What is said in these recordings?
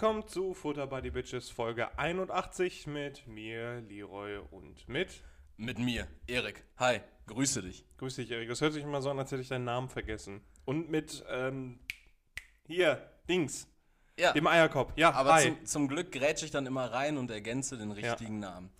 Willkommen zu Futter by the Bitches Folge 81 mit mir, Leroy und mit. Mit mir, Erik. Hi, grüße dich. Grüß dich, Erik. Das hört sich immer so an, als hätte ich deinen Namen vergessen. Und mit, ähm, hier, Dings, Ja, dem Eierkopf. Ja, aber hi. zum, zum Glück grätsche ich dann immer rein und ergänze den richtigen Namen.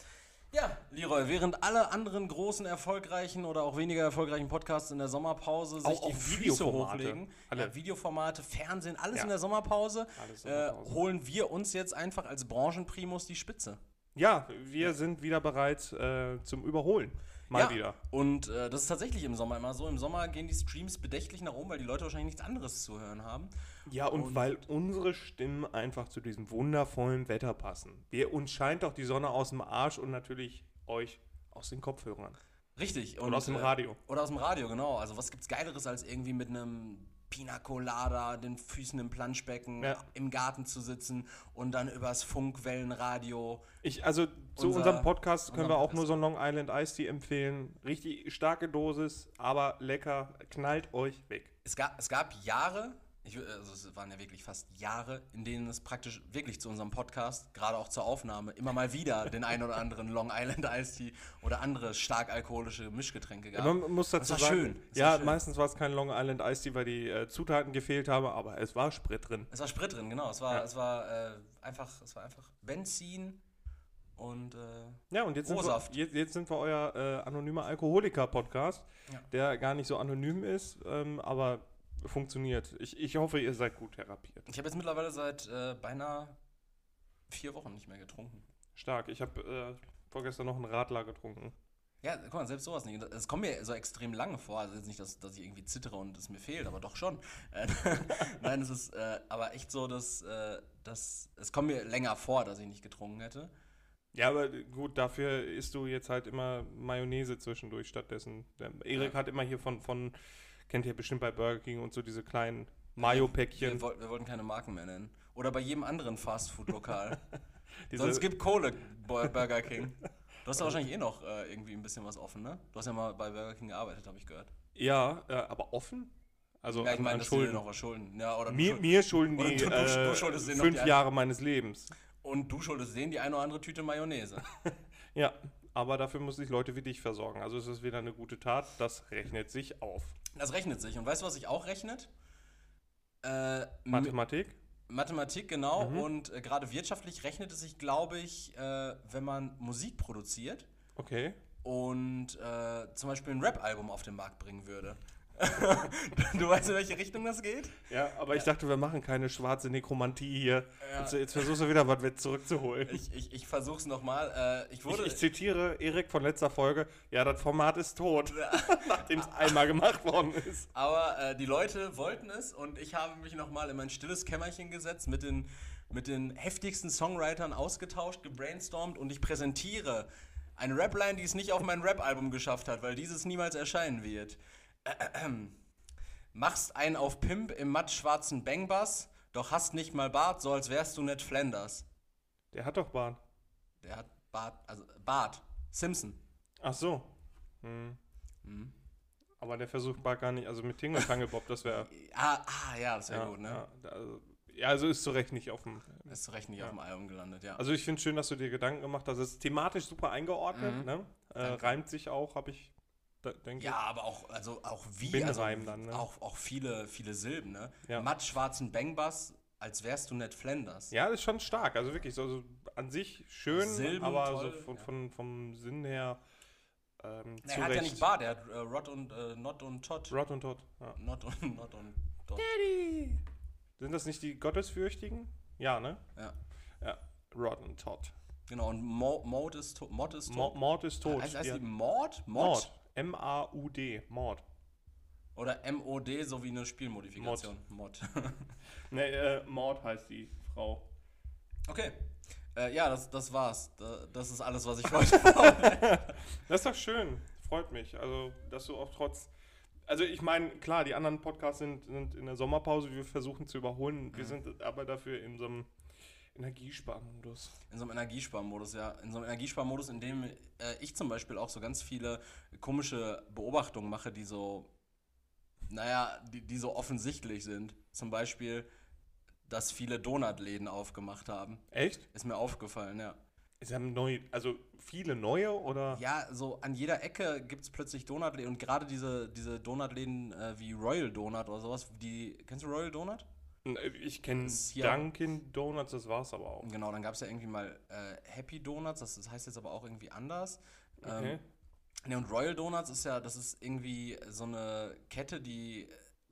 Ja, Leroy, während alle anderen großen, erfolgreichen oder auch weniger erfolgreichen Podcasts in der Sommerpause sich Auch die Füße Videoformate. hochlegen, Alle. ja, Videoformate, Fernsehen, alles Ja. in der Sommerpause, äh, Sommerpause. holen wir uns jetzt einfach als Branchenprimus die Spitze. Ja, wir sind wieder bereit äh, zum Überholen. Mal ja, wieder. Und äh, das ist tatsächlich im Sommer immer so. Im Sommer gehen die Streams bedächtlich nach oben, weil die Leute wahrscheinlich nichts anderes zu hören haben. Ja, und, Und- weil unsere Stimmen einfach zu diesem wundervollen Wetter passen. Wir, uns scheint doch die Sonne aus dem Arsch und natürlich euch aus den Kopfhörern. Richtig. Oder aus dem Radio. Oder aus dem Radio, genau. Also was gibt's Geileres, als irgendwie mit einem Pina Colada, den Füßen im Planschbecken, Ja. im Garten zu sitzen und dann übers Funkwellenradio. Ich, also zu Unser- unserem Podcast können wir auch nur so ein Long Island Iced Tea empfehlen. Richtig starke Dosis, aber lecker. Knallt euch weg. Es gab, es gab Jahre, ich, also es waren ja wirklich fast Jahre, in denen es praktisch wirklich zu unserem Podcast, gerade auch zur Aufnahme, immer mal wieder den ein oder anderen Long Island Iced Tea oder andere stark alkoholische Mischgetränke gab. Man muss dazu Das war sagen, schön, das ja, war schön. meistens war es kein Long Island Iced Tea, weil die äh, Zutaten gefehlt haben, aber es war Sprit drin. Es war Sprit drin, genau. Es war, Ja. es war äh, einfach, es war einfach Benzin und äh, Ja, und jetzt sind, wir, jetzt, jetzt sind wir euer äh, anonymer Alkoholiker-Podcast, Ja. der gar nicht so anonym ist, ähm, aber funktioniert. Ich, ich hoffe, ihr seid gut therapiert. Ich habe jetzt mittlerweile seit äh, beinahe vier Wochen nicht mehr getrunken. Stark. Ich habe äh, vorgestern noch einen Radler getrunken. Ja, guck mal, selbst sowas nicht. Es kommt mir so extrem lange vor. Also jetzt nicht, dass, dass ich irgendwie zittere und es mir fehlt, aber doch schon. Äh, Nein, es ist äh, aber echt so, dass, äh, dass es kommt mir länger vor, dass ich nicht getrunken hätte. Ja, aber gut, dafür isst du jetzt halt immer Mayonnaise zwischendurch stattdessen. Erik Ja. hat immer hier von, von, kennt ihr bestimmt bei Burger King und so diese kleinen Mayo-Päckchen. Wir, woll- wir wollten keine Marken mehr nennen. Oder bei jedem anderen Fastfood-Lokal. Sonst gibt Kohle Burger King. Du hast ja wahrscheinlich eh noch äh, irgendwie ein bisschen was offen, ne? Du hast ja mal bei Burger King gearbeitet, habe ich gehört. Ja, äh, aber offen? Also ja, ich meine, dass dir Schulden. noch was schulden. Ja, oder Mir, schuld- mir schulden die du- du- äh, schuldest noch fünf Jahre meines Lebens. Und du schuldest denen die eine oder andere Tüte Mayonnaise. Ja, aber dafür muss ich Leute wie dich versorgen. Also es ist wieder eine gute Tat, das rechnet sich auf. Das rechnet sich. Und weißt du, was sich auch rechnet? Äh, Mathematik? Mathematik, genau. Mhm. Und äh, gerade wirtschaftlich rechnet es sich, glaube ich, äh, wenn man Musik produziert Okay. und äh, zum Beispiel ein Rap-Album auf den Markt bringen würde. du weißt, in welche Richtung das geht? Ja, aber ich dachte, wir machen keine schwarze Nekromantie hier. Ja. Jetzt, jetzt versuchst du wieder was mit zurückzuholen. Ich, ich, ich versuch's nochmal. Äh, ich Ich, wurde. ich zitiere Erik von letzter Folge. Ja, das Format ist tot, nachdem es einmal gemacht worden ist. Aber äh, die Leute wollten es und ich habe mich nochmal in mein stilles Kämmerchen gesetzt, mit den, mit den heftigsten Songwritern ausgetauscht, gebrainstormt und ich präsentiere eine Rapline, die es nicht auf mein Rap-Album geschafft hat, weil dieses niemals erscheinen wird. Machst einen auf Pimp im mattschwarzen Bangbass, doch hast nicht mal Bart, so als wärst du Ned Flanders. Der hat doch Bahn. Der hat Bart, also Bart, Simpson. Ach so. Hm. Aber der versucht Bart gar nicht, also mit Tingle Tangle Bob, das wäre. Ah, ah ja, das wäre Ja, gut, ne? ja, also, ja, also ist zu Recht nicht auf dem. Ist zu Recht nicht auf dem Album gelandet, ja. Also ich finde schön, dass du dir Gedanken gemacht hast. Es ist thematisch super eingeordnet, Mhm. ne? Äh, reimt sich auch, habe ich, denke Ja, aber auch, also auch wie, also dann, ne? auch, auch viele, viele Silben, ne? Ja. Matt schwarzen Bangbass, als wärst du Ned Flanders. ich. Ja, das ist schon stark. Also wirklich, so, also an sich schön, Silben, aber toll, so von, ja. von, vom Sinn her ähm, Na, er hat ja nicht Bart, er hat äh, Rod und äh, Not und Todd. Rod und Todd. Ja. Not und Not und Todd. Daddy! Sind das nicht die Gottesfürchtigen? Ja, ne? Ja. Ja. Rod und Todd. Genau, und Mo Mord ist tot. Mod ist tot. Mord ist tot. heißt, heißt Ja. die Mord? Mord. M-A-U-D. Mord. Oder M-O-D, so wie eine Spielmodifikation. Mod. Ne, äh, Mord heißt die Frau. okay. Äh, ja, das, das war's. Da, das ist alles, was ich wollte. Das ist doch schön. Freut mich. Also, dass du auch trotz. Also, ich meine, klar, die anderen Podcasts sind, sind in der Sommerpause. Wir versuchen zu überholen. Wir Mhm. sind aber dafür in so einem Energiesparmodus. In so einem Energiesparmodus, ja. In so einem Energiesparmodus, in dem äh, ich zum Beispiel auch so ganz viele komische Beobachtungen mache, die so, naja, die, die so offensichtlich sind. Zum Beispiel, dass viele Donutläden aufgemacht haben. Echt? Ist mir aufgefallen, ja. Sie haben neu, also viele neue oder? Ja, so an jeder Ecke gibt es plötzlich Donutläden und gerade diese, diese Donutläden äh, wie Royal Donut oder sowas, die, kennst du Royal Donut? Ich kenne Dunkin' Donuts, das war's aber auch. Genau, dann gab es ja irgendwie mal äh, Happy Donuts, das, das heißt jetzt aber auch irgendwie anders. Okay. Ähm, ne, und Royal Donuts ist ja, das ist irgendwie so eine Kette, die,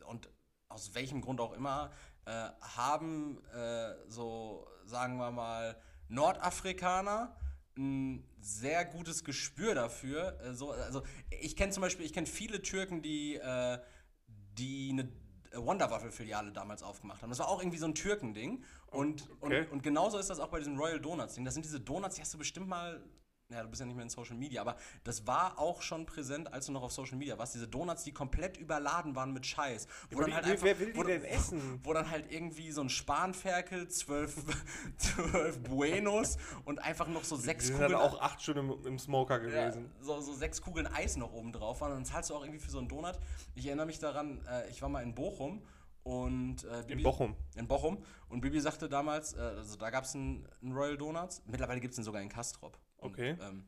und aus welchem Grund auch immer, äh, haben äh, so, sagen wir mal, Nordafrikaner ein sehr gutes Gespür dafür. Äh, so, also ich kenne zum Beispiel, ich kenne viele Türken, die, äh, die eine Wonderwaffel-Filiale damals aufgemacht haben. Das war auch irgendwie so ein Türkending. Und, Okay. und, und genauso ist das auch bei diesem Royal Donuts-Ding. Das sind diese Donuts, die hast du bestimmt mal. Ja, du bist ja nicht mehr in Social Media, aber das war auch schon präsent, als du noch auf Social Media warst. Diese Donuts, die komplett überladen waren mit Scheiß. Wo aber die- wer will die wo, denn essen? Wo dann halt irgendwie so ein Spanferkel, zwölf, zwölf Buenos und einfach noch so Die sechs sind Kugeln. dann auch acht Stunden im, im Smoker Ja, gewesen. so, so sechs Kugeln Eis noch oben drauf waren. Und dann zahlst du auch irgendwie für so einen Donut. Ich erinnere mich daran, äh, ich war mal in Bochum und äh, In Bochum. In Bochum. Und Bibi sagte damals, äh, also da gab es einen, einen Royal Donuts. Mittlerweile gibt es den sogar in Kastrop. Und, Okay. ähm,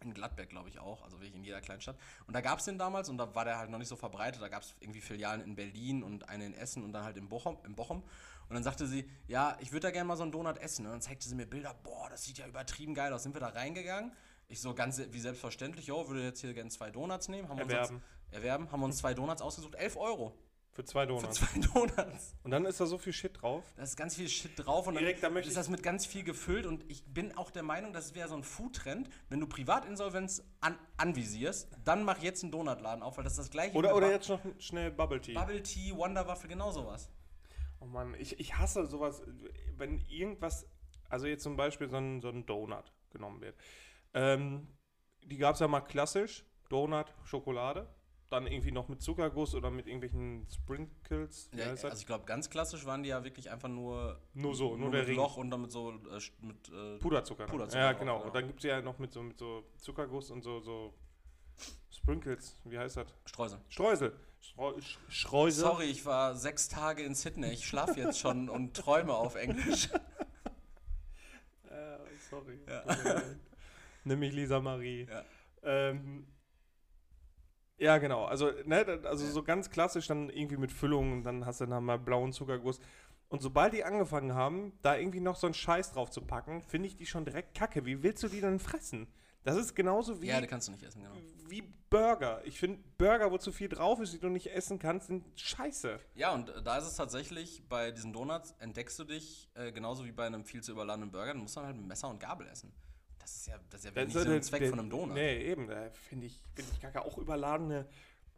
in Gladbeck, glaube ich, auch, also wirklich in jeder Kleinstadt. Und da gab es den damals und da war der halt noch nicht so verbreitet. Da gab es irgendwie Filialen in Berlin und eine in Essen und dann halt in Bochum. In Bochum. Und dann sagte sie, ja, ich würde da gerne mal so einen Donut essen. Und dann zeigte sie mir Bilder, boah, das sieht ja übertrieben geil aus. Sind wir da reingegangen? Ich so ganz wie selbstverständlich, jo, würde jetzt hier gerne zwei Donuts nehmen. Haben wir Erwerben. Uns erwerben. Haben wir uns zwei Donuts ausgesucht. 11 Euro Für zwei für Donuts. zwei Donuts. Und dann ist da so viel Shit drauf. Da ist ganz viel Shit drauf und Direkt, da dann möchte ist das mit ganz viel gefüllt und ich bin auch der Meinung, das wäre so ein Foodtrend. Wenn du Privatinsolvenz an, anvisierst, dann mach jetzt einen Donutladen auf, weil das ist das gleiche Oder, oder jetzt noch schnell Bubble Tea. Bubble Tea, Wonderwaffel, genau sowas. Oh Mann, ich, ich hasse sowas, wenn irgendwas, also jetzt zum Beispiel so ein, so ein Donut genommen wird. Ähm, die gab es ja mal klassisch, Donut, Schokolade, dann irgendwie noch mit Zuckerguss oder mit irgendwelchen Sprinkles. Ja, also ich glaube, ganz klassisch waren die ja wirklich einfach nur, nur so, nur, der mit Ring. Loch und dann mit so äh, mit äh, Puderzucker. Puderzucker Ja, genau. genau. Und dann gibt es ja noch mit so, mit so Zuckerguss und so, so Sprinkles. Wie heißt das? Streusel. Streusel. Streusel. Sorry, ich war sechs Tage in Sydney. Ich schlafe jetzt schon und träume auf Englisch. Äh, sorry. Ja. Nimm mich Lisa Marie. Ja. Ähm, ja, genau. Also, ne, also so ganz klassisch dann irgendwie mit Füllung, dann hast du dann mal blauen Zuckerguss. Und sobald die angefangen haben, da irgendwie noch so einen Scheiß drauf zu packen, finde ich die schon direkt kacke. Wie willst du die denn fressen? Das ist genauso wie, Ja, die kannst du nicht essen, genau. wie Burger. Ich finde, Burger, wo zu viel drauf ist, die du nicht essen kannst, sind scheiße. Ja, und äh, da ist es tatsächlich, bei diesen Donuts entdeckst du dich äh, genauso wie bei einem viel zu überladenen Burger, du musst dann halt mit Messer und Gabel essen. Das ist ja, das ist ja Das nicht der- und Zweck der- von einem Donut. Nee, eben. Da finde ich, find ich kacke. Auch überladene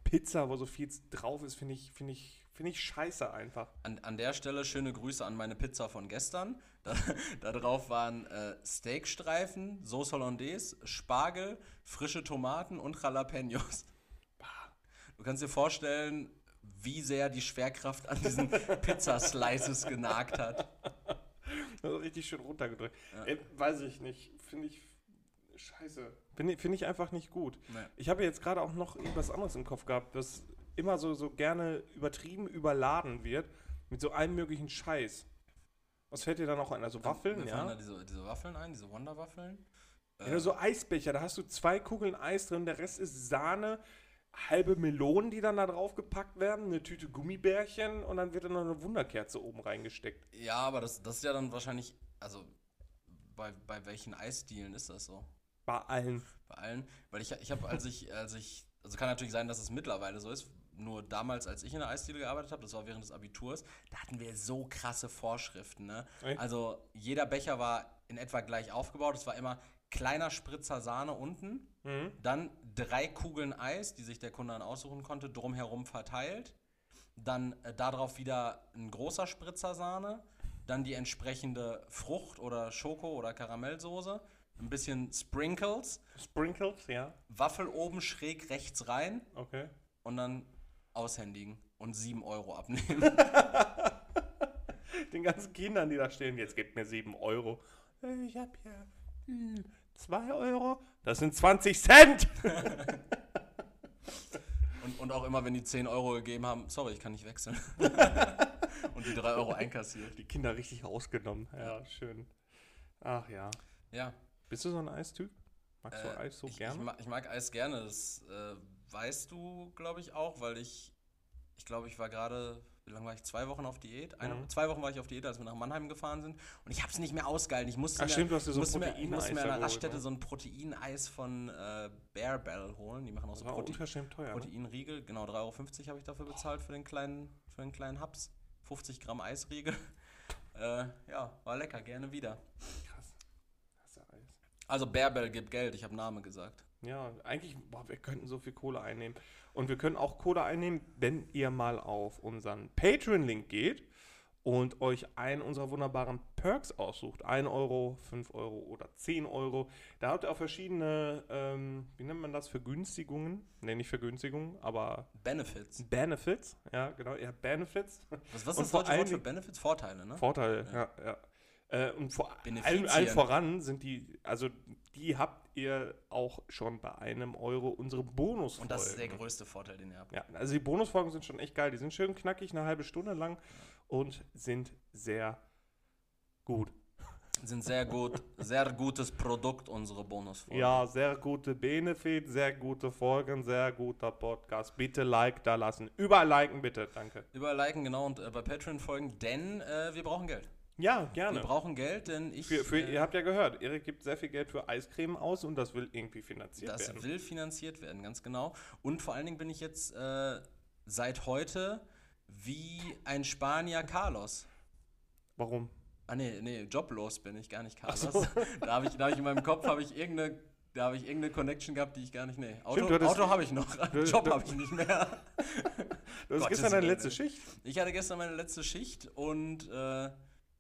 Pizza, wo so viel drauf ist, finde ich, finde ich, finde ich scheiße einfach. An, an der Stelle schöne Grüße an meine Pizza von gestern. Da, da drauf waren äh, Steakstreifen, Sauce Hollandaise, Spargel, frische Tomaten und Jalapenos. Du kannst dir vorstellen, wie sehr die Schwerkraft an diesen Pizzaslices genagt hat. Also richtig schön runtergedrückt. Ja. Äh, weiß ich nicht. Finde ich scheiße. Finde ich, find ich einfach nicht gut. Nee. Ich habe jetzt gerade auch noch irgendwas anderes im Kopf gehabt, das immer so, so gerne übertrieben überladen wird mit so allem möglichen Scheiß. Was fällt dir da noch ein? Also Waffeln, ja? da diese, diese Waffeln ein, diese Wonderwaffeln. Ja, so Eisbecher, da hast du zwei Kugeln Eis drin, der Rest ist Sahne, halbe Melonen, die dann da drauf gepackt werden, eine Tüte Gummibärchen und dann wird dann noch eine Wunderkerze oben reingesteckt. Ja, aber das, das ist ja dann wahrscheinlich, also bei, bei welchen Eisdielen ist das so? Bei allen. Bei allen? Weil ich, ich habe, als ich, als ich, also kann natürlich sein, dass es mittlerweile so ist, nur damals, als ich in der Eisdiele gearbeitet habe, das war während des Abiturs, da hatten wir so krasse Vorschriften, ne? Also jeder Becher war in etwa gleich aufgebaut, es war immer kleiner Spritzer Sahne unten, Mhm. dann drei Kugeln Eis, die sich der Kunde dann aussuchen konnte, drumherum verteilt. Dann äh, darauf wieder ein großer Spritzer Sahne. Dann die entsprechende Frucht- oder Schoko- oder Karamellsoße. Ein bisschen Sprinkles. Sprinkles, ja. Waffel oben schräg rechts rein. Okay. Und dann aushändigen und 7 Euro abnehmen. Den ganzen Kindern, die da stehen, jetzt gebt mir 7 Euro. Ich hab hier 2 Euro. Das sind 20 Cent. Und Und, und auch immer, wenn die 10 Euro gegeben haben, sorry, ich kann nicht wechseln. Und die 3 Euro einkassiert. Die Kinder richtig rausgenommen. Ja, schön. Ach ja. Ja. Bist du so ein Eistyp? Magst du Äh, Eis so ich, gerne? Ich mag, ich mag Eis gerne. Das äh, weißt du, glaube ich, auch, weil ich, ich glaube, ich war gerade, wie lange war ich? Zwei Wochen auf Diät? Eine, Mhm. Zwei Wochen war ich auf Diät, als wir nach Mannheim gefahren sind. Und ich habe es nicht mehr ausgehalten. Ich musste Ach, mir, stimmt, so musste mir, musste mir an der Raststätte ne? so ein Proteineis von äh, Bear Bell holen. Die machen auch so Das war Prote unverschämt teuer. Ne? Proteinriegel. Genau, 3,50 Euro habe ich dafür bezahlt für den kleinen, für den kleinen Haps. 50 Gramm Eisriegel. äh, ja, war lecker, gerne wieder. Krass. Hast du Eis? Also Bear Bell gibt Geld, ich habe Name gesagt. Ja, eigentlich, boah, wir könnten so viel Kohle einnehmen. Und wir können auch Kohle einnehmen, wenn ihr mal auf unseren Patreon-Link geht und euch einen unserer wunderbaren Perks aussucht. 1 Euro, 5 Euro oder 10 Euro. Da habt ihr auch verschiedene, ähm, wie nennt man das, Vergünstigungen? Ne, nicht Vergünstigungen, aber Benefits. Benefits. Ja, genau, ihr habt Benefits. Was, was ist das deutsche Wort für Benefits? Vorteile, ne? Vorteile, ja, ja. Äh, und vor allem, allen voran sind die, also die habt ihr auch schon bei einem Euro unsere Bonusfolgen. Und das ist der größte Vorteil, den ihr habt. Ja, also die Bonusfolgen sind schon echt geil. Die sind schön knackig, eine halbe Stunde lang und sind sehr gut. Sind sehr gut, sehr gutes Produkt, unsere Bonusfolgen. Ja, sehr gute Benefit, sehr gute Folgen, sehr guter Podcast. Bitte Like da lassen. Überall liken bitte, danke. Überall liken, genau, und äh, bei Patreon folgen, denn äh, wir brauchen Geld. Ja, Wir gerne. brauchen Geld, denn ich. Für, für, äh, ihr habt ja gehört, Erik gibt sehr viel Geld für Eiscreme aus und das will irgendwie finanziert das werden. will finanziert werden, ganz genau. Und vor allen Dingen bin ich jetzt äh, seit heute wie ein Spanier Carlos. Warum? Ah nee, nee, joblos bin ich, gar nicht Carlos. so. Da habe ich, da hab ich in meinem Kopf habe ich irgendeine, da habe ich irgendeine Connection gehabt, die ich gar nicht. Nee, Auto, Auto habe ich noch, du- Job habe ich nicht mehr. Du hast gestern deine letzte. Schicht. Ich hatte gestern meine letzte Schicht und äh,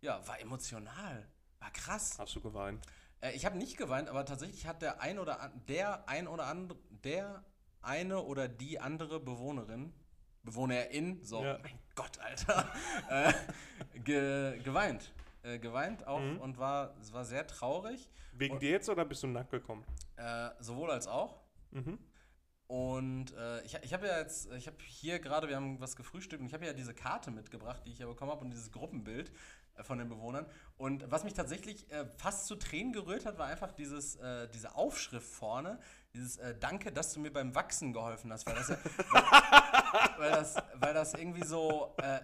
ja, war emotional. War krass. Hast du geweint? Äh, ich habe nicht geweint, aber tatsächlich hat der ein oder an, der ein oder andere, der eine oder die andere Bewohnerin, Bewohnerin, so, Ja. mein Gott, Alter, äh, ge, geweint. Äh, geweint auch Mhm. und war, es war sehr traurig. Wegen Und- dir jetzt oder bist du nackt gekommen? Äh, sowohl als auch. Mhm. Und äh, ich, ich habe ja jetzt, ich habe hier gerade, wir haben was gefrühstückt und ich habe ja diese Karte mitgebracht, die ich ja bekommen habe und dieses Gruppenbild äh, von den Bewohnern. Und was mich tatsächlich äh, fast zu Tränen gerührt hat, war einfach dieses, äh, diese Aufschrift vorne, dieses äh, Danke, dass du mir beim Wachsen geholfen hast, weil das, ja, weil, weil das, weil das irgendwie so, äh,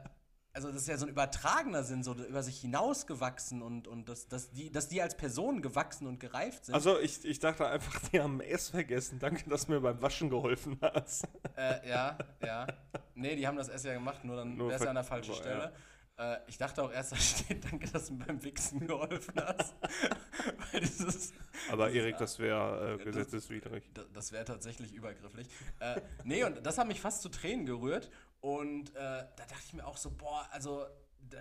also das ist ja so ein übertragener Sinn, so über sich hinausgewachsen und, und dass, dass, die, dass die als Personen gewachsen und gereift sind. Also ich, ich dachte einfach, die haben S vergessen. Danke, dass du mir beim Waschen geholfen hast. Äh, ja, ja. Nee, die haben das erst ja gemacht, nur dann wäre es ja an der falschen Stelle. Äh, ich dachte auch erst, da steht, danke, dass du mir beim Wichsen geholfen hast. Weil dieses, Aber Erik, das wäre äh, gesetzeswidrig. da- das wäre tatsächlich übergrifflich. Äh, nee, und das hat mich fast zu Tränen gerührt. Und äh, da dachte ich mir auch so, boah, also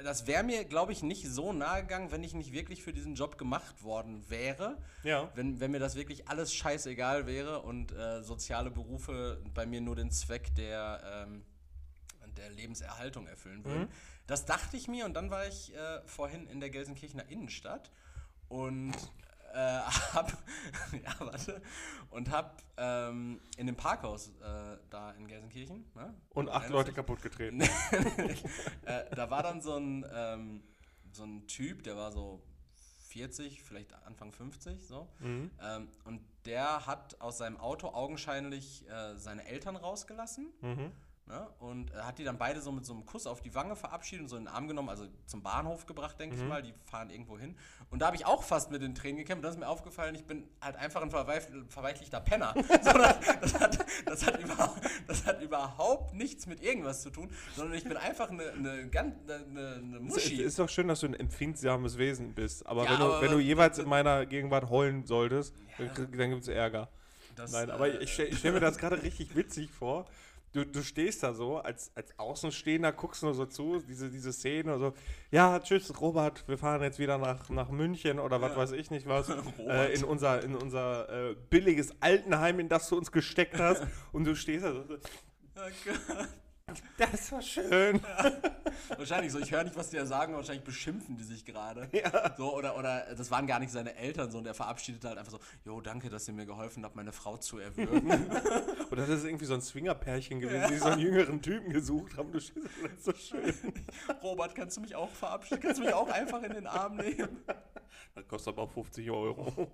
das wäre mir, glaube ich, nicht so nahe gegangen, wenn ich nicht wirklich für diesen Job gemacht worden wäre. Ja. Wenn, wenn mir das wirklich alles scheißegal wäre und äh, soziale Berufe bei mir nur den Zweck der, ähm, der Lebenserhaltung erfüllen würden. Mhm. Das dachte ich mir und dann war ich äh, vorhin in der Gelsenkirchener Innenstadt und äh, hab, ja, warte, und hab ähm, in dem Parkhaus äh, da in Gelsenkirchen, ne? Und acht Leute kaputt getreten. äh, da war dann so ein, ähm, so ein Typ, der war so 40, vielleicht Anfang 50, so. Mhm. Ähm, und der hat aus seinem Auto augenscheinlich äh, seine Eltern rausgelassen. Mhm. Ne? Und äh, hat die dann beide so mit so einem Kuss auf die Wange verabschiedet und so in den Arm genommen, also zum Bahnhof gebracht, denke ich mal. Die fahren irgendwo hin. Und da habe ich auch fast mit den Tränen gekämpft. Dann ist mir aufgefallen, ich bin halt einfach ein verweichlichter Penner. so, das, das, hat, das, hat überhaupt, das hat überhaupt nichts mit irgendwas zu tun, sondern ich bin einfach eine, eine, ganz- eine, eine Es Muschi. ist doch schön, dass du ein empfindsames Wesen bist. Aber, Ja, wenn, du, aber- wenn du jeweils in meiner Gegenwart heulen solltest, Ja. dann, dann gibt es Ärger. Das, Nein, äh, aber ich stelle stell mir das gerade richtig witzig vor. Du, du stehst da so, als, als Außenstehender, guckst nur so zu, diese, diese Szene und so, ja, tschüss, Robert, wir fahren jetzt wieder nach, nach München oder was Ja. weiß ich nicht was, äh, in unser, in unser äh, billiges Altenheim, in das du uns gesteckt hast und du stehst da so, Oh Gott. Das war schön. Wahrscheinlich so, ich höre nicht, was die da sagen, wahrscheinlich beschimpfen die sich gerade. Ja. So, oder, oder das waren gar nicht seine Eltern so und er verabschiedet halt einfach so, jo, danke, dass ihr mir geholfen habt, meine Frau zu erwürgen. Oder das ist irgendwie so ein Swingerpärchen gewesen, die so einen jüngeren Typen gesucht haben. Du da, das ist so schön. Robert, kannst du mich auch verabschieden? Kannst du mich auch einfach in den Arm nehmen? Das kostet aber auch 50 Euro.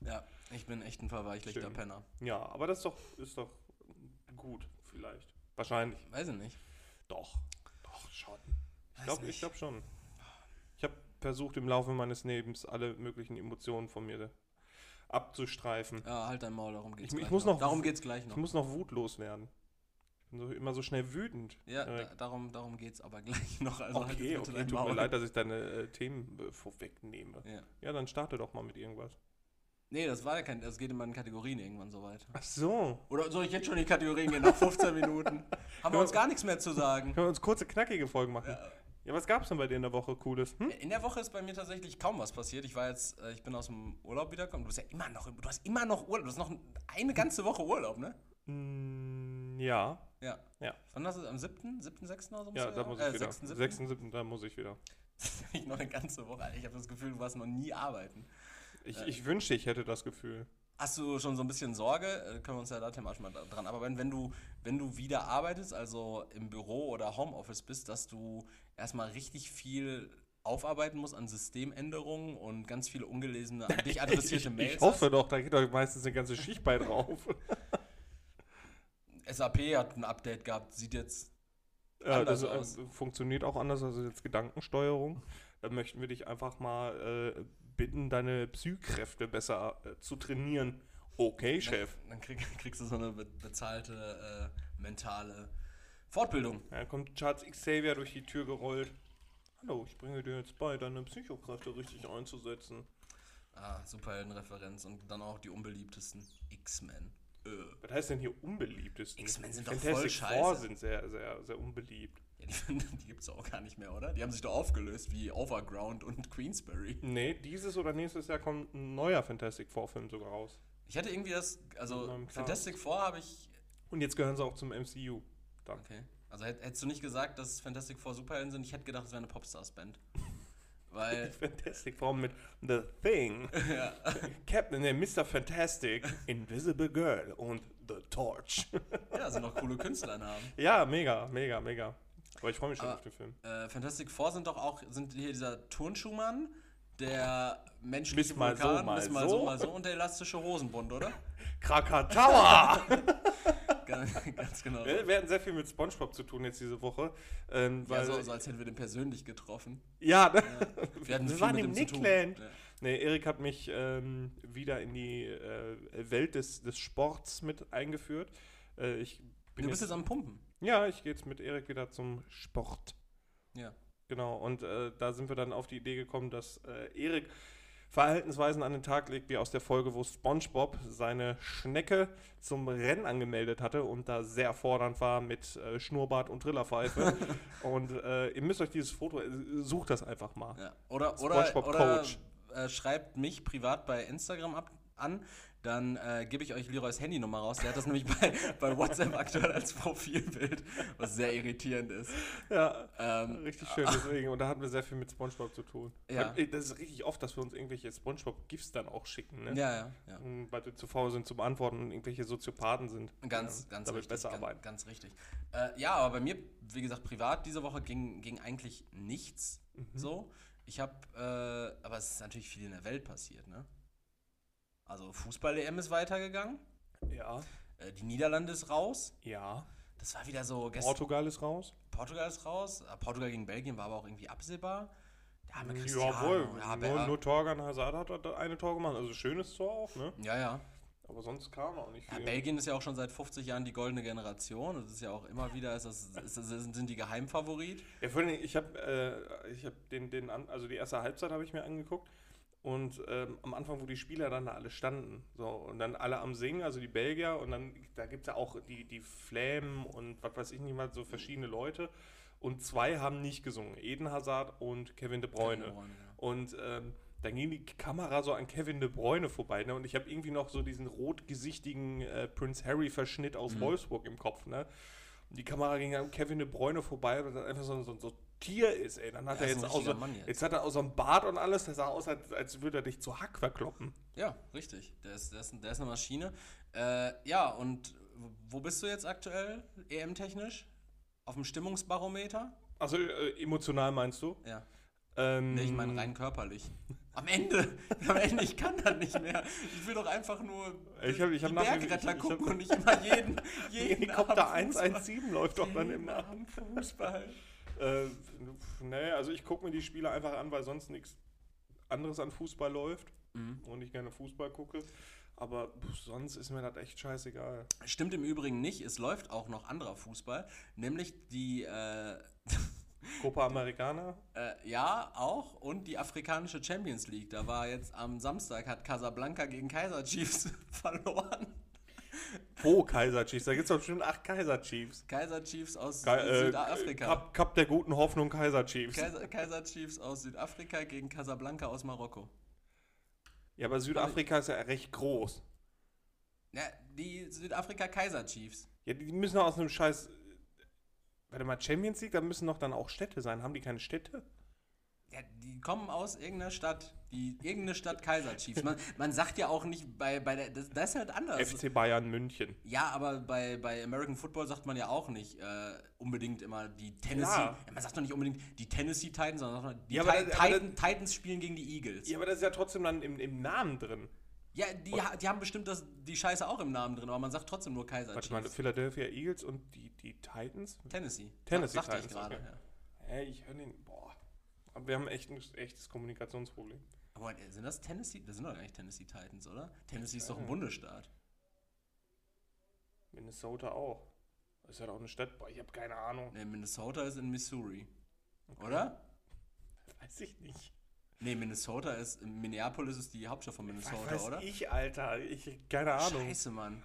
Ja, ich bin echt ein verweichlichter. Penner. Ja, aber das ist doch, ist doch gut, vielleicht. Wahrscheinlich. Weiß ich nicht. Doch. Doch, schon. Ich glaube ich glaub schon. Ich habe versucht, im Laufe meines Lebens alle möglichen Emotionen von mir abzustreifen. Ja, halt dein Maul, darum geht's Ich- ich gleich muss noch- Darum geht's gleich noch. Ich muss noch wutlos werden. Ich bin so, immer so schnell wütend. ja, Äh, da, darum, darum geht's aber gleich noch. Also halt okay, jetzt okay, tut mir leid, dass ich deine äh, Themen äh, vorwegnehme. Ja. Ja, dann starte doch mal mit irgendwas. Nee, das war ja kein, das geht immer in Kategorien irgendwann so weiter. Ach so. Oder soll ich jetzt schon in die Kategorien gehen, nach 15 Minuten? Haben wir uns gar nichts mehr zu sagen. Können wir uns kurze, knackige Folgen machen? Ja. Ja, was gab's denn bei dir in der Woche Cooles? Hm? In der Woche ist bei mir tatsächlich kaum was passiert. Ich war jetzt, äh, ich bin aus dem Urlaub wiedergekommen. Du bist ja immer noch, du hast immer noch Urlaub. Du hast noch eine ganze Woche Urlaub, ne? Mm, ja. Ja. Ja. Wann hast du am 7., 7., 6. oder so? Ja, da muss äh, ich wieder. 6., 7.? 6. 7. da muss ich wieder. Ich noch eine ganze Woche. Ich habe das Gefühl, du warst noch nie arbeiten. Ich, Äh. ich wünschte, ich hätte das Gefühl. Hast du schon so ein bisschen Sorge? Äh, Können wir uns ja da thematisch mal dran. Aber wenn, wenn, du, wenn du wieder arbeitest, also im Büro oder Homeoffice bist, dass du erstmal richtig viel aufarbeiten musst an Systemänderungen und ganz viele ungelesene, an dich adressierte ich, Mails. ich hoffe doch, da geht doch meistens eine ganze Schicht bei drauf. hast. SAP hat ein Update gehabt, sieht jetzt. Ja, das Anders äh, funktioniert auch anders als jetzt Gedankensteuerung. Da möchten wir dich einfach mal äh, bitten, deine Psychkräfte besser äh, zu trainieren. Okay, Chef. Dann krieg, kriegst du so eine be bezahlte äh, mentale Fortbildung. Ja, dann kommt Charles Xavier durch die Tür gerollt. Hallo, ich bringe dir jetzt bei, deine Psychokräfte richtig einzusetzen. Ah, Superheldenreferenz und dann auch die unbeliebtesten X-Men. Äh. Was heißt denn hier unbeliebtesten? X-Men sind doch Fantastic voll Four scheiße. sind sehr, sehr, sehr unbeliebt. Ja, die, die gibt es auch gar nicht mehr, oder? Die haben sich doch aufgelöst wie Overground und Queensberry. Nee, dieses oder nächstes Jahr kommt ein neuer Fantastic Four Film sogar raus. Ich hatte irgendwie das, also. Fantastic Four habe ich. Und jetzt gehören sie auch zum MCU. Dann. Okay. Also hätt, hättest du nicht gesagt, dass Fantastic Four Superhelden sind? Ich hätte gedacht, es wäre eine Popstars-Band. Weil. Fantastic Four mit The Thing, ja. Captain, nee, Mr. Fantastic, Invisible Girl und The Torch. ja, sind noch coole Künstlernamen. ja, mega, mega, mega. Aber ich freue mich schon Aber- auf den Film. Äh, Fantastic Four sind doch auch, sind hier dieser Turnschuhmann, der menschliche Miss mal so, Vulkan, mal Miss mal so. so, mal so und der elastische Hosenbund, oder? Krakatawa! ganz, ganz genau. So. wir, wir hatten sehr viel mit Spongebob zu tun jetzt diese Woche. Ähm, Ja, weil, so, so als hätten wir den persönlich getroffen. ja, ne? Wir, hatten Wir viel waren mit im. Nickland. Ja. Nee, Erik hat mich ähm, wieder in die äh, Welt des, des Sports mit eingeführt. Äh, ich bin Du bist jetzt, jetzt am Pumpen. Ja, ich gehe jetzt mit Erik wieder zum Sport. Ja. Genau, und äh, da sind wir dann auf die Idee gekommen, dass äh, Erik Verhaltensweisen an den Tag legt, wie aus der Folge, wo SpongeBob seine Schnecke zum Rennen angemeldet hatte und da sehr fordernd war mit äh, Schnurrbart und Trillerpfeife. und äh, ihr müsst euch dieses Foto, äh, sucht das einfach mal. Ja. Oder, oder, SpongeBob oder Coach. äh, schreibt mich privat bei Instagram ab, an, dann äh, gebe ich euch Leroys Handynummer raus. Der hat das nämlich bei, bei WhatsApp aktuell als Profilbild, was sehr irritierend ist. Ja, Ähm, richtig schön, deswegen. Und da hatten wir sehr viel mit SpongeBob zu tun. Ja. Äh, Das ist richtig oft, dass wir uns irgendwelche SpongeBob-GIFs dann auch schicken, ne? ja, ja, ja. Und Weil wir zu faul sind zum Antworten und irgendwelche Soziopathen sind. Ganz, Ja, ganz damit richtig. besser ganz, arbeiten. ganz richtig. Äh, ja, aber bei mir, wie gesagt, privat diese Woche ging, ging eigentlich nichts Mhm. so. Ich habe, äh, aber es ist natürlich viel in der Welt passiert, ne? Also Fußball-EM ist weitergegangen. Ja, Äh, die Niederlande ist raus. ja. Das war wieder so gestern. Portugal ist raus. Portugal ist raus. Äh, Portugal gegen Belgien war aber auch irgendwie absehbar. Ja, mit Jawohl, Cristiano. Ja, nur, ja, nur Torgan Hazard hat da eine Tor gemacht. Also schönes Tor auch, ne? ja, ja. Aber sonst kam auch nicht ja. viel. Belgien ist ja auch schon seit 50 Jahren die goldene Generation. Das ist ja auch immer wieder, ist das, ist das, sind die Geheimfavorit. Ja, vor Dingen, ich habe äh, ich hab den, den, also die erste Halbzeit habe ich mir angeguckt und ähm, am Anfang, wo die Spieler dann da alle standen, so und dann alle am Singen, also die Belgier und dann, da gibt es ja auch die, die Flämen und was weiß ich nicht mal, so verschiedene Leute und zwei haben nicht gesungen, Eden Hazard und Kevin De Bruyne. Und ähm, dann ging die Kamera so an Kevin De Bruyne vorbei, ne? Und ich habe irgendwie noch so diesen rotgesichtigen äh, Prince Harry-Verschnitt aus Mhm. Wolfsburg im Kopf, ne? Die Kamera ging an Kevin De Bruyne vorbei, weil das einfach so, so, so Tier ist, ey. Dann hat Ja, er jetzt auch so, jetzt. jetzt hat er auch so ein Bart und alles, der sah aus, als, als würde er dich zu Hack verkloppen. Ja, richtig. Der ist, der ist, der ist eine Maschine. Äh, ja, und wo bist du jetzt aktuell, EM-technisch? Auf dem Stimmungsbarometer? Also äh, emotional meinst du? Ja. Ähm, Nee, ich meine rein körperlich. Am Ende, am Ende, ich kann das nicht mehr. Ich will doch einfach nur Ich hab- ich hab die Bergretter ich- ich hab- gucken und nicht immer jeden, jeden Helikopter Abend Fußball. 117 läuft doch dann Jeden im Abend Fußball. Äh, nee, also ich gucke mir die Spiele einfach an, weil sonst nichts anderes an Fußball läuft Mhm. und ich gerne Fußball gucke. Aber sonst ist mir das echt scheißegal. Stimmt im Übrigen nicht, es läuft auch noch anderer Fußball, nämlich die, äh, Copa Americana? äh, ja, auch, und die afrikanische Champions League. Da war jetzt am Samstag, hat Casablanca gegen Kaiser Chiefs verloren. Wo Kaiser Chiefs? Da gibt es doch bestimmt acht Kaiser Chiefs. Kaiser Chiefs aus Ka äh, Südafrika. Cup, Cup der guten Hoffnung Kaiser Chiefs. Kaiser, Kaiser Chiefs aus Südafrika gegen Casablanca aus Marokko. Ja, aber Südafrika ist ja recht groß. Ja, die Südafrika Kaiser Chiefs. Ja, die müssen doch aus einem scheiß. Warte mal, Champions League, da müssen doch dann auch Städte sein. Haben die keine Städte? Ja, die kommen aus irgendeiner Stadt. Die, irgendeine Stadt Kaiser Chiefs. Man, man sagt ja auch nicht bei, bei der. Das, das ist halt anders. FC Bayern München. Ja, aber bei, bei American Football sagt man ja auch nicht äh, unbedingt immer die Tennessee. Ja, man sagt doch nicht unbedingt die Tennessee Titans, sondern sagt man, die Ja, Ti- das- Titan, Titans spielen gegen die Eagles. Ja, aber das ist ja trotzdem dann im, im Namen drin. Ja, die, die haben bestimmt das, die Scheiße auch im Namen drin, aber man sagt trotzdem nur Kaiser Warte mal, Chiefs. Philadelphia Eagles und die, die Titans? Tennessee. Tennessee Sag- sagte ich Titans, gerade. okay. Ja. Hä, ich höre den. Boah. Aber wir haben echt ein echtes Kommunikationsproblem. Aber sind das Tennessee? Das sind doch nicht Tennessee Titans, oder? Tennessee ist doch ein Bundesstaat. Minnesota auch. Das ist ja auch eine Stadt. Boah, ich habe keine Ahnung. Ne, Minnesota ist in Missouri. Oder? Weiß ich nicht. Ne, Minnesota ist, Minneapolis ist die Hauptstadt von Minnesota, weiß oder? ich, Alter. Ich keine Ahnung. Scheiße, Mann.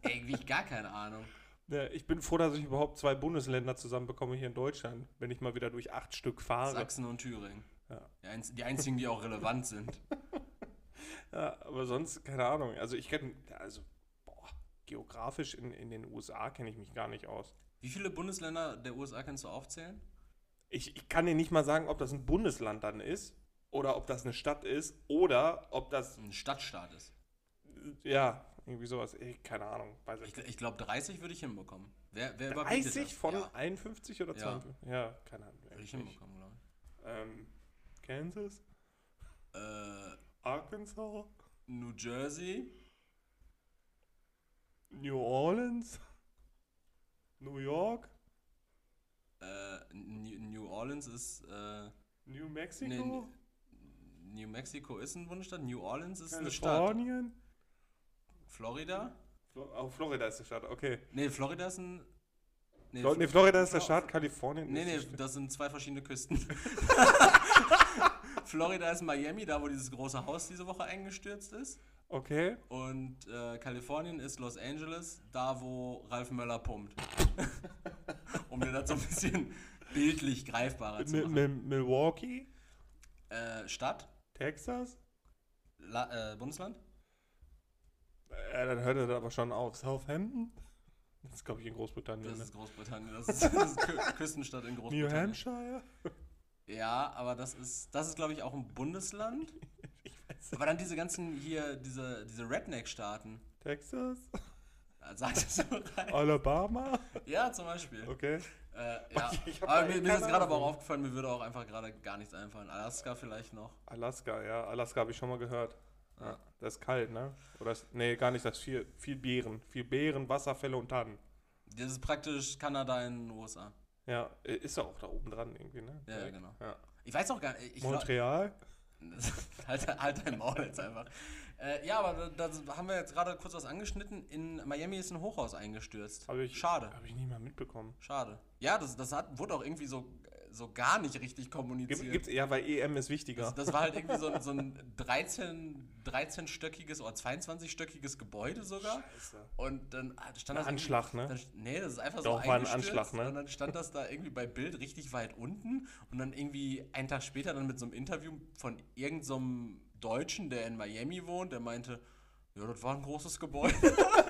Ey, irgendwie gar keine Ahnung. Ja, ich bin froh, dass ich überhaupt zwei Bundesländer zusammenbekomme hier in Deutschland, wenn ich mal wieder durch acht Stück fahre. Sachsen und Thüringen. Ja. Die einzigen, die auch relevant sind. Ja, aber sonst, keine Ahnung. Also ich kenne, also, boah, geografisch in, in den USA kenne ich mich gar nicht aus. Wie viele Bundesländer der USA kannst du aufzählen? Ich, ich kann dir nicht mal sagen, ob das ein Bundesland dann ist oder ob das eine Stadt ist oder ob das, Ein Stadtstaat ist. ja, irgendwie sowas. Ey, keine Ahnung. Weiß ich Ich, ich glaube, 30 würde ich hinbekommen. Wer, wer überbietet 30 das? von Ja, 51 oder Ja. 52? Ja, keine Ahnung. würde ich hinbekommen, glaube Ähm, Kansas? ich. Äh, Arkansas? New Jersey, New Orleans? New York? äh, New Orleans ist, äh, New Mexico? nee, New Mexico ist ein Bundesstaat, New Orleans ist eine Stadt. Kalifornien? Florida? Flo oh, Florida ist der Staat, okay. Nee, Florida ist ein. Nee, Flo nee, Florida ist der Staat, Kalifornien Nee, ist nee, Stadt. das sind zwei verschiedene Küsten. Florida ist Miami, da wo dieses große Haus diese Woche eingestürzt ist. Okay. Und äh, Kalifornien ist Los Angeles, da wo Ralf Möller pumpt. um dir das so ein bisschen bildlich greifbarer zu machen. Mi- Milwaukee? Äh, Stadt? Texas? La äh, Bundesland? Äh, dann hört er aber schon auf. Southampton? Das ist, glaube ich, in Großbritannien. Das ne? ist Großbritannien. Das ist, das ist Kü Küstenstadt in New Großbritannien. Hampshire? Ja, aber das ist, das ist glaube ich, auch ein Bundesland. Ich weiß nicht. Aber dann diese ganzen hier, diese, diese Redneck-Staaten. Texas? Äh, Sag das rein. Alabama? Ja, zum Beispiel. Okay. Äh, ja. Aber mir, eh mir ist gerade aber auch aufgefallen, mir würde auch einfach gerade gar nichts einfallen. Alaska vielleicht noch. Alaska, ja. Alaska habe ich schon mal gehört. Ja. Das ist kalt, ne? Oder ist, nee, gar nicht. Das ist viel, viel Beeren. Viel Beeren, Wasserfälle und Tannen. Das ist praktisch Kanada in den USA. Ja, äh, ist ja auch da oben dran irgendwie, ne? Ja, ja, genau. Ja. Ich weiß auch gar nicht. Montreal? halt, halt dein Maul jetzt einfach. Äh, ja, aber da, da haben wir jetzt gerade kurz was angeschnitten. In Miami ist ein Hochhaus eingestürzt. Hab ich, Schade. Habe ich nie mal mitbekommen. Schade. Ja, das, das hat, wurde auch irgendwie so, so gar nicht richtig Gibt, kommuniziert. gibt's, ja, weil EM ist wichtiger. Das, das war halt irgendwie so, ein- so ein 13, 13-stöckiges oder 22-stöckiges Gebäude sogar. Scheiße. Und dann stand Ein das. Anschlag, ne? Dann, nee, das ist einfach Doch, so war ein Anschlag, ne? Und dann stand das da irgendwie bei Bild richtig weit unten. Und dann irgendwie einen Tag später dann mit so einem Interview von irgendeinem so Deutschen, der in Miami wohnt, der meinte, ja, das war ein großes Gebäude.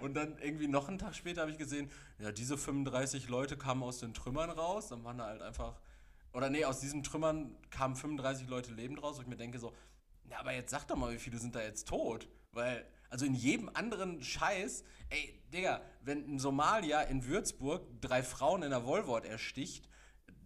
Und dann irgendwie noch einen Tag später habe ich gesehen, ja, diese 35 Leute kamen aus den Trümmern raus. Dann waren da halt einfach, oder nee, aus diesen Trümmern kamen 35 Leute lebend raus. Und ich mir denke so, ja, aber jetzt sag doch mal, wie viele sind da jetzt tot? Weil, also in jedem anderen Scheiß, ey, Digga, wenn ein Somalier in Würzburg drei Frauen in der Wollwort ersticht,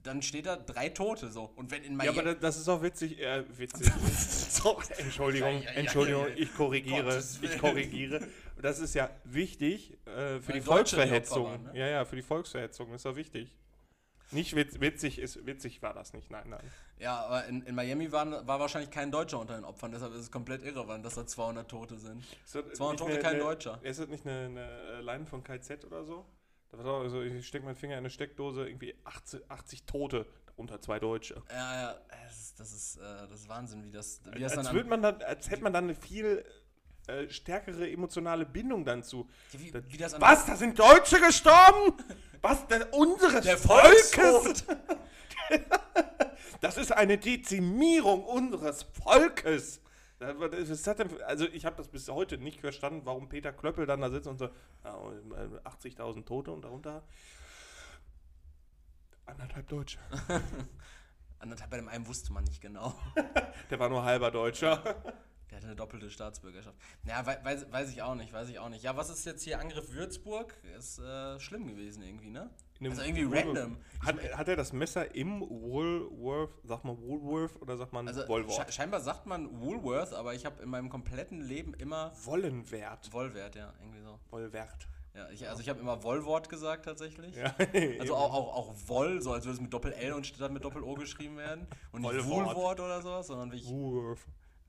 dann steht da drei Tote so. Und wenn in Ja, Miami. aber da- das ist auch witzig. Äh, witzig. so, Entschuldigung, Ja, ja, ja, Entschuldigung, ja, ja. ich korrigiere, ich korrigiere. Das ist ja wichtig äh, für Weil die Volksverhetzung. Waren, ne? Ja, ja, für die Volksverhetzung ist ja wichtig. Nicht witz, witzig ist, witzig war das nicht, nein, nein. Ja, aber in, in Miami waren, war wahrscheinlich kein Deutscher unter den Opfern, deshalb ist es komplett irrelevant, dass da 200 Tote sind. Ist das 200 nicht Tote, eine- kein eine- Deutscher. Ist das nicht eine, eine Line von KZ oder so? Da war also ich stecke meinen Finger in eine Steckdose, irgendwie 80, 80 Tote, darunter zwei Deutsche. Ja, ja, das ist, das ist, äh, das ist Wahnsinn, wie das, wie das Als, dann würd man dann, als hätte man dann eine viel äh, stärkere emotionale Bindung dann zu. Wie, wie das Was? Da sind Deutsche gestorben? Was? Das, unseres Der Volkes? Das ist eine Dezimierung unseres Volkes. Also ich habe das bis heute nicht verstanden, warum Peter Klöppel dann da sitzt und so, ja, äh, 80.000 Tote und darunter anderthalb Deutsche. Anderthalb bei dem einen wusste man nicht genau. Der war nur halber Deutscher. Der hatte eine doppelte Staatsbürgerschaft. Ja, wei- weiß, weiß ich auch nicht, weiß ich auch nicht. Ja, was ist jetzt hier Angriff Würzburg? Ist äh, schlimm gewesen irgendwie, ne? Also irgendwie random. Hat, hat er das Messer im Woolworth, sagt man Woolworth oder sagt man Also Woolworth? sche scheinbar sagt man Woolworth, aber ich habe in meinem kompletten Leben immer Wollenwert. Wollwert, ja, irgendwie so. Wollwert. Ja, ich, also ich habe immer Wollwort gesagt tatsächlich. Ja, Also auch, auch, auch Woll, so als würde es mit Doppel-L und statt mit Doppel-O geschrieben werden. Und nicht Wollwort. Woolwort oder sowas, sondern wie ich, Woolworth.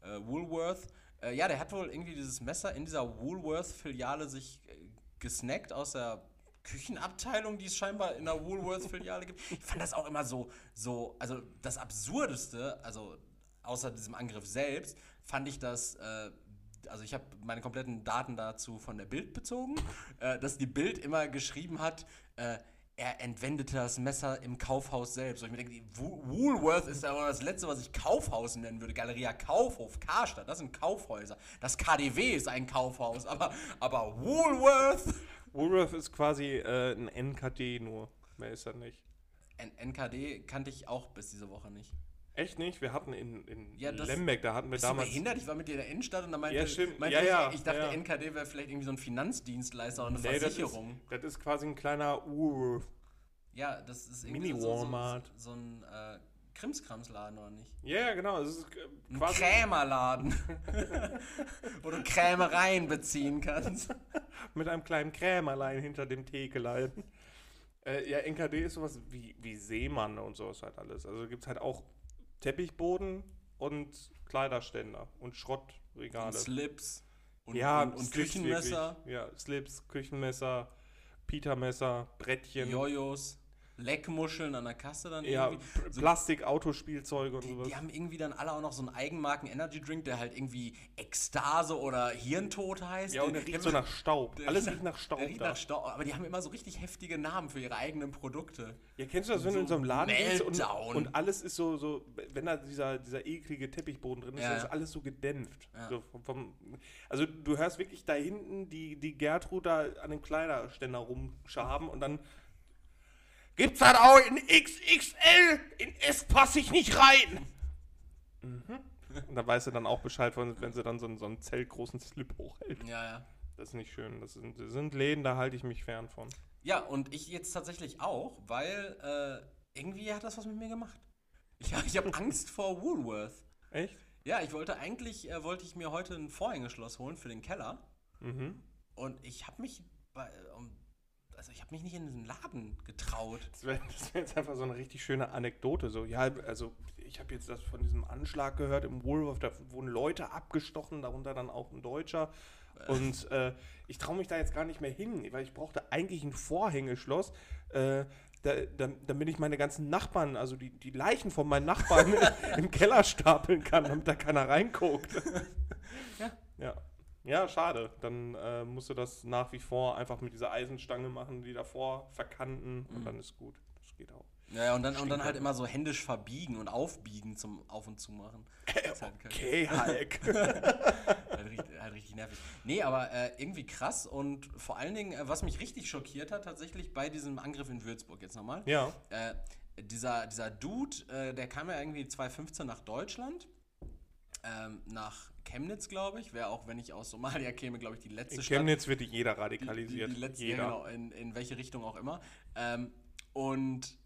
Äh, Woolworth. Äh, ja, der hat wohl irgendwie dieses Messer in dieser Woolworth-Filiale sich äh, gesnackt aus der Küchenabteilung, die es scheinbar in der Woolworth-Filiale gibt. Ich fand das auch immer so, so, also das Absurdeste, also außer diesem Angriff selbst, fand ich das, äh, also ich habe meine kompletten Daten dazu von der Bild bezogen, äh, dass die Bild immer geschrieben hat, äh, er entwendete das Messer im Kaufhaus selbst. Und ich mir denke, Woolworth ist aber das Letzte, was ich Kaufhaus nennen würde. Galeria Kaufhof, Karstadt, das sind Kaufhäuser. Das KDW ist ein Kaufhaus, aber, aber Woolworth. Woolworth ist quasi äh, ein NKD nur. Mehr ist das nicht. N NKD kannte ich auch bis diese Woche nicht. Echt nicht? Wir hatten in, in Ja, das- Lembeck, da hatten wir Bist du damals. behindert? Ich war mit dir in der Innenstadt und da meinte, Ja, stimmt. meinte Ja, ich, ja, ich dachte, ja. NKD wäre vielleicht irgendwie so ein Finanzdienstleister oder eine Nee, das ist, Versicherung. das ist quasi ein kleiner Woolworth. Ja, das ist irgendwie Mini so, so, Walmart. so, so ein äh, Krimskramsladen oder nicht? Ja, ja, genau. Es ist äh, Ein quasi Krämerladen, wo du Krämereien beziehen kannst. mit einem kleinen Krämerlein hinter dem Thekelein. Äh, ja, NKD ist sowas wie, wie Seemann und sowas halt alles. Also gibt es halt auch Teppichboden und Kleiderständer und Schrottregale. Und Slips und, ja, und, und Slips Küchenmesser, Wirklich. Ja, Slips, Küchenmesser, Petermesser, Brettchen. Jojos, Leckmuscheln an der Kasse dann Ja, irgendwie. P- Plastik, Autospielzeuge und Die, sowas. die haben irgendwie dann alle auch noch so einen Eigenmarken Energy Drink, der halt irgendwie Ekstase oder Hirntod heißt. ja, und der Die- riecht so nach Staub. der Alles riecht riecht nach Staub Der riecht da. nach Staub, aber die haben immer so richtig heftige Namen für ihre eigenen Produkte. Ja, kennst du das, wenn du in So so einem Laden bist und, und alles ist so, so, wenn da dieser, dieser eklige Teppichboden drin ist, Ja, dann ist alles so gedämpft. Ja. So vom, vom, also du hörst wirklich da hinten die, die Gertrud da an dem Kleiderständer rumschaben und dann gibt's das auch in XXL, in S passe ich nicht rein. Mhm. Und da weißt du dann auch Bescheid, wenn wenn sie dann so einen, so einen zeltgroßen Slip hochhält. Ja, ja. Das ist nicht schön. Das sind, das sind Läden, da halte ich mich fern von. Ja, und ich jetzt tatsächlich auch, weil äh, irgendwie hat das was mit mir gemacht. Ich, ich habe Angst vor Woolworth. Echt? Ja, ich wollte eigentlich, äh, wollte ich mir heute ein Vorhängeschloss holen für den Keller. Mhm. Und ich habe mich bei, um, also ich habe mich nicht in diesen Laden getraut. Das wäre wär jetzt einfach so eine richtig schöne Anekdote. So, ja, also ich habe jetzt das von diesem Anschlag gehört im Woolworth, da wurden Leute abgestochen, darunter dann auch ein Deutscher. Und äh, ich traue mich da jetzt gar nicht mehr hin, weil ich brauchte eigentlich ein Vorhängeschloss, äh, da, da, damit ich meine ganzen Nachbarn, also die, die Leichen von meinen Nachbarn im Keller stapeln kann, damit da keiner reinguckt. Ja. Ja. Ja, schade. Dann äh, musst du das nach wie vor einfach mit dieser Eisenstange machen, die davor verkanten und Mhm. dann ist gut. Das geht auch. Ja, und dann, und dann halt halt. immer so händisch verbiegen und aufbiegen zum Auf- und Zumachen. Halt kacke. Okay, Hulk. halt, richtig, halt richtig nervig. Nee, aber äh, irgendwie krass und vor allen Dingen, äh, was mich richtig schockiert hat, tatsächlich bei diesem Angriff in Würzburg jetzt nochmal. ja. Äh, dieser, dieser Dude, äh, der kam ja irgendwie 2015 nach Deutschland. Ähm, nach Chemnitz, glaube ich. Wäre auch, wenn ich aus Somalia käme, glaube ich, die letzte In Stadt. Chemnitz wird jeder radikalisiert. die, die letzte, jeder. Ja, genau, in, in welche Richtung auch immer. Ähm, und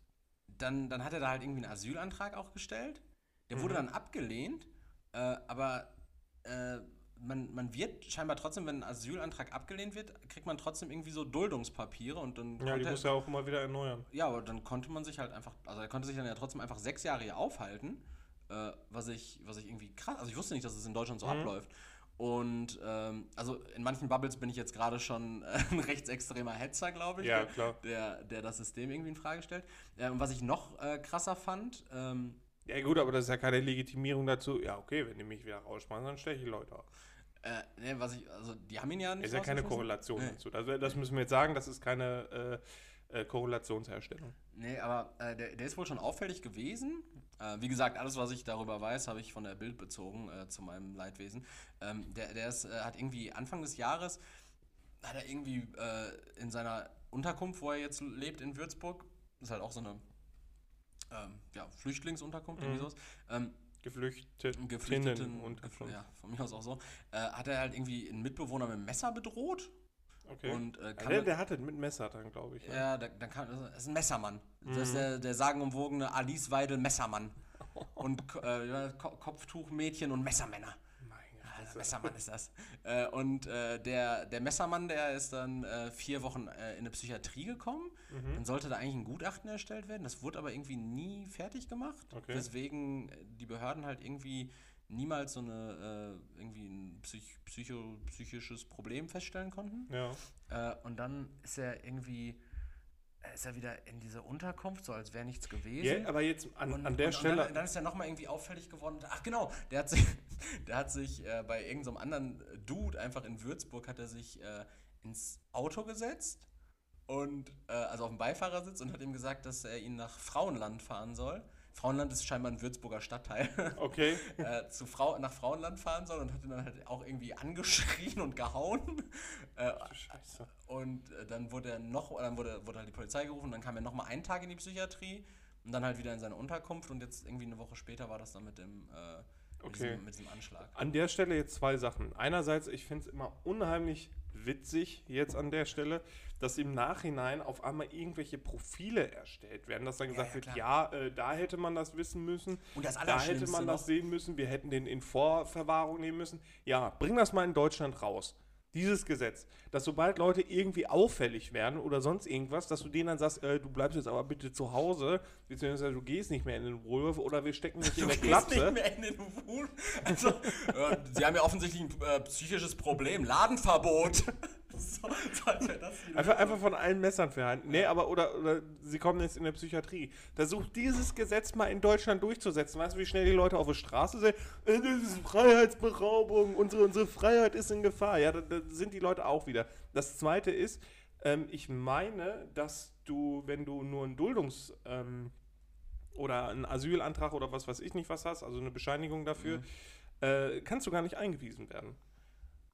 dann, dann hat er da halt irgendwie einen Asylantrag auch gestellt. Der wurde Mhm. dann abgelehnt, äh, aber äh, man, man wird scheinbar trotzdem, wenn ein Asylantrag abgelehnt wird, kriegt man trotzdem irgendwie so Duldungspapiere und dann Ja, die muss ja auch immer wieder erneuern. ja, aber dann konnte man sich halt einfach, also er konnte sich dann ja trotzdem einfach sechs Jahre hier aufhalten, äh, was, ich, was ich irgendwie krass, also ich wusste nicht, dass es in Deutschland so Mhm. abläuft. Und ähm, also in manchen Bubbles bin ich jetzt gerade schon äh, ein rechtsextremer Hetzer, glaube ich, Ja, der, klar. der, der das System irgendwie in Frage stellt. Äh, und was ich noch äh, krasser fand, ähm, Ja gut, aber das ist ja keine Legitimierung dazu. Ja, okay, wenn die mich wieder rausschmeißen, dann steche ich Leute auf. äh, nee, was ich, also die haben ihn ja nicht Ist ja keine. Korrelation Nee. dazu. Also das müssen wir jetzt sagen, das ist keine äh, Korrelationsherstellung. Nee, aber äh, der, der ist wohl schon auffällig gewesen. Äh, wie gesagt, alles, was ich darüber weiß, habe ich von der Bild bezogen äh, zu meinem Leidwesen. Ähm, der der ist, äh, hat irgendwie Anfang des Jahres, hat er irgendwie äh, in seiner Unterkunft, wo er jetzt lebt in Würzburg, ist halt auch so eine ähm, ja, Flüchtlingsunterkunft, irgendwie Mhm. sowas, ähm, Geflüchteten Geflüchteten und Gef- Geflüchteten. ja, von mir aus auch so, äh, hat er halt irgendwie einen Mitbewohner mit dem Messer bedroht. Okay. Und, äh, Ja, kann der, der hatte mit Messer dann, glaube ich. ne? Ja, da, dann kann, das ist ein Messermann. Das ist Mhm. der, der sagenumwogene Alice Weidel Messermann. Und äh, Kopftuchmädchen und Messermänner. Fresse. Messermann ist das. Äh, und äh, der, der Messermann, der ist dann äh, vier Wochen äh, in eine Psychiatrie gekommen. Mhm. Dann sollte da eigentlich ein Gutachten erstellt werden. Das wurde aber irgendwie nie fertig gemacht. Okay. Weswegen äh, die Behörden halt irgendwie niemals so eine äh, irgendwie ein Psych Psycho psychisches Problem feststellen konnten. Ja. Äh, und dann ist er irgendwie, äh, ist er wieder in diese Unterkunft, so als wäre nichts gewesen. ja, aber jetzt an, und, an der und, Stelle. Und dann, dann ist er nochmal irgendwie auffällig geworden. Ach genau, der hat sich, der hat sich äh, bei irgendeinem anderen Dude einfach in Würzburg hat er sich äh, ins Auto gesetzt und äh, also auf dem Beifahrersitz und hat ihm gesagt, dass er ihn nach Frauenland fahren soll. Frauenland ist scheinbar ein Würzburger Stadtteil. okay. äh, zu Frau, nach Frauenland fahren soll und hat ihn dann halt auch irgendwie angeschrien und gehauen. Äh, Scheiße. und äh, dann wurde er noch, dann wurde, wurde halt die Polizei gerufen, dann kam er nochmal einen Tag in die Psychiatrie und dann halt wieder in seine Unterkunft und jetzt irgendwie eine Woche später war das dann mit dem, äh, mit, Okay. diesem, mit diesem Anschlag. An der Stelle jetzt zwei Sachen. Einerseits, ich finde es immer unheimlich witzig jetzt an der Stelle, dass im Nachhinein auf einmal irgendwelche Profile erstellt werden, dass dann gesagt ja, wird, klar. ja, äh, da hätte man das wissen müssen, Und das da hätte man das noch- sehen müssen, wir hätten den in Vorverwahrung nehmen müssen. Ja, bring das mal in Deutschland raus. Dieses Gesetz, dass sobald Leute irgendwie auffällig werden oder sonst irgendwas, dass du denen dann sagst, äh, du bleibst jetzt aber bitte zu Hause, beziehungsweise du gehst nicht mehr in den Wohlwurf oder wir stecken dich in der Du gehst nicht mehr in den Wohl. Also, äh, sie haben ja offensichtlich ein äh, psychisches Problem. Ladenverbot. so, Einfach, einfach von allen Messern verhalten. Nee, aber oder, oder sie kommen jetzt in der Psychiatrie. Versucht dieses Gesetz mal in Deutschland durchzusetzen. Weißt du, wie schnell die Leute auf der Straße sind? Äh, Das ist Freiheitsberaubung, unsere, unsere Freiheit ist in Gefahr. Ja, da, da sind die Leute auch wieder. Das zweite ist, ähm, ich meine, dass du, wenn du nur ein Duldungs- ähm, oder einen Asylantrag oder was weiß ich nicht was hast, also eine Bescheinigung dafür, Mhm. äh, kannst du gar nicht eingewiesen werden.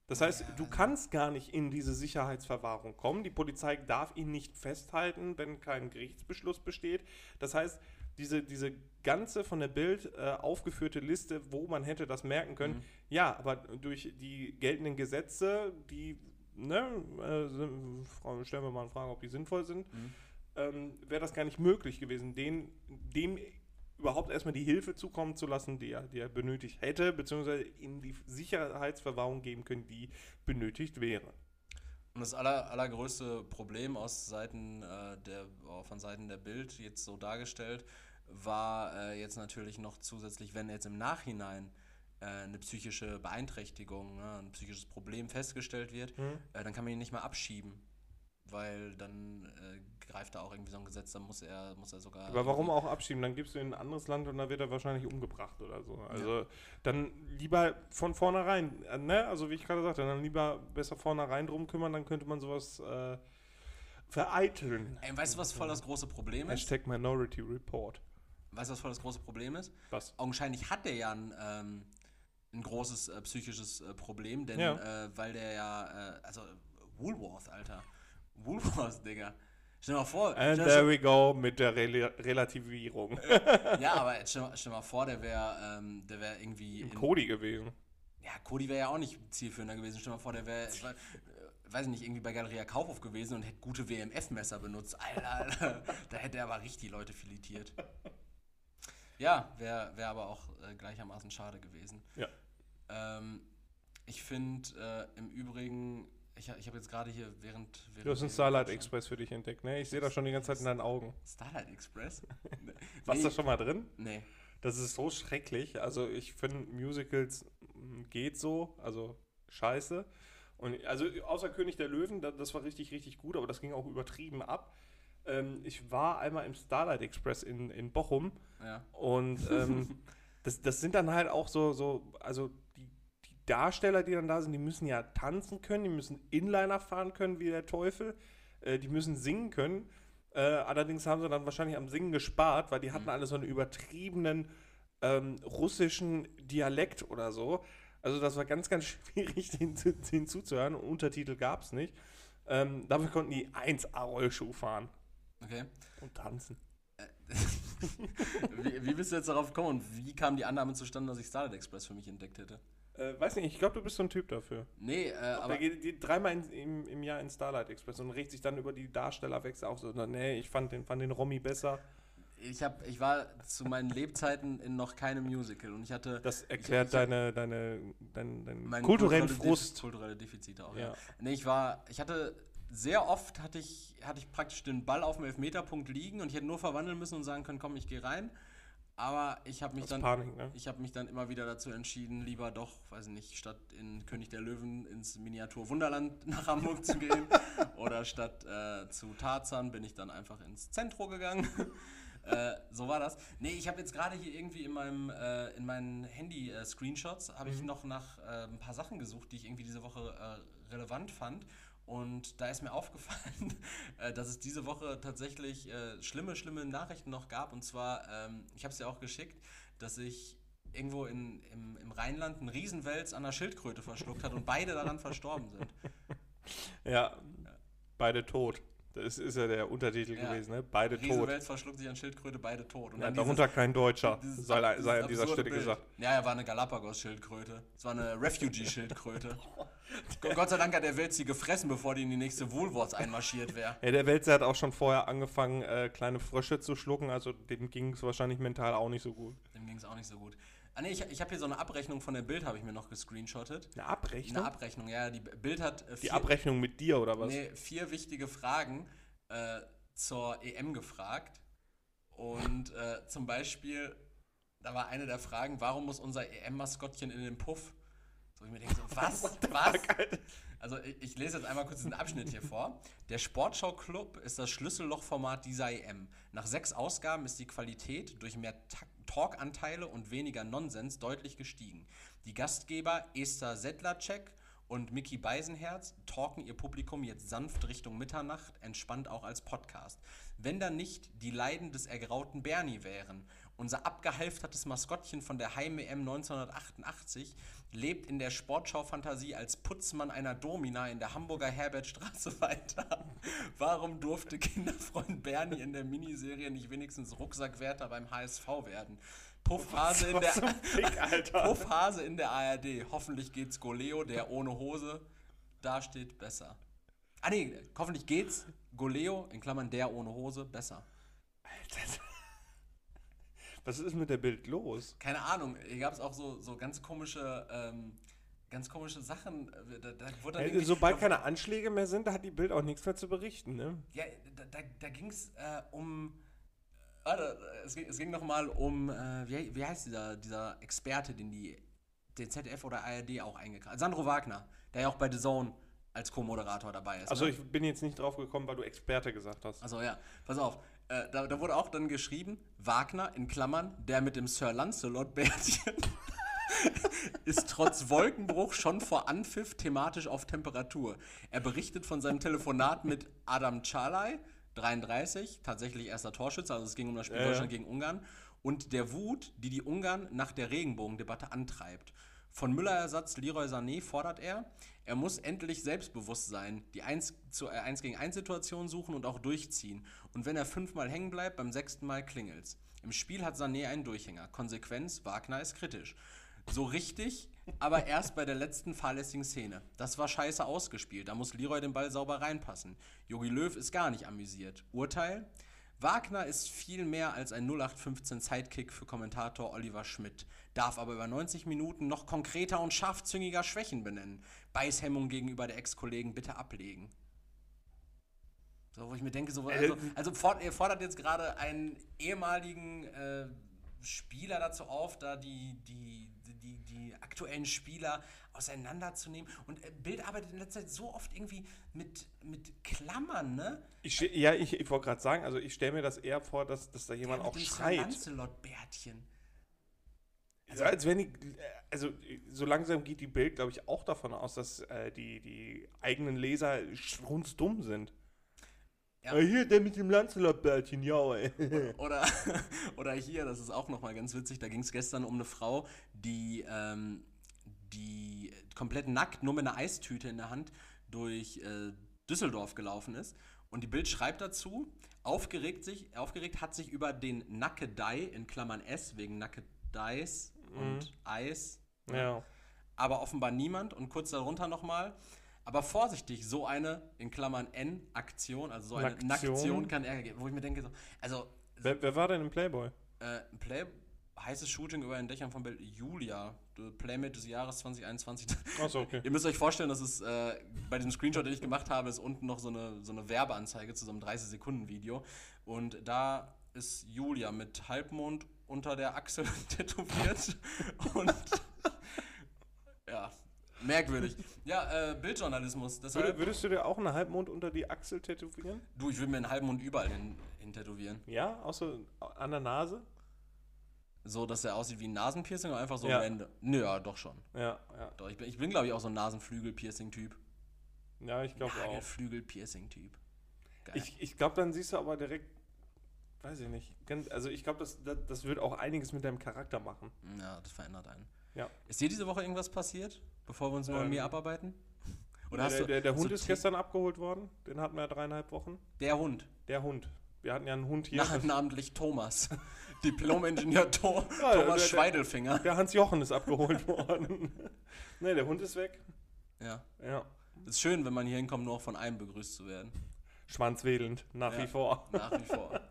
Das heißt, du kannst gar nicht in diese Sicherheitsverwahrung kommen. Die Polizei darf ihn nicht festhalten, wenn kein Gerichtsbeschluss besteht. Das heißt, diese, diese ganze von der Bild äh, aufgeführte Liste, wo man hätte das merken können, Mhm. ja, aber durch die geltenden Gesetze, die, ne, äh, sind, stellen wir mal eine Frage, ob die sinnvoll sind, Mhm. ähm, wäre das gar nicht möglich gewesen, den, dem überhaupt erstmal die Hilfe zukommen zu lassen, die er, die er benötigt hätte, beziehungsweise ihm die Sicherheitsverwahrung geben können, die benötigt wäre. Und das aller, allergrößte Problem aus Seiten äh, der, oh, von Seiten der Bild jetzt so dargestellt, war äh, jetzt natürlich noch zusätzlich, wenn jetzt im Nachhinein äh, eine psychische Beeinträchtigung, ne, ein psychisches Problem festgestellt wird, äh, dann kann man ihn nicht mehr abschieben. Weil dann äh, greift da auch irgendwie so ein Gesetz, dann muss er, muss er sogar. Aber warum auch abschieben? Dann gibst du ihn in ein anderes Land und da wird er wahrscheinlich umgebracht oder so. Also dann lieber von vornherein, äh, ne? Also wie ich gerade sagte, dann lieber besser vornherein drum kümmern, dann könnte man sowas äh, vereiteln. Ey, weißt du, was voll das große Problem ist? Hashtag Minority Report. Weißt du, was voll das große Problem ist? Was? Augenscheinlich hat der ja ein, ähm, ein großes äh, psychisches äh, Problem, denn Ja. äh, weil der ja, äh, also Woolworth, Alter. Woolworth, Digga. Stell dir mal vor, And there we go mit der Rel Relativierung. ja, aber stell, mal- stell mal vor, der wäre ähm, der wäre irgendwie in, Cody gewesen. Ja, Cody wäre ja auch nicht zielführender gewesen. Stell dir mal vor, der wäre, äh, weiß ich nicht, irgendwie bei Galeria Kaufhof gewesen und hätte gute WMF-Messer benutzt. Alter, Alter, da hätte er aber richtig Leute filetiert. Ja, wäre wär aber auch äh, gleichermaßen schade gewesen. Ja. Ähm, ich finde äh, im Übrigen, ich, ich habe jetzt gerade hier während, während. Du hast einen Starlight Express für dich entdeckt, ne? Ich sehe das schon die ganze Zeit in deinen Augen. Starlight Express? Warst du Nee, da schon mal drin? Nee. Das ist so schrecklich. Also ich finde Musicals mm, geht so, also scheiße. Und also außer König der Löwen, da- das war richtig, richtig gut, aber das ging auch übertrieben ab. Ähm, ich war einmal im Starlight Express in, in Bochum Ja. und ähm, das, das sind dann halt auch so, so also Darsteller, die dann da sind, die müssen ja tanzen können, die müssen Inliner fahren können wie der Teufel, äh, die müssen singen können. Äh, allerdings haben sie dann wahrscheinlich am Singen gespart, weil die hatten Mhm. alle so einen übertriebenen ähm, russischen Dialekt oder so. Also das war ganz, ganz schwierig, den, den zuzuhören. Und Untertitel gab es nicht. Ähm, dafür konnten die 1A Rollschuh fahren Okay. und tanzen. wie, wie bist du jetzt darauf gekommen und wie kam die Annahme zustande, dass ich Starlight Express für mich entdeckt hätte? Äh, weiß nicht, ich glaube, du bist so ein Typ dafür. Nee, äh, Aber aber. der geht, geht dreimal in, im, im Jahr in Starlight Express und regt sich dann über die Darstellerwechsel auch so. Nee, ich fand den, fand den Romy besser. Ich, hab, ich war zu meinen Lebzeiten in noch keinem Musical und ich hatte Das erklärt ich hab- deine, deine, deinen, deinen meinen kulturellen kulturelle Frust. Def kulturelle Defizite auch, ja. Ja. Nee, ich war, ich hatte sehr oft hatte ich, hatte ich praktisch den Ball auf dem Elfmeterpunkt liegen und ich hätte nur verwandeln müssen und sagen können, komm, ich gehe rein. Aber ich habe mich Aus dann Panik, ne? ich habe mich dann immer wieder dazu entschieden, lieber doch, weiß ich nicht, statt in König der Löwen ins Miniatur Wunderland nach Hamburg zu gehen oder statt äh, zu Tarzan bin ich dann einfach ins Zentro gegangen. äh, so war das. Nee, ich habe jetzt gerade hier irgendwie in meinem äh, in meinen Handy äh, Screenshots habe ich noch nach äh, ein paar Sachen gesucht, die ich irgendwie diese Woche äh, relevant fand. Und da ist mir aufgefallen, äh, dass es diese Woche tatsächlich äh, schlimme, schlimme Nachrichten noch gab. Und zwar, ähm, ich habe es dir auch geschickt, dass sich irgendwo in, im, im Rheinland ein Riesenwels an einer Schildkröte verschluckt hat und beide daran verstorben sind. Ja, beide tot. Das ist ja der Untertitel Ja. gewesen, ne? Beide tot. Riesenwels verschluckt sich an Schildkröte, beide tot. Und Ja, darunter kein Deutscher, dieses- sei, dieses sei an dieser Stelle Bild. gesagt. Ja, er war eine Galapagos-Schildkröte. Es war eine Refugee-Schildkröte. Gott sei Dank hat der Wels sie gefressen, bevor die in die nächste Woolworths einmarschiert wäre. Ja, der Welzer hat auch schon vorher angefangen, äh, kleine Frösche zu schlucken, also dem ging es wahrscheinlich mental auch nicht so gut. Dem ging es auch nicht so gut. Ah nee, ich, ich habe hier so eine Abrechnung von der Bild, habe ich mir noch gescreenshottet. Eine Abrechnung? Eine Abrechnung, ja. Die Bild hat äh, Die Abrechnung mit dir oder was? Nee, vier wichtige Fragen äh, zur EM gefragt. Und äh, zum Beispiel, da war eine der Fragen, warum muss unser EM-Maskottchen in den Puff? So ich mir denke, so, was? was? Also ich, ich lese jetzt einmal kurz diesen Abschnitt hier vor. Der Sportschau-Club ist das Schlüssellochformat dieser EM. Nach sechs Ausgaben ist die Qualität durch mehr Ta Talkanteile und weniger Nonsens deutlich gestiegen. Die Gastgeber Esther Sedlacek und Mickey Beisenherz talken ihr Publikum jetzt sanft Richtung Mitternacht, entspannt auch als Podcast. Wenn da nicht die Leiden des ergrauten Bernie wären. Unser abgehalftertes Maskottchen von der Heim-EM 1988 lebt in der Sportschau-Fantasie als Putzmann einer Domina in der Hamburger Herbertstraße weiter. Warum durfte Kinderfreund Bernie in der Miniserie nicht wenigstens Rucksackwärter beim HSV werden? Puffhase in der Alter. Puffhase in der ARD. Hoffentlich geht's Goleo, der ohne Hose dasteht, besser. Ah nee, hoffentlich geht's Goleo, in Klammern der ohne Hose, besser. Alter. Was ist mit der Bild los? Keine Ahnung, hier gab's auch so, so ganz komische, ähm, ganz komische Sachen. äh, Da, da wurde dann Äh, sobald da, keine Anschläge mehr sind, da hat die Bild auch nichts mehr zu berichten, ne? Ja, da, da, da ging's äh, um. Warte, es ging, es ging nochmal um, äh, wie, wie heißt dieser, dieser Experte, den die den ZDF oder ARD auch eingekauft hat? Sandro Wagner, der ja auch bei The Zone als Co-Moderator dabei ist. Also ne? ich bin jetzt nicht drauf gekommen, weil du Experte gesagt hast. Also ja, pass auf. Äh, da, da wurde auch dann geschrieben, Wagner in Klammern, der mit dem Sir Lancelot-Bärtchen. ist trotz Wolkenbruch schon vor Anpfiff thematisch auf Temperatur. Er berichtet von seinem Telefonat mit Adam Çalay, 33, tatsächlich erster Torschütze, also es ging um das Spiel Ja, ja. Deutschland gegen Ungarn, und der Wut, die die Ungarn nach der Regenbogendebatte antreibt. Von Müller-Ersatz Leroy Sané fordert er, er muss endlich selbstbewusst sein, die 1, zu, äh, 1 gegen 1 Situation suchen und auch durchziehen. Und wenn er fünfmal hängen bleibt, beim sechsten Mal klingelt's. Im Spiel hat Sané einen Durchhänger. Konsequenz, Wagner ist kritisch. So richtig, aber erst bei der letzten fahrlässigen Szene. Das war scheiße ausgespielt, da muss Leroy den Ball sauber reinpassen. Jogi Löw ist gar nicht amüsiert. Urteil? Wagner ist viel mehr als ein 0815 Sidekick für Kommentator Oliver Schmidt, darf aber über 90 Minuten noch konkreter und scharfzüngiger Schwächen benennen. Beißhemmung gegenüber der Ex-Kollegen bitte ablegen. So, wo ich mir denke, so, also, also fordert, ihr fordert jetzt gerade einen ehemaligen äh, Spieler dazu auf, da die, die, die, die aktuellen Spieler auseinanderzunehmen. Und äh, Bild arbeitet in letzter Zeit so oft irgendwie mit, mit Klammern, ne? Ich, ja, ich, ich wollte gerade sagen, also ich stelle mir das eher vor, dass, dass da jemand auch schreit. Lancelot-Bärtchen. Also, als wenn die, also so langsam geht die Bild, glaube ich, auch davon aus, dass äh, die, die eigenen Leser strunzdumm sind. Ja. Ah, hier, der mit dem Lancelot-Bärtchen, ja, ey. Oder, oder hier, das ist auch nochmal ganz witzig, da ging es gestern um eine Frau, die, ähm, die komplett nackt, nur mit einer Eistüte in der Hand, durch äh, Düsseldorf gelaufen ist. Und die Bild schreibt dazu, aufgeregt, sich, aufgeregt hat sich über den Nackedei, in Klammern S, wegen Nackedeis und Eis, ja. aber offenbar niemand. Und kurz darunter nochmal, aber vorsichtig, so eine, in Klammern N, Aktion, also so eine Naktion. Naktion kann Ärger geben. Wo ich mir denke, so, also Wer, wer war denn im Playboy? äh, Play, heißes Shooting über den Dächern von Bild, Julia, Playmate des Jahres 2021. Achso, okay. Ihr müsst euch vorstellen, dass es äh, bei diesem Screenshot, den ich gemacht habe, ist unten noch so eine, so eine Werbeanzeige zu so einem 30-Sekunden-Video. Und da ist Julia mit Halbmond unter der Achsel tätowiert. Und ja, merkwürdig. Ja, äh, Bildjournalismus. Deshalb, Würde, würdest du dir auch einen Halbmond unter die Achsel tätowieren? du, ich würde mir einen Halbmond überall hin, hin tätowieren. Ja, außer an der Nase? So, dass er aussieht wie ein Nasenpiercing oder einfach so Ja. am Ende? Nö, ja, doch schon. Ja, ja. Doch, ich bin, ich bin glaube ich, auch so ein Nasenflügel-Piercing-Typ. Ja, ich glaube auch. Nagelflügel-Piercing-Typ. Geil. Ich, ich glaube, dann siehst du aber direkt, weiß ich nicht. Also ich glaube, das, das, das wird auch einiges mit deinem Charakter machen. ja, das verändert einen. Ja. Ist dir diese Woche irgendwas passiert, bevor wir uns an Ähm, mir abarbeiten? Oder der, hast du der, der Hund ist gestern abgeholt worden. Den hatten wir ja dreieinhalb Wochen. Der Hund. Der Hund. Wir hatten ja einen Hund hier. Na, namentlich Thomas. Diplom-Ingenieur to Ja, der- Thomas der- Schweidelfinger. Der Hans Jochen ist abgeholt worden. ne, der Hund ist weg. Ja. Ja. Ist schön, wenn man hier hinkommt, nur auch von einem begrüßt zu werden. Schwanzwedelnd, nach Ja. wie vor. Nach wie vor.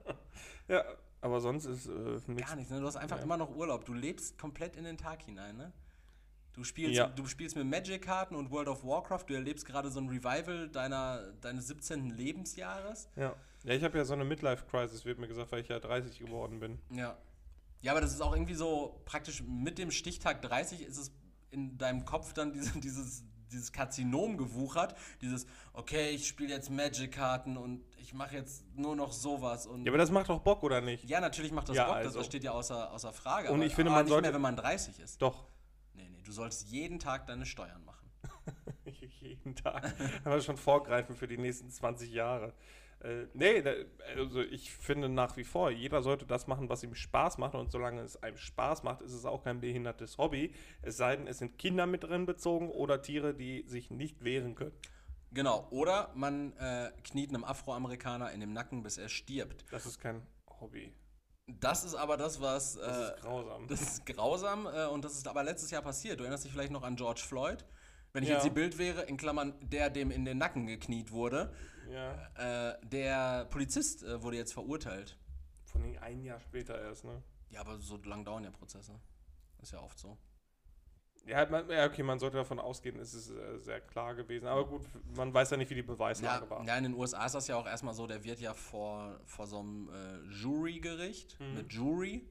Ja, aber sonst ist äh, nichts. Gar nicht, ne? Du hast einfach Ja. immer noch Urlaub. Du lebst komplett in den Tag hinein, ne? Du spielst, Ja. du spielst mit Magic-Karten und World of Warcraft. Du erlebst gerade so ein Revival deiner, deines 17. Lebensjahres. Ja. Ja, ich habe ja so eine Midlife-Crisis, wird mir gesagt, weil ich ja 30 geworden bin. Ja. Ja, aber das ist auch irgendwie so praktisch mit dem Stichtag 30 ist es in deinem Kopf dann diese, dieses, dieses Karzinom gewuchert. Dieses, okay, ich spiele jetzt Magic-Karten und ich mache jetzt nur noch sowas. Und Ja, aber das macht doch Bock, oder nicht? ja, natürlich macht das Ja, Bock, das- also. das steht ja außer, außer Frage. Und aber, ich finde, aber man nicht sollte- mehr, wenn man 30 ist. Doch. Nee, nee, du solltest jeden Tag deine Steuern machen. Jeden Tag. Aber schon vorgreifen für die nächsten 20 Jahre. Äh, nee, da, also ich finde nach wie vor, jeder sollte das machen, was ihm Spaß macht. Und solange es einem Spaß macht, ist es auch kein behindertes Hobby. Es sei denn, es sind Kinder mit drin bezogen oder Tiere, die sich nicht wehren können. Genau, oder man äh, kniet einem Afroamerikaner in den Nacken, bis er stirbt. Das ist kein Hobby. Das ist aber das, was. Das äh, ist grausam. Das ist grausam äh, und das ist aber letztes Jahr passiert. Du erinnerst dich vielleicht noch an George Floyd? Wenn ich Ja. jetzt die Bild wäre, in Klammern, der dem in den Nacken gekniet wurde, ja. äh, der Polizist äh, wurde jetzt verurteilt. Von allem ein Jahr später erst, ne? Ja, aber so lang dauern ja Prozesse. Ist ja oft so. Ja, man, ja, okay, man sollte davon ausgehen, es ist äh, sehr klar gewesen. Aber gut, man weiß ja nicht, wie die Ja, Beweislage war. ja, in den USA ist das ja auch erstmal so, der wird ja vor, vor so einem äh, Jurygericht Mhm. mit Jury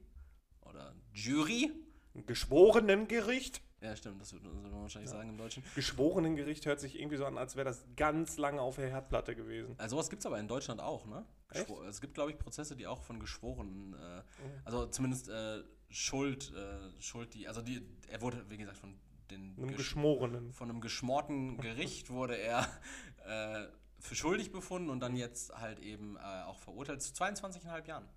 oder Jury Ein Geschworenengericht? Ja, stimmt, das würde man wahrscheinlich sagen im Deutschen. Geschworenengericht hört sich irgendwie so an, als wäre das ganz lange auf der Herdplatte gewesen. Also sowas gibt es aber in Deutschland auch, ne? Echt? Geschwo- Es gibt, glaube ich, Prozesse, die auch von Geschworenen, äh, also zumindest äh, Schuld, äh, Schuld, die, also die, er wurde, wie gesagt, von den Einem Gesch- Geschmorenen. von einem geschmorten Gericht wurde er äh, für schuldig befunden und dann jetzt halt eben äh, auch verurteilt zu 22,5 Jahren.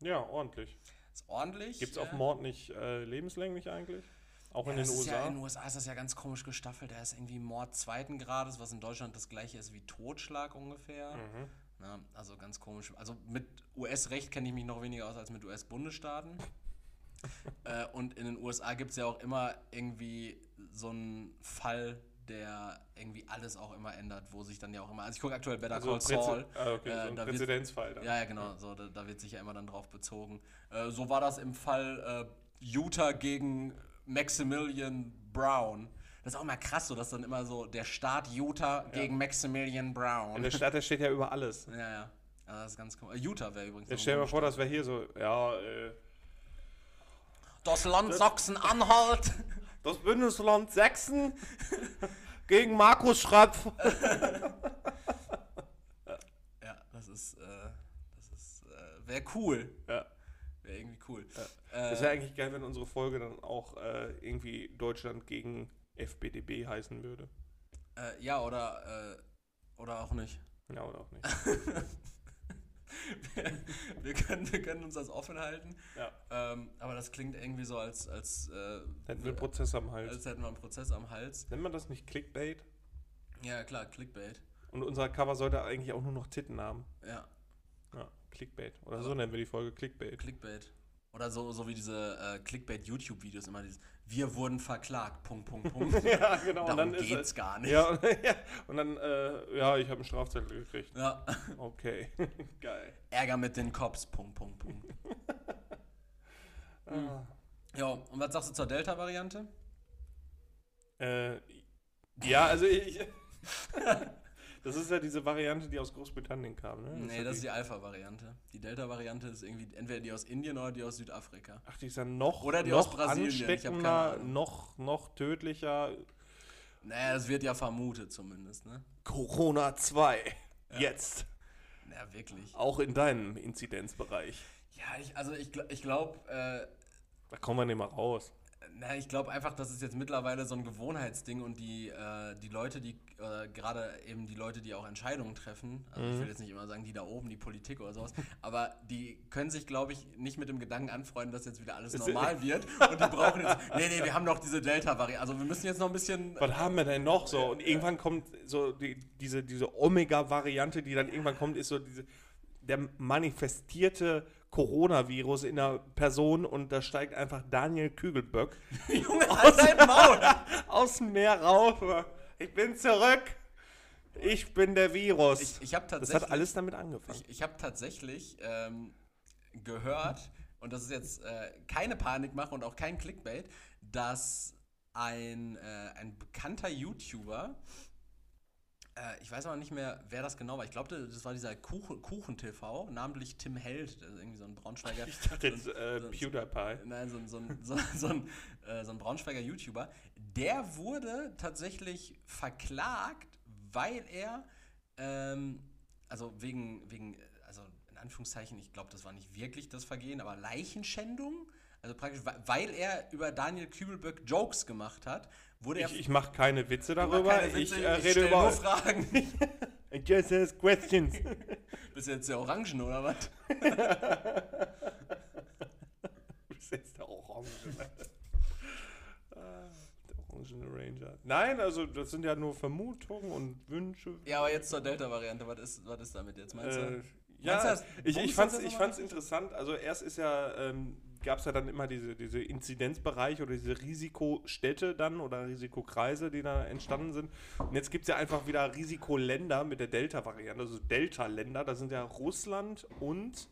Ja, ordentlich. Ist ordentlich. Gibt es auf Mord nicht äh, lebenslänglich eigentlich? Auch in Ja, den das ist USA? Ja, in den USA ist das ja ganz komisch gestaffelt. Da ist irgendwie Mord zweiten Grades, was in Deutschland das gleiche ist wie Totschlag ungefähr. Mhm. Na, also ganz komisch. Also mit US-Recht kenne ich mich noch weniger aus als mit US-Bundesstaaten. äh, und in den USA gibt es ja auch immer irgendwie so einen Fall, der irgendwie alles auch immer ändert, wo sich dann ja auch immer. Also ich gucke aktuell Better Call Präze- Saul. Ah, okay, Äh, so da wird- Präzedenzfall. Dann. Ja, ja, genau. So, da, da wird sich ja immer dann drauf bezogen. Äh, so war das im Fall äh, Utah gegen Maximilian Brown. Das ist auch immer krass, so dass dann immer so der Staat Utah gegen Maximilian Brown. In der Stadt, der steht ja über alles. ja, ja. Also das ist ganz komisch. Äh, Utah wäre übrigens. Jetzt stell dir mal vor, das wäre hier so, ja, äh, Das Land Sachsen-Anhalt. das Bundesland Sachsen gegen Markus Schröpf. ja, das ist. Äh, das ist. Äh, wäre cool. Ja. Wäre irgendwie cool. Das Äh, wäre eigentlich geil, wenn unsere Folge dann auch äh, irgendwie Deutschland gegen FBDB heißen würde. äh, ja, oder. Äh, oder auch nicht. Ja, oder auch nicht. wir, können, wir können uns das offen halten. Ja. Ähm, aber das klingt irgendwie so, als, als, äh, Hätten wir einen Prozess am Hals. als hätten wir einen Prozess am Hals. Nennt man das nicht Clickbait? Ja, klar, Clickbait. Und unser Cover sollte eigentlich auch nur noch Titten haben. Ja, Ja, Clickbait. Oder Aber- so nennen wir die Folge Clickbait. Clickbait. Oder so, so wie diese äh, Clickbait-YouTube-Videos immer dieses Wir wurden verklagt, Punkt, Punkt, Punkt. ja, genau. Darum und dann geht's ist, gar nicht. Ja, und, ja, und dann, äh, ja, ich habe einen Strafzettel gekriegt. Ja. Okay. Geil. Ärger mit den Cops, Punkt, Punkt, Punkt. Ah. Ja, und was sagst du zur Delta-Variante? Äh, ja, also ich. Das ist ja diese Variante, die aus Großbritannien kam, ne? nee, ja das ist die Alpha-Variante. Die Delta-Variante ist irgendwie entweder die aus Indien oder die aus Südafrika. Ach, die ist ja noch, Oder die noch aus Brasilien, ansteckender, noch, noch tödlicher. Naja, das wird ja vermutet zumindest, ne? Corona 2. Jetzt. Ja, wirklich. Auch in deinem Inzidenzbereich. Ja, ich, also ich, ich glaube, äh, Da kommen wir nicht mal raus. Na, ich glaube einfach, das ist jetzt mittlerweile so ein Gewohnheitsding und die, äh, die Leute, die, äh, gerade eben die Leute, die auch Entscheidungen treffen, also ich will jetzt nicht immer sagen, die da oben, die Politik oder sowas, aber die können sich, glaube ich, nicht mit dem Gedanken anfreunden, dass jetzt wieder alles normal wird und die brauchen jetzt, nee, nee, wir haben noch diese Delta-Variante, also wir müssen jetzt noch ein bisschen, Was haben wir denn noch so? Und irgendwann kommt so die, diese, diese Omega-Variante, die dann irgendwann kommt, ist so diese, der manifestierte Coronavirus in einer Person und da steigt einfach Daniel Kügelböck Junge, halt dein Maul! aus dem Meer rauf. Ich bin zurück. Ich bin der Virus. Ich, ich das hat alles damit angefangen. Ich, ich habe tatsächlich ähm, gehört, und das ist jetzt äh, keine Panikmache und auch kein Clickbait, dass ein, äh, ein bekannter YouTuber, äh, ich weiß aber nicht mehr, wer das genau war, ich glaube, das war dieser Kuchen, Kuchen TV, namentlich Tim Held, ist irgendwie so ein Braunschweiger. ich dachte jetzt so- äh, so- PewDiePie. Nein, so, ein- so, ein- so, so, ein, äh, so ein Braunschweiger YouTuber, der wurde tatsächlich verklagt, weil er, ähm, also wegen, wegen, also in Anführungszeichen, ich glaube, das war nicht wirklich das Vergehen, aber Leichenschändung, also praktisch, weil er über Daniel Kübelböck Jokes gemacht hat, wurde er Ich, ich mache keine Witze über darüber. keine Witze, ich äh, ich rede über. nur Fragen. I just ask questions. Bist du jetzt der Orangen oder was? Du bist jetzt der Orange. Ah, der Orangene Ranger. Nein, also das sind ja nur Vermutungen und Wünsche. Ja, aber jetzt zur Delta-Variante, was ist, was ist damit jetzt, meinst du? Äh, ja, das? ich, ich fand's, das ich fand's interessant. Also erst ist ja, ähm, gab es ja dann immer diese, diese Inzidenzbereiche oder diese Risikostädte dann oder Risikokreise, die da entstanden sind. Und jetzt gibt es ja einfach wieder Risikoländer mit der Delta-Variante, also Delta-Länder. Da sind ja Russland und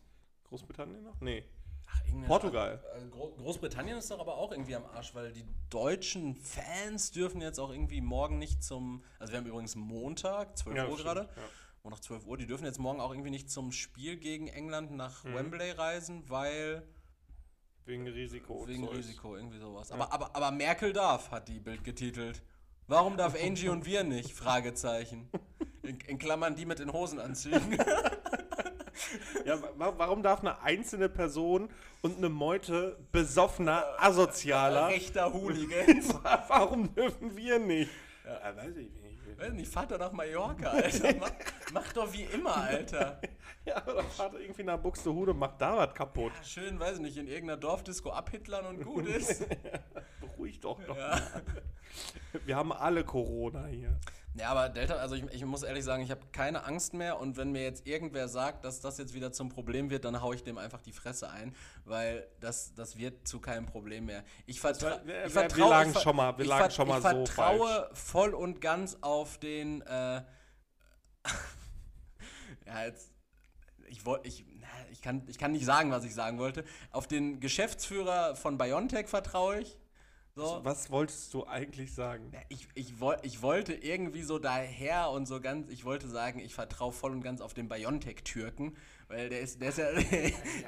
Großbritannien noch? Nee. Ach, Portugal. Äh, Gro Großbritannien ist doch aber auch irgendwie am Arsch, weil die deutschen Fans dürfen jetzt auch irgendwie morgen nicht zum. Also, wir haben übrigens Montag, 12 Ja, Uhr gerade. ja. Montag 12 Uhr. Die dürfen jetzt morgen auch irgendwie nicht zum Spiel gegen England nach Mhm. Wembley reisen, weil. Wegen Risiko. und Wegen Zeugs. Risiko, irgendwie sowas. Aber, aber, aber Merkel darf, hat die Bild getitelt. Warum darf Angie und wir nicht? Fragezeichen. In, in Klammern die mit den Hosenanzügen. Ja, wa warum darf eine einzelne Person und eine Meute besoffener, asozialer, Rechter Hooligans. warum dürfen wir nicht? Ja, weiß ich nicht. Weiß nicht, fahr doch nach Mallorca, Alter. Mach, mach doch wie immer, Alter. Ja, oder fahrt irgendwie nach Buxtehude und macht da was kaputt. Schön, weiß ich nicht, in irgendeiner Dorfdisco abhitlern und gut ist. Beruhig doch doch. Ja. Wir haben alle Corona hier. Ja, aber Delta, also ich, ich muss ehrlich sagen, ich habe keine Angst mehr und wenn mir jetzt irgendwer sagt, dass das jetzt wieder zum Problem wird, dann haue ich dem einfach die Fresse ein, weil das, das wird zu keinem Problem mehr. Ich, vertra wir- wir- ich wir vertraue lagen ich ver- schon mal- wir ich lagen schon mal ich so vertraue voll und ganz auf den äh, ja, jetzt ich wollte ich ich kann ich kann nicht sagen, was ich sagen wollte. Auf den Geschäftsführer von BioNTech vertraue ich. So. Was wolltest du eigentlich sagen? Ich, ich, ich wollte irgendwie so daher und so ganz, ich wollte sagen, ich vertraue voll und ganz auf den Biontech-Türken, weil der ist, der ist ja,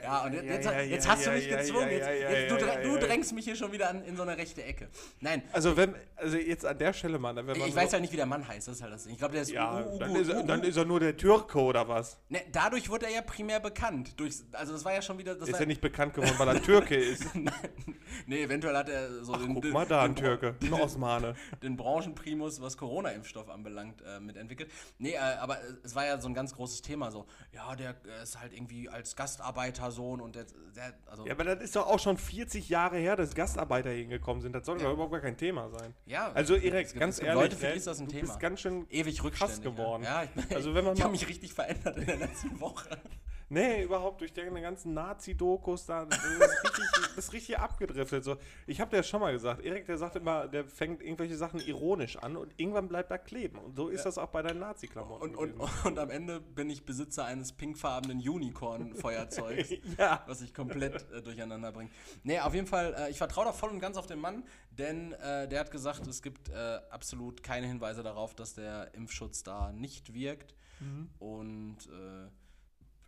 ja, und jetzt, jetzt, jetzt hast du mich gezwungen, jetzt, jetzt, du, du drängst mich hier schon wieder an, in so eine rechte Ecke. Nein, Also wenn, also jetzt an der Stelle mal, ne, wenn man ich so, weiß halt nicht, wie der Mann heißt, das ist halt das Ding. Ich glaube, der ist ja, U- U- dann ist, er, dann ist er nur der Türke oder was? ne, Dadurch wurde er ja primär bekannt. Durch, also das war ja schon wieder, Ist er nicht bekannt geworden, weil er Türke ist? nee, eventuell hat er so den, Guck mal da, ein Türke, ein Osmane. den Branchenprimus, was Corona-Impfstoff anbelangt, äh, mitentwickelt. Nee, äh, aber äh, es war ja so ein ganz großes Thema, so, ja, der äh, ist halt irgendwie als Gastarbeitersohn und der, der also, Ja, aber das ist doch auch schon 40 Jahre her, dass Gastarbeiter hingekommen sind. Das soll doch überhaupt gar kein Thema sein. ja, Also Erik, gibt- ganz ehrlich, Leute, für ne, die ist das ein du Thema. bist ganz schön Ewig rückständig. geworden. Ja, ja ich, Also wenn man ich habe mich richtig verändert in der letzten Woche. Nee, überhaupt durch deine ganzen Nazi-Dokus da. Du bist richtig, bist richtig abgedriftet. So. Ich habe dir ja schon mal gesagt, Erik, der sagt immer, der fängt irgendwelche Sachen ironisch an und irgendwann bleibt er kleben. Und so ist das auch bei deinen Nazi-Klamotten. Und, und, gewesen. und am Ende bin ich Besitzer eines pinkfarbenen Unicorn-Feuerzeugs. ja. was ich komplett äh, durcheinander bringe. Nee, auf jeden Fall, äh, ich vertraue da voll und ganz auf den Mann, denn äh, der hat gesagt, es gibt äh, absolut keine Hinweise darauf, dass der Impfschutz da nicht wirkt. Und äh,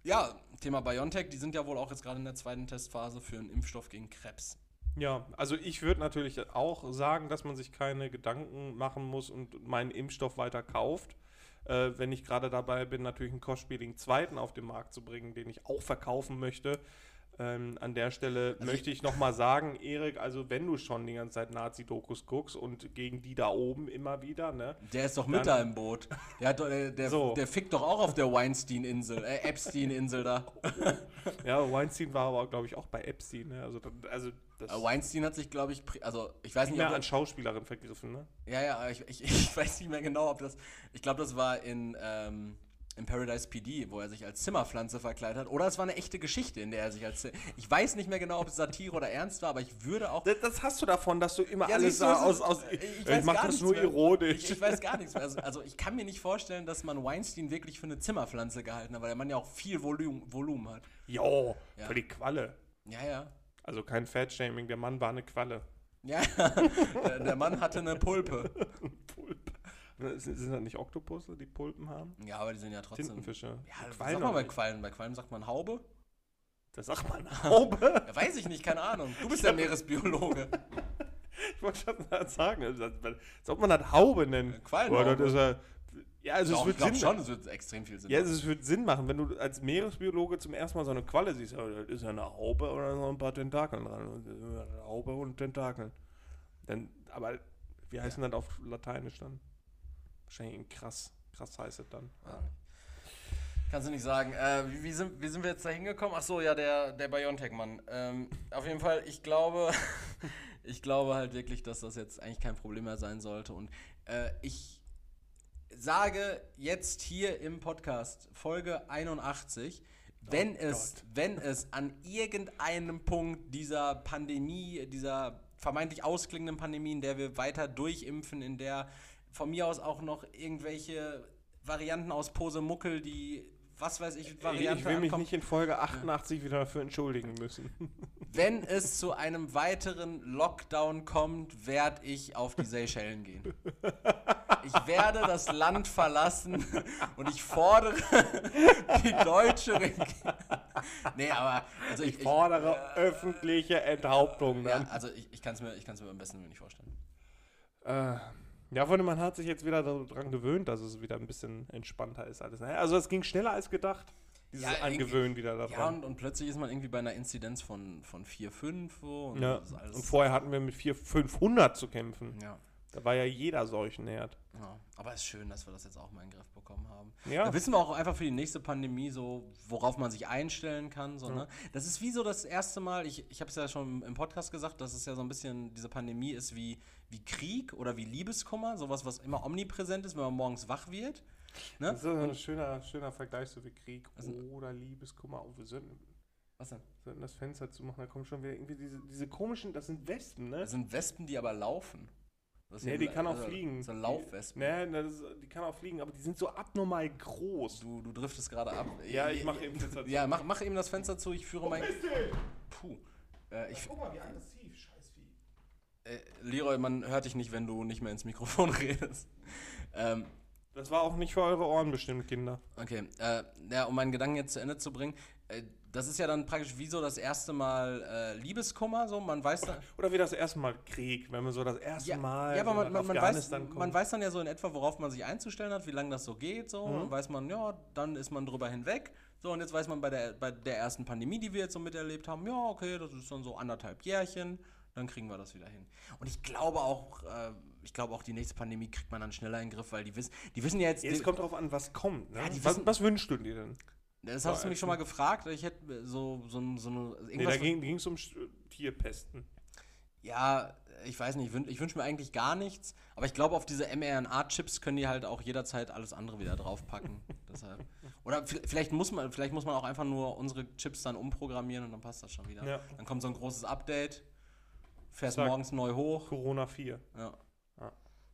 ja, Thema BioNTech, die sind ja wohl auch jetzt gerade in der zweiten Testphase für einen Impfstoff gegen Krebs. Ja, also ich würde natürlich auch sagen, dass man sich keine Gedanken machen muss und meinen Impfstoff weiter kauft. Äh, wenn ich gerade dabei bin, natürlich einen kostspieligen zweiten auf den Markt zu bringen, den ich auch verkaufen möchte. Ähm, an der Stelle Also möchte ich nochmal sagen, Erik, also wenn du schon die ganze Zeit Nazi-Dokus guckst und gegen die da oben immer wieder, ne? Der ist doch mit da im Boot. Der, hat doch, der, So. der fickt doch auch auf der Weinstein-Insel, äh, Epstein-Insel da. Ja, Weinstein war aber, glaube ich, auch bei Epstein, ne? Also, also das Äh, Weinstein hat sich, glaube ich, also ich weiß nicht, mehr ob an Schauspielerin vergriffen, ne? Ja, ja, ich, ich, ich weiß nicht mehr genau, ob das. Ich glaube, das war in, ähm, in Paradise PD, wo er sich als Zimmerpflanze verkleidet hat. Oder es war eine echte Geschichte, in der er sich als. Ich weiß nicht mehr genau, ob es Satire oder ernst war, aber ich würde auch. Das, das hast du davon, dass du immer Ja, alles es aus, aus. ich Ich, weiß mach gar das nur mehr. ironisch. Ich, ich weiß gar nichts mehr. Also, also ich kann mir nicht vorstellen, dass man Weinstein wirklich für eine Zimmerpflanze gehalten hat, weil der Mann ja auch viel Volumen, Volumen hat. Jo, Ja. für die Qualle. Ja, ja. Also kein Fat-Shaming, der Mann war eine Qualle. Ja, der, der Mann hatte eine Pulpe. Pulp. Sind, sind das nicht Oktopusse, die Pulpen haben? Ja, aber die sind ja trotzdem. Tintenfische. Ja, Die sag mal bei. Quallen. Bei Quallen sagt man Haube. Das sagt man Haube. Ja, weiß ich nicht, keine Ahnung. Du bist der Meeresbiologe. Ich wollte schon mal sagen, also als ob man das Haube nennt. Quallenhaube. Oder das ist ja, ja, also Doch, es ich wird glaube Sinn schon, es wird extrem viel Sinn Ja, machen. es wird Sinn machen, wenn du als Meeresbiologe zum ersten Mal so eine Qualle siehst. Ja, das ist ja eine Haube oder so ein paar Tentakeln dran. Haube und Tentakeln. Dann, aber wie heißt denn das auf Lateinisch dann? Wahrscheinlich in krass. Krass heißt es dann. Ja. Kannst du nicht sagen. Äh, wie, wie, sind, wie sind wir jetzt da hingekommen? Ach so, ja, der, der Biontech-Mann. Ähm, auf jeden Fall, ich glaube, ich glaube halt wirklich, dass das jetzt eigentlich kein Problem mehr sein sollte. Und äh, ich sage jetzt hier im Podcast, Folge 81, wenn, Oh es, wenn es an irgendeinem Punkt dieser Pandemie, dieser vermeintlich ausklingenden Pandemie, in der wir weiter durchimpfen, in der von mir aus auch noch irgendwelche Varianten aus Posemuckel, die was weiß ich, Ich, Variante ich will mich ankommen. nicht in Folge 88 wieder dafür entschuldigen müssen. Wenn es zu einem weiteren Lockdown kommt, werde ich auf die Seychellen gehen. Ich werde das Land verlassen und ich fordere die deutsche Regierung. nee, aber also Ich ich, fordere öffentliche Enthauptung ich, ja, also ich, ich kann es mir, ich mir am besten nicht vorstellen. Äh, ja, von man hat sich jetzt wieder daran gewöhnt, dass es wieder ein bisschen entspannter ist alles. ne? Also es ging schneller als gedacht, dieses Ja, Angewöhnen wieder Ja, daran. und, und plötzlich ist man irgendwie bei einer Inzidenz von, von 4, 5 so, und Ja, und vorher hatten wir mit 400, 500 zu kämpfen. ja, Da war ja jeder Seuchenherd. ja. Aber es ist schön, dass wir das jetzt auch mal in den Griff bekommen haben. Ja, Da wissen wir auch einfach für die nächste Pandemie so, worauf man sich einstellen kann. So, ne? Das ist wie so das erste Mal, ich, ich habe es ja schon im Podcast gesagt, dass es ja so ein bisschen, diese Pandemie ist wie, wie Krieg oder wie Liebeskummer, sowas, was immer omnipräsent ist, wenn man morgens wach wird. Ne? das ist ein schöner, schöner Vergleich so wie Krieg Also- oder Liebeskummer. Oh, wir sollten, Was denn? sollten das Fenster zumachen, da kommen schon wieder irgendwie diese, diese komischen, das sind Wespen, ne? Das sind Wespen, die aber laufen. Das Nee, die kann auch also fliegen. So Laufwespen. Nee, das die kann auch fliegen, aber die sind so abnormal groß. Du, du driftest gerade ab. Ja, ich mache eben Fenster zu. Ja, mach, mach eben das Fenster zu, ich führe mein. Puh. Äh, ich, Guck mal, wie aggressiv, Scheißvieh. Äh, Leroy, man hört dich nicht, wenn du nicht mehr ins Mikrofon redest. Ähm, Das war auch nicht für eure Ohren bestimmt, Kinder. okay, äh, ja, um meinen Gedanken jetzt zu Ende zu bringen. Äh, das ist ja dann praktisch wie so das erste Mal äh, Liebeskummer, so man weiß dann. Oder wie das erste Mal Krieg, wenn man so das erste Ja, Mal ja, aber man, man, man, weiß, man weiß dann ja so in etwa, worauf man sich einzustellen hat, wie lange das so geht, so. Mhm. Dann weiß man, ja, dann ist man drüber hinweg. So, und jetzt weiß man bei der, bei der ersten Pandemie, die wir jetzt so miterlebt haben, ja, okay, das ist dann so anderthalb Jährchen, dann kriegen wir das wieder hin. Und ich glaube auch, äh, ich glaube auch, die nächste Pandemie kriegt man dann schneller in den Griff, weil die wissen, die wissen ja jetzt, Jetzt die, kommt drauf an, was kommt. Ne? Ja, die was, wissen- was wünschst du dir denn? das hast du mich also- schon mal gefragt, ich hätte so, so, ein- so eine, Nee, da ging es um Tierpesten. Ja, ich weiß nicht, ich wün- ich wünsche mir eigentlich gar nichts, aber ich glaube, auf diese mRNA-Chips können die halt auch jederzeit alles andere wieder draufpacken. Deshalb. Oder vielleicht muss, man, vielleicht muss man auch einfach nur unsere Chips dann umprogrammieren und dann passt das schon wieder. Ja. Dann kommt so ein großes Update, fährst Zack. morgens neu hoch. Corona 4. Ja. Ja.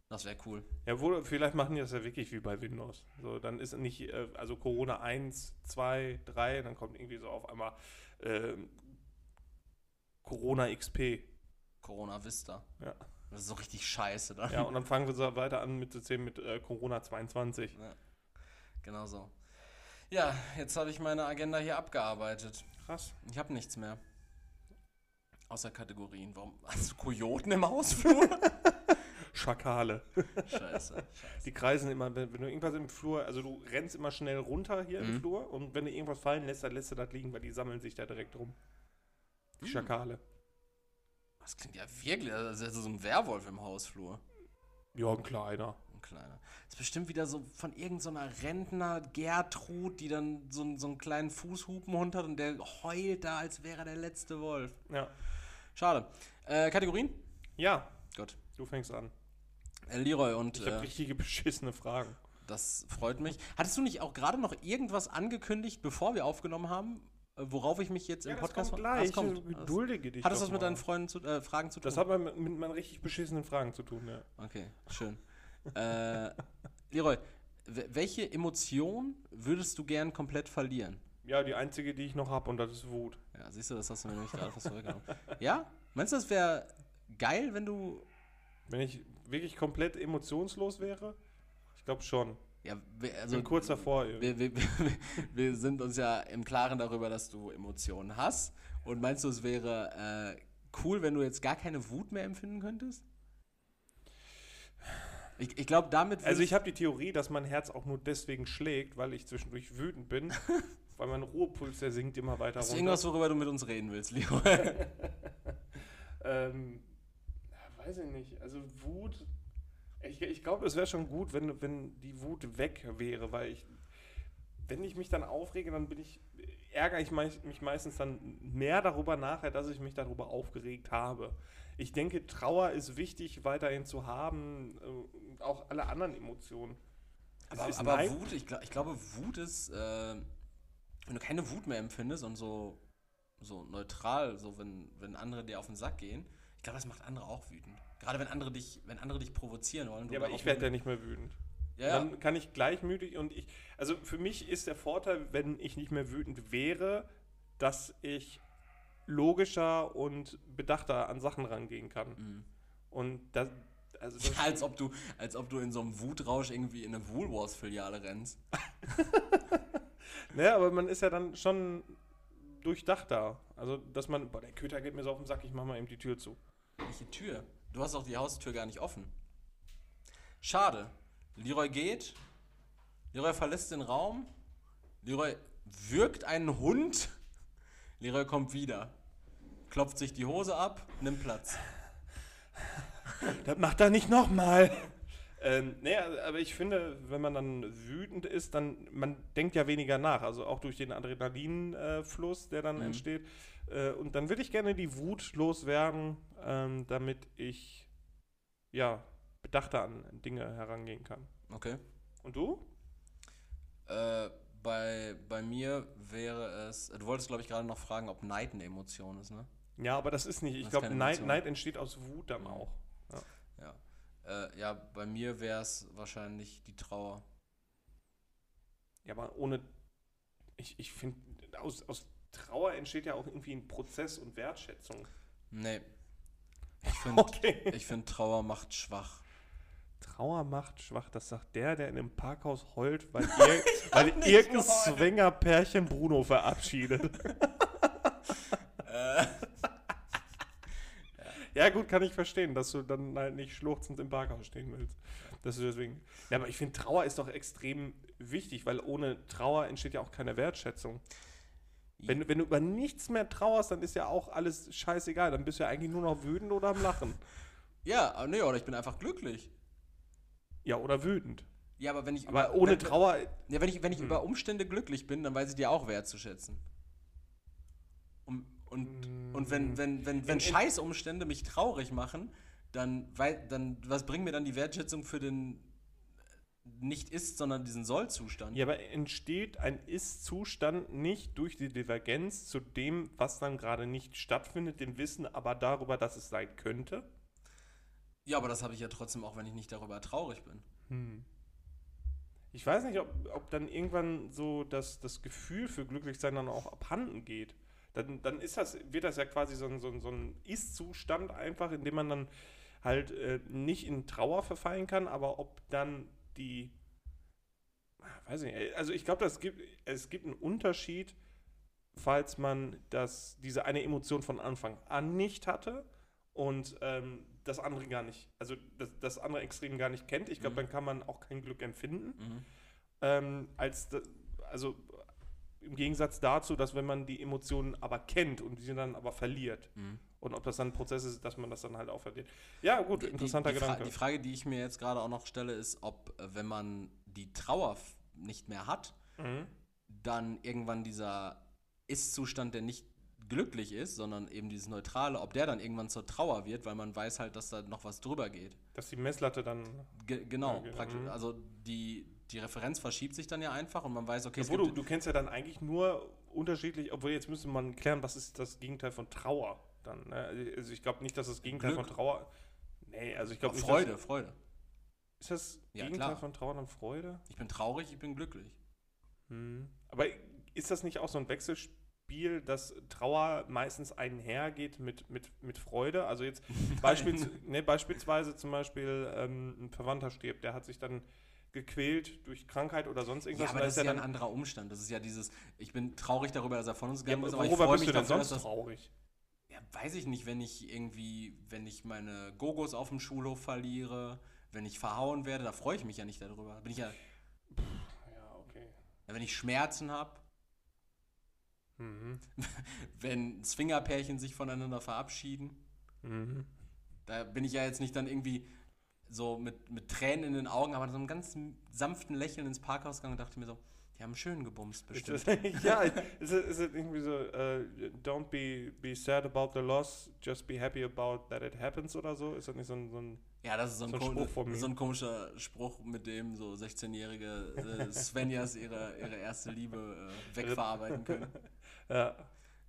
Das wäre cool. Ja, wo, vielleicht machen die das ja wirklich wie bei Windows. So, dann ist nicht, äh, also Corona 1, 2, 3, dann kommt irgendwie so auf einmal ähm, Corona XP. Corona Vista. Ja. Das ist so richtig scheiße dann. ja, und dann fangen wir so weiter an mit System mit äh, Corona 22. Ja. Genau so. Ja, jetzt habe ich meine Agenda hier abgearbeitet. Krass. Ich habe nichts mehr. Außer Kategorien. Warum? Hast du Kojoten im Hausflur? Schakale. Scheiße. Scheiße. Die kreisen immer, wenn, wenn du irgendwas im Flur, also du rennst immer schnell runter hier im Mhm. Flur und wenn du irgendwas fallen lässt, dann lässt du das liegen, weil die sammeln sich da direkt rum. Die Mhm. Schakale. Das klingt ja wirklich, als hätte so ein Werwolf im Hausflur. Ja, ein kleiner. Ein kleiner. Das ist bestimmt wieder so von irgendeiner Rentner Gertrud, die dann so, einen- so einen kleinen Fußhupenhund hat und der heult da, als wäre er der letzte Wolf. Ja. Schade. Äh, Kategorien? Ja, Gut. du fängst an. Äh, Leroy und Ich habe äh, richtige beschissene Fragen. das freut mich. Hattest du nicht auch gerade noch irgendwas angekündigt, bevor wir aufgenommen haben, äh, worauf ich mich jetzt im Podcast... kommt Ah, gleich. es kommt. Geduldige dich Hat das was mit deinen Freunden zu, äh, Fragen zu tun? Das hat man mit, mit meinen richtig beschissenen Fragen zu tun, ja. Okay, schön. äh, Leroy, welche Emotion würdest du gern komplett verlieren? Ja, die einzige, die ich noch habe, und das ist Wut. Ja, siehst du, das hast du mir nämlich gerade fast zurückgenommen. Ja? Meinst du, das wäre geil, wenn du. Wenn ich wirklich komplett emotionslos wäre, ich glaube schon. Ja, wir- Ich also. bin kurz davor. Wir, wir, wir, wir sind uns ja im Klaren darüber, dass du Emotionen hast. Und meinst du, es wäre äh, cool, wenn du jetzt gar keine Wut mehr empfinden könntest? Ich, ich glaube, damit. Also ich habe die Theorie, dass mein Herz auch nur deswegen schlägt, weil ich zwischendurch wütend bin, weil mein Ruhepuls, der sinkt immer weiter Hast runter. irgendwas, worüber du mit uns reden willst, Leroy? Ähm, weiß ich nicht. Also Wut, ich, ich glaube, es wäre schon gut, wenn, wenn die Wut weg wäre, weil ich, wenn ich mich dann aufrege, dann bin ich, ärgere ich mich meistens dann mehr darüber nachher, dass ich mich darüber aufgeregt habe. Ich denke, Trauer ist wichtig weiterhin zu haben, äh, auch alle anderen Emotionen. Aber, ist aber nein- Wut, ich, glaub, ich glaube, Wut ist, äh, wenn du keine Wut mehr empfindest und so, so neutral, so wenn, wenn andere dir auf den Sack gehen, ich glaube, das macht andere auch wütend. Gerade wenn andere dich, wenn andere dich provozieren wollen. Ja, aber ich werde ja nicht mehr wütend. Ja. Dann kann ich gleichmütig und ich, also für mich ist der Vorteil, wenn ich nicht mehr wütend wäre, dass ich logischer und bedachter an Sachen rangehen kann. Mhm. Und das, also das, Ja, als ob du, als ob du in so einem Wutrausch irgendwie in eine Woolworths-Filiale rennst. ne, aber man ist ja dann schon durchdachter. Also, dass man, boah, der Köter geht mir so auf den Sack, ich mach mal eben die Tür zu. Welche Tür? Du hast auch die Haustür gar nicht offen. Schade. Leroy geht. Leroy verlässt den Raum. Leroy wirkt einen Hund. Leroy kommt wieder. Klopft sich die Hose ab, nimmt Platz. Das macht er nicht nochmal. Ähm, nee, aber ich finde, wenn man dann wütend ist, dann, man denkt ja weniger nach, also auch durch den Adrenalinfluss, der dann Mhm. entsteht. Äh, und dann würde ich gerne die Wut loswerden, ähm, damit ich, ja, bedachter an Dinge herangehen kann. Okay. Und du? Äh, bei, bei mir wäre es. Du wolltest, glaube ich, gerade noch fragen, ob Neid eine Emotion ist, ne? Ja, aber das ist nicht. Ich glaube, Neid. Neid entsteht aus Wut dann auch. Ja. Äh, ja, bei mir wäre es wahrscheinlich die Trauer. Ja, aber ohne. Ich, ich finde, aus, aus Trauer entsteht ja auch irgendwie ein Prozess und Wertschätzung. Nee. Ich finde, Okay. ich find, Trauer macht schwach. Trauer macht schwach, das sagt der, der in einem Parkhaus heult, weil, ir weil irgendein geheult. Swingerpärchen Bruno verabschiedet. Äh, Ja, gut, kann ich verstehen, dass du dann halt nicht schluchzend im Parkhaus stehen willst. Das ist deswegen. Ja, aber ich finde, Trauer ist doch extrem wichtig, weil ohne Trauer entsteht ja auch keine Wertschätzung. Wenn, du- wenn du über nichts mehr trauerst, dann ist ja auch alles scheißegal. Dann bist du ja eigentlich nur noch wütend oder am Lachen. ja, nee, oder ich bin einfach glücklich. Ja, oder wütend. Ja, aber wenn ich Aber über, ohne wenn, Trauer. Ja, wenn ich, wenn ich Hm. über Umstände glücklich bin, dann weiß ich die auch wertzuschätzen. Und, und, und wenn, wenn, wenn, wenn in- Scheißumstände mich traurig machen, dann, weil, dann, was bringt mir dann die Wertschätzung für den nicht ist, sondern diesen Soll-Zustand? Ja, aber entsteht ein Ist-Zustand nicht durch die Divergenz zu dem, was dann gerade nicht stattfindet, dem Wissen aber darüber, dass es sein könnte? Ja, aber das habe ich ja trotzdem auch, wenn ich nicht darüber traurig bin. Hm. Ich weiß nicht, ob, ob dann irgendwann so das, das Gefühl für Glücklichsein dann auch abhanden geht. Dann, dann ist das, wird das ja quasi so ein, so ein, so ein Ist-Zustand einfach, in dem man dann halt äh, nicht in Trauer verfallen kann, aber ob dann die, ah, weiß ich nicht, also ich glaube, es gibt, es gibt einen Unterschied, falls man das, diese eine Emotion von Anfang an nicht hatte und ähm, das andere gar nicht, also das, das andere Extrem gar nicht kennt. Ich glaube, Mhm. dann kann man auch kein Glück empfinden. Mhm. Ähm, als also im Gegensatz dazu, dass wenn man die Emotionen aber kennt und die dann aber verliert. Mhm. Und ob das dann ein Prozess ist, dass man das dann halt auch verliert. Ja, gut, Die- interessanter die, die, Fra Gedanke. die Frage, die ich mir jetzt gerade auch noch stelle, ist, ob, äh, wenn man die Trauer nicht mehr hat, mhm. dann irgendwann dieser Ist-Zustand, der nicht glücklich ist, sondern eben dieses Neutrale, ob der dann irgendwann zur Trauer wird, weil man weiß halt, dass da noch was drüber geht. Dass die Messlatte dann. Ge genau, Ja, praktisch. Mhm. Also die, die Referenz verschiebt sich dann ja einfach und man weiß, okay, es Obwohl, du, gibt, du kennst ja dann eigentlich nur unterschiedlich, obwohl jetzt müsste man klären, was ist das Gegenteil von Trauer dann. Ne? Also ich glaube nicht, dass das Gegenteil Glück. von Trauer. Nee, also ich glaube nicht. Freude, Freude. Dass, ist das Ja, Gegenteil klar. von Trauer dann Freude? Ich bin traurig, ich bin glücklich. Hm. Aber ist das nicht auch so ein Wechselspiel, dass Trauer meistens einhergeht mit, mit, mit Freude? Also jetzt beispiels, ne, beispielsweise zum Beispiel ähm, ein Verwandter stirbt, der hat sich dann gequält durch Krankheit oder sonst Ja, irgendwas. aber und da das ist ja ein dann, anderer Umstand. Das ist ja dieses, ich bin traurig darüber, dass er von uns ja, gegangen ist, aber ich freue bist mich du denn dafür, dass sonst das traurig? Ja, weiß ich nicht, wenn ich irgendwie, wenn ich meine Gogos auf dem Schulhof verliere, wenn ich verhauen werde, da freue ich mich ja nicht darüber. Bin ich ja, Ja, okay. wenn ich Schmerzen habe, Mhm. wenn Swingerpärchen sich voneinander verabschieden, Mhm. da bin ich ja jetzt nicht dann irgendwie so mit, mit Tränen in den Augen, aber so einem ganz sanften Lächeln ins Parkhaus gegangen und dachte mir so, die haben schön gebumst bestimmt. ja, ist es, irgendwie so, äh, don't be, be sad about the loss, just be happy about that it happens oder so? Ist das nicht so ein, so ein Ja, das ist so ein, So ein Spruch von mir. so ein komischer Spruch, mit dem so 16-jährige äh, Svenjas ihre, ihre erste Liebe äh, wegverarbeiten können. Ja.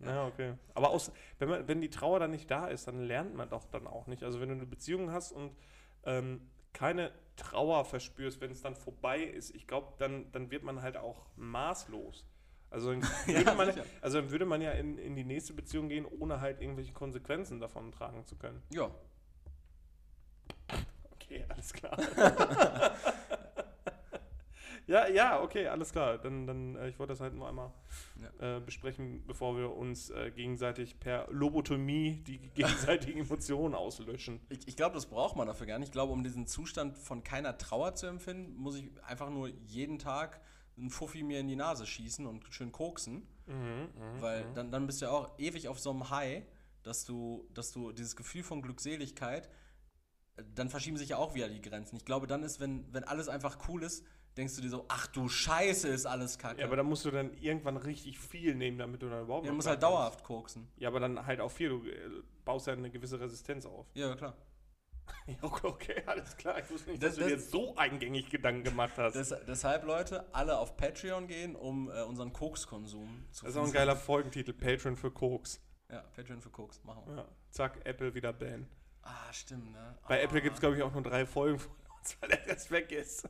Ja, okay. Aber aus, wenn, man, wenn die Trauer dann nicht da ist, dann lernt man doch dann auch nicht. Also wenn du eine Beziehung hast und ähm, keine Trauer verspürst, wenn es dann vorbei ist, ich glaube, dann, dann wird man halt auch maßlos. Also dann, würde man, sicher. also dann würde man ja in, in die nächste Beziehung gehen, ohne halt irgendwelche Konsequenzen davon tragen zu können. Ja, Okay, alles klar. Ja, ja, okay, alles klar. Dann, dann äh, ich wollte das halt nur einmal äh, besprechen, bevor wir uns äh, gegenseitig per Lobotomie die gegenseitigen Emotionen auslöschen. Ich, ich glaube, das braucht man dafür gar nicht. Ich glaube, um diesen Zustand von keiner Trauer zu empfinden, muss ich einfach nur jeden Tag einen Fuffi mir in die Nase schießen und schön koksen. Mhm, weil dann, dann bist du ja auch ewig auf so einem High, dass du, dass du dieses Gefühl von Glückseligkeit, äh, dann verschieben sich ja auch wieder die Grenzen. Ich glaube, dann ist, wenn, wenn alles einfach cool ist, denkst du dir so, ach du Scheiße, ist alles kacke. Ja, aber dann musst du dann irgendwann richtig viel nehmen, damit du dann überhaupt ja, du musst halt dauerhaft koksen. Ja, aber dann halt auch viel. Du äh, baust ja eine gewisse Resistenz auf. Ja, klar. Ja, okay, alles klar. Ich wusste nicht, Das- dass du dir das- jetzt so eingängig Gedanken gemacht hast. Des, deshalb, Leute, alle auf Patreon gehen, um äh, unseren Kokskonsum zu das ist auch ein geiler Folgentitel. Patreon für Koks. Ja, Patreon für Koks, machen wir. Ja. Zack, Apple wieder ban. Ah, stimmt, ne? Bei ah. Apple gibt es, glaube ich, auch nur drei Folgen von uns, weil der Rest weg ist.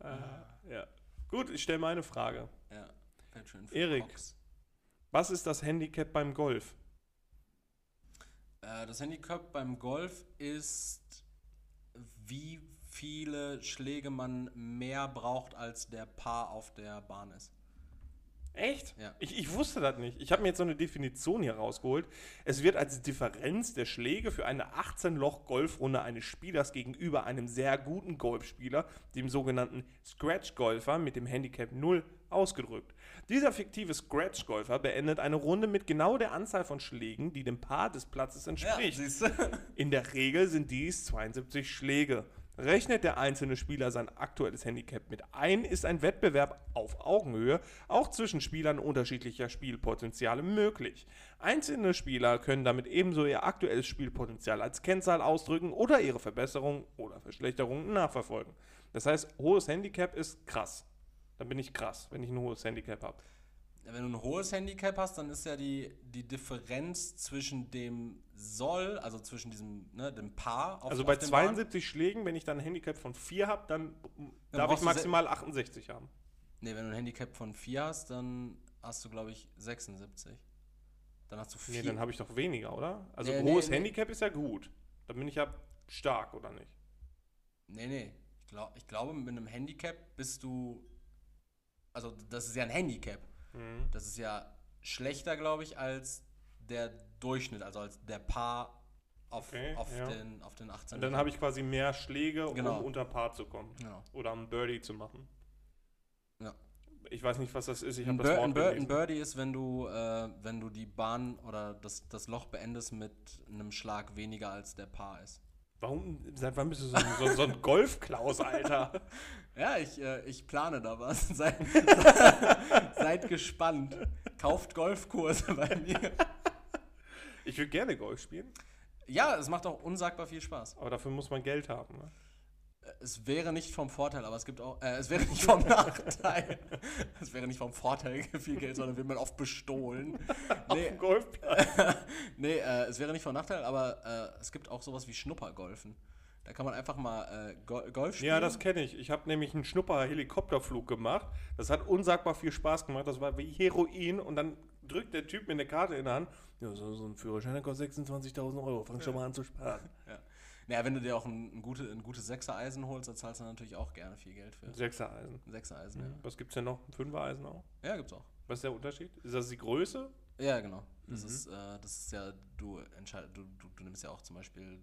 Äh, ja. Gut, ich stelle meine Frage. Ja, Patreon für Erik. Koks. Was ist das Handicap beim Golf? Äh, das Handicap beim Golf ist, wie viele Schläge man mehr braucht, als der Paar auf der Bahn ist. Echt? Ja. Ich, ich wusste das nicht. Ich habe mir jetzt so eine Definition hier rausgeholt. Es wird als Differenz der Schläge für eine 18-Loch-Golfrunde eines Spielers gegenüber einem sehr guten Golfspieler, dem sogenannten Scratch-Golfer mit dem Handicap 0, ausgedrückt. Dieser fiktive Scratch-Golfer beendet eine Runde mit genau der Anzahl von Schlägen, die dem Paar des Platzes entspricht. du? In der Regel sind dies 72 Schläge. Rechnet der einzelne Spieler sein aktuelles Handicap mit ein, ist ein Wettbewerb auf Augenhöhe auch zwischen Spielern unterschiedlicher Spielpotenziale möglich. Einzelne Spieler können damit ebenso ihr aktuelles Spielpotenzial als Kennzahl ausdrücken oder ihre Verbesserung oder Verschlechterung nachverfolgen. Das heißt, hohes Handicap ist krass. Dann bin ich krass, wenn ich ein hohes Handicap habe. Wenn du ein hohes Handicap hast, dann ist ja die, die Differenz zwischen dem Soll, also zwischen diesem, ne, dem Paar auf Also auf bei Bahn- 72 Schlägen, wenn ich dann ein Handicap von 4 habe, dann darf brauchst ich maximal 68 haben. Nee, wenn du ein Handicap von 4 hast, dann hast du, glaube ich, 76. Dann hast du 4. Nee, dann habe ich doch weniger, oder? Also Nee, hohes nee, nee. Handicap ist ja gut. Dann bin ich ja stark, oder nicht? Nee, nee. Ich, glaub, ich glaube, mit einem Handicap bist du. Also, das ist ja ein Handicap. Mhm. Das ist ja schlechter, glaube ich, als der Durchschnitt, also als der Paar auf, Okay, auf, ja. den, auf den 18. Und dann habe ich quasi mehr Schläge, Genau. um unter Paar zu kommen. Genau. Oder um Birdie zu machen. Ja. Ich weiß nicht, was das ist. Ich Ein, habe das Wort ein, Bir ein. Birdie ist, wenn du, äh, wenn du die Bahn oder das, das Loch beendest mit einem Schlag weniger als der Paar ist. Warum, seit wann bist du so ein, so, so ein Golfklaus, Alter? Ja, ich, äh, ich plane da was. Seid, seid gespannt. Kauft Golfkurse bei mir. Ich würde gerne Golf spielen, Ja, es macht auch unsagbar viel Spaß. aber dafür muss man Geld haben. Ne? Es wäre nicht vom Vorteil, aber es gibt auch, äh, es wäre nicht vom Nachteil. es wäre nicht vom Vorteil viel Geld, sondern wird man oft bestohlen. Auf Nee, dem Golfplatz. nee äh, es wäre nicht vom Nachteil, aber äh, es gibt auch sowas wie Schnuppergolfen. Da kann man einfach mal äh, Go Golf spielen. Ja, das kenne ich. Ich habe nämlich einen Schnupper-Helikopterflug gemacht. Das hat unsagbar viel Spaß gemacht. Das war wie Heroin. Und dann drückt der Typ mir eine Karte in die Hand. Ja, so, so ein Führerschein der kostet 26.000 Euro. Fang schon mal an zu sparen. Ja. Naja, wenn du dir auch ein, ein, gute, ein gutes Sechser-Eisen holst, dann zahlst du natürlich auch gerne viel Geld für. Sechser-Eisen. Sechser-Eisen, ja. Was gibt es denn noch? Ein Fünfer-Eisen auch? Ja, gibt's auch. Was ist der Unterschied? Ist das die Größe? Ja, genau. Das, Mhm. ist, äh, das ist ja, du entscheidest, du, du, du nimmst ja auch zum Beispiel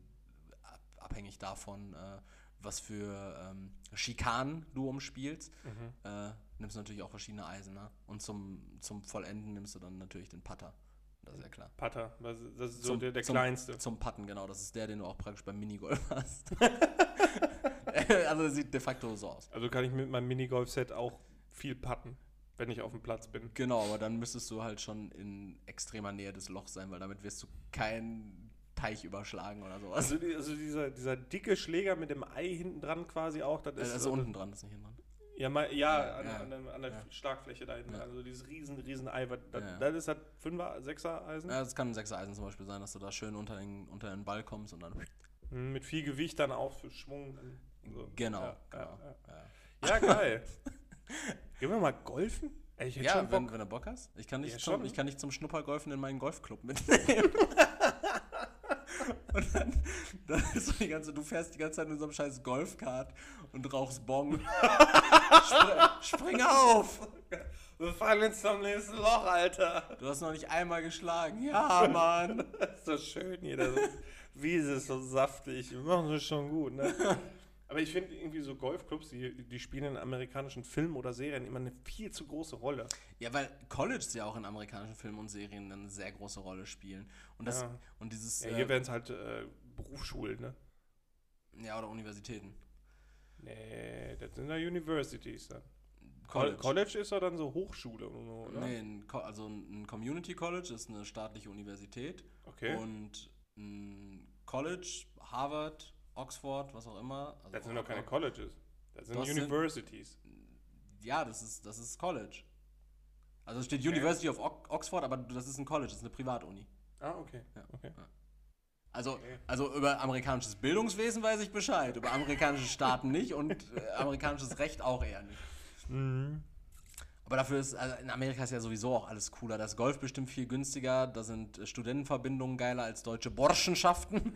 ab, abhängig davon, äh, was für ähm, Schikanen du umspielst, Mhm. äh, nimmst du natürlich auch verschiedene Eisen. Ne? Und zum, zum Vollenden nimmst du dann natürlich den Putter. Das ist ja klar. Putter. Das ist- das so Zum- der, der zum- kleinste. Zum Putten, genau. Das ist der, den du auch praktisch beim Minigolf hast. also das sieht de facto so aus. Also kann ich mit meinem Minigolf-Set auch viel putten, wenn ich auf dem Platz bin. Genau, aber dann müsstest du halt schon in extremer Nähe des Lochs sein, weil damit wirst du keinen Teich überschlagen oder sowas. Also, also dieser, dieser dicke Schläger mit dem Ei hinten dran quasi auch. Das ist, also unten dran, ist nicht hinten dran. Ja, mal, ja, Ja, an, ja, an, der, an der ja. Starkfläche da hinten. Also dieses riesen, riesen Ei. was- Das, das ist das Fünfer, Sechser Eisen. Ja, es kann ein Sechser-Eisen zum Beispiel sein, dass du da schön unter den, unter den Ball kommst und dann. Mhm, Mit viel Gewicht dann auch für Schwung. so. Genau, Ja, genau. ja, geil. Gehen wir mal golfen? Ey, ich hätte ja schon wenn, Bock. wenn du Bock hast. Ich kann dich, schon. ich kann dich zum Schnuppergolfen in meinen Golfclub mitnehmen. Und dann, dann ist so die ganze, du fährst die ganze Zeit in so einem scheiß Golfkart und rauchst Bong. Spr spring auf! Wir fallen jetzt zum nächsten Loch, Alter. Du hast noch nicht einmal geschlagen. Ja, Mann. Das ist so schön hier. Das Wiese ist so saftig. Wir machen das schon gut, ne? Aber ich finde irgendwie so Golfclubs, die, die spielen in amerikanischen Filmen oder Serien immer eine viel zu große Rolle. Ja, weil Colleges ja auch in amerikanischen Filmen und Serien eine sehr große Rolle spielen. Und das Ja. und dieses Ja, äh, hier wären es halt äh, Berufsschulen, ne? ja oder Universitäten. Nee, das sind ja Universities dann. College. College, ist ja dann so Hochschule oder? Nee, ein also ein Community College ist eine staatliche Universität Okay. und ein College, Harvard, Oxford, was auch immer. Also das sind doch keine Colleges. Das sind Das sind- Universities. Ja, das ist, das ist College. Also es steht University of Ox- Oxford, aber das ist ein College, das ist eine Privatuni. Ah, okay. Ja. okay. Also, Okay. also über amerikanisches Bildungswesen weiß ich Bescheid, über amerikanische Staaten nicht und äh, amerikanisches Recht auch eher nicht. Mhm. Aber dafür ist, also in Amerika ist ja sowieso auch alles cooler. Das Golf bestimmt viel günstiger, da sind äh, Studentenverbindungen geiler als deutsche Burschenschaften.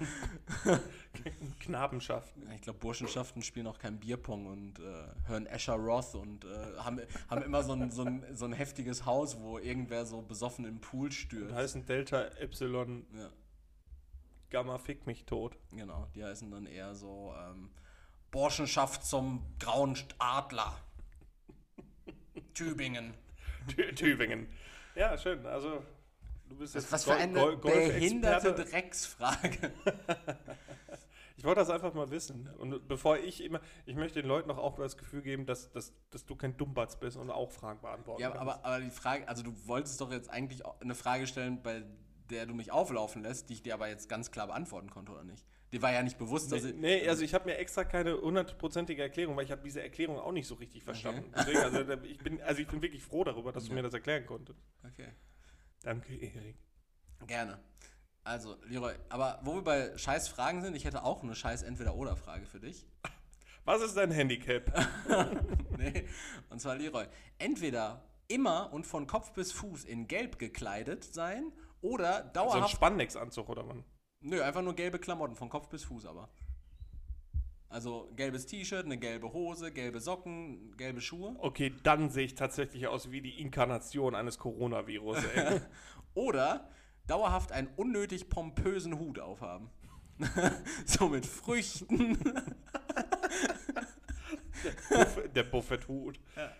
Knabenschaften. Ich glaube, Burschenschaften spielen auch kein Bierpong und äh, hören Asher Roth und äh, haben, haben immer so ein, so, ein, so ein heftiges Haus, wo irgendwer so besoffen im Pool stürzt. heißen Delta Epsilon Ja, Gamma fick mich tot. genau. Die heißen dann eher so ähm, Burschenschaft zum grauen Adler. Tübingen. Tü Tübingen. Ja, schön. Also, du bist jetzt Was für Gol- eine Gol- behinderte. Drecksfrage. Ich wollte das einfach mal wissen. Und bevor ich immer, ich möchte den Leuten auch, auch das Gefühl geben, dass, dass, dass du kein Dummbatz bist und auch Fragen beantworten Ja, kannst. aber, aber die Frage, also du wolltest doch jetzt eigentlich eine Frage stellen, bei der du mich auflaufen lässt, die ich dir aber jetzt ganz klar beantworten konnte, oder nicht? Dir war ja nicht bewusst, dass Nee, ich. nee, also ich habe mir extra keine hundertprozentige Erklärung, weil ich habe diese Erklärung auch nicht so richtig verstanden. Deswegen, also ich bin, also ich bin wirklich froh darüber, dass du Ja. mir das erklären konntest. Okay. Danke, Erik. Gerne. Also, Leroy, aber wo wir bei scheiß Fragen sind, ich hätte auch eine scheiß Entweder-Oder-Frage für dich. Was ist dein Handicap? nee, und zwar Leroy. Entweder immer und von Kopf bis Fuß in Gelb gekleidet sein oder So ein dauerhaft. Spandex-Anzug oder man? Nö, einfach nur gelbe Klamotten, von Kopf bis Fuß aber. Also gelbes T-Shirt, eine gelbe Hose, gelbe Socken, gelbe Schuhe. Okay, dann sehe ich tatsächlich aus wie die Inkarnation eines Coronavirus. Ey. Oder dauerhaft einen unnötig pompösen Hut aufhaben. so mit Früchten. Buff der Buffett-Hut. Boah.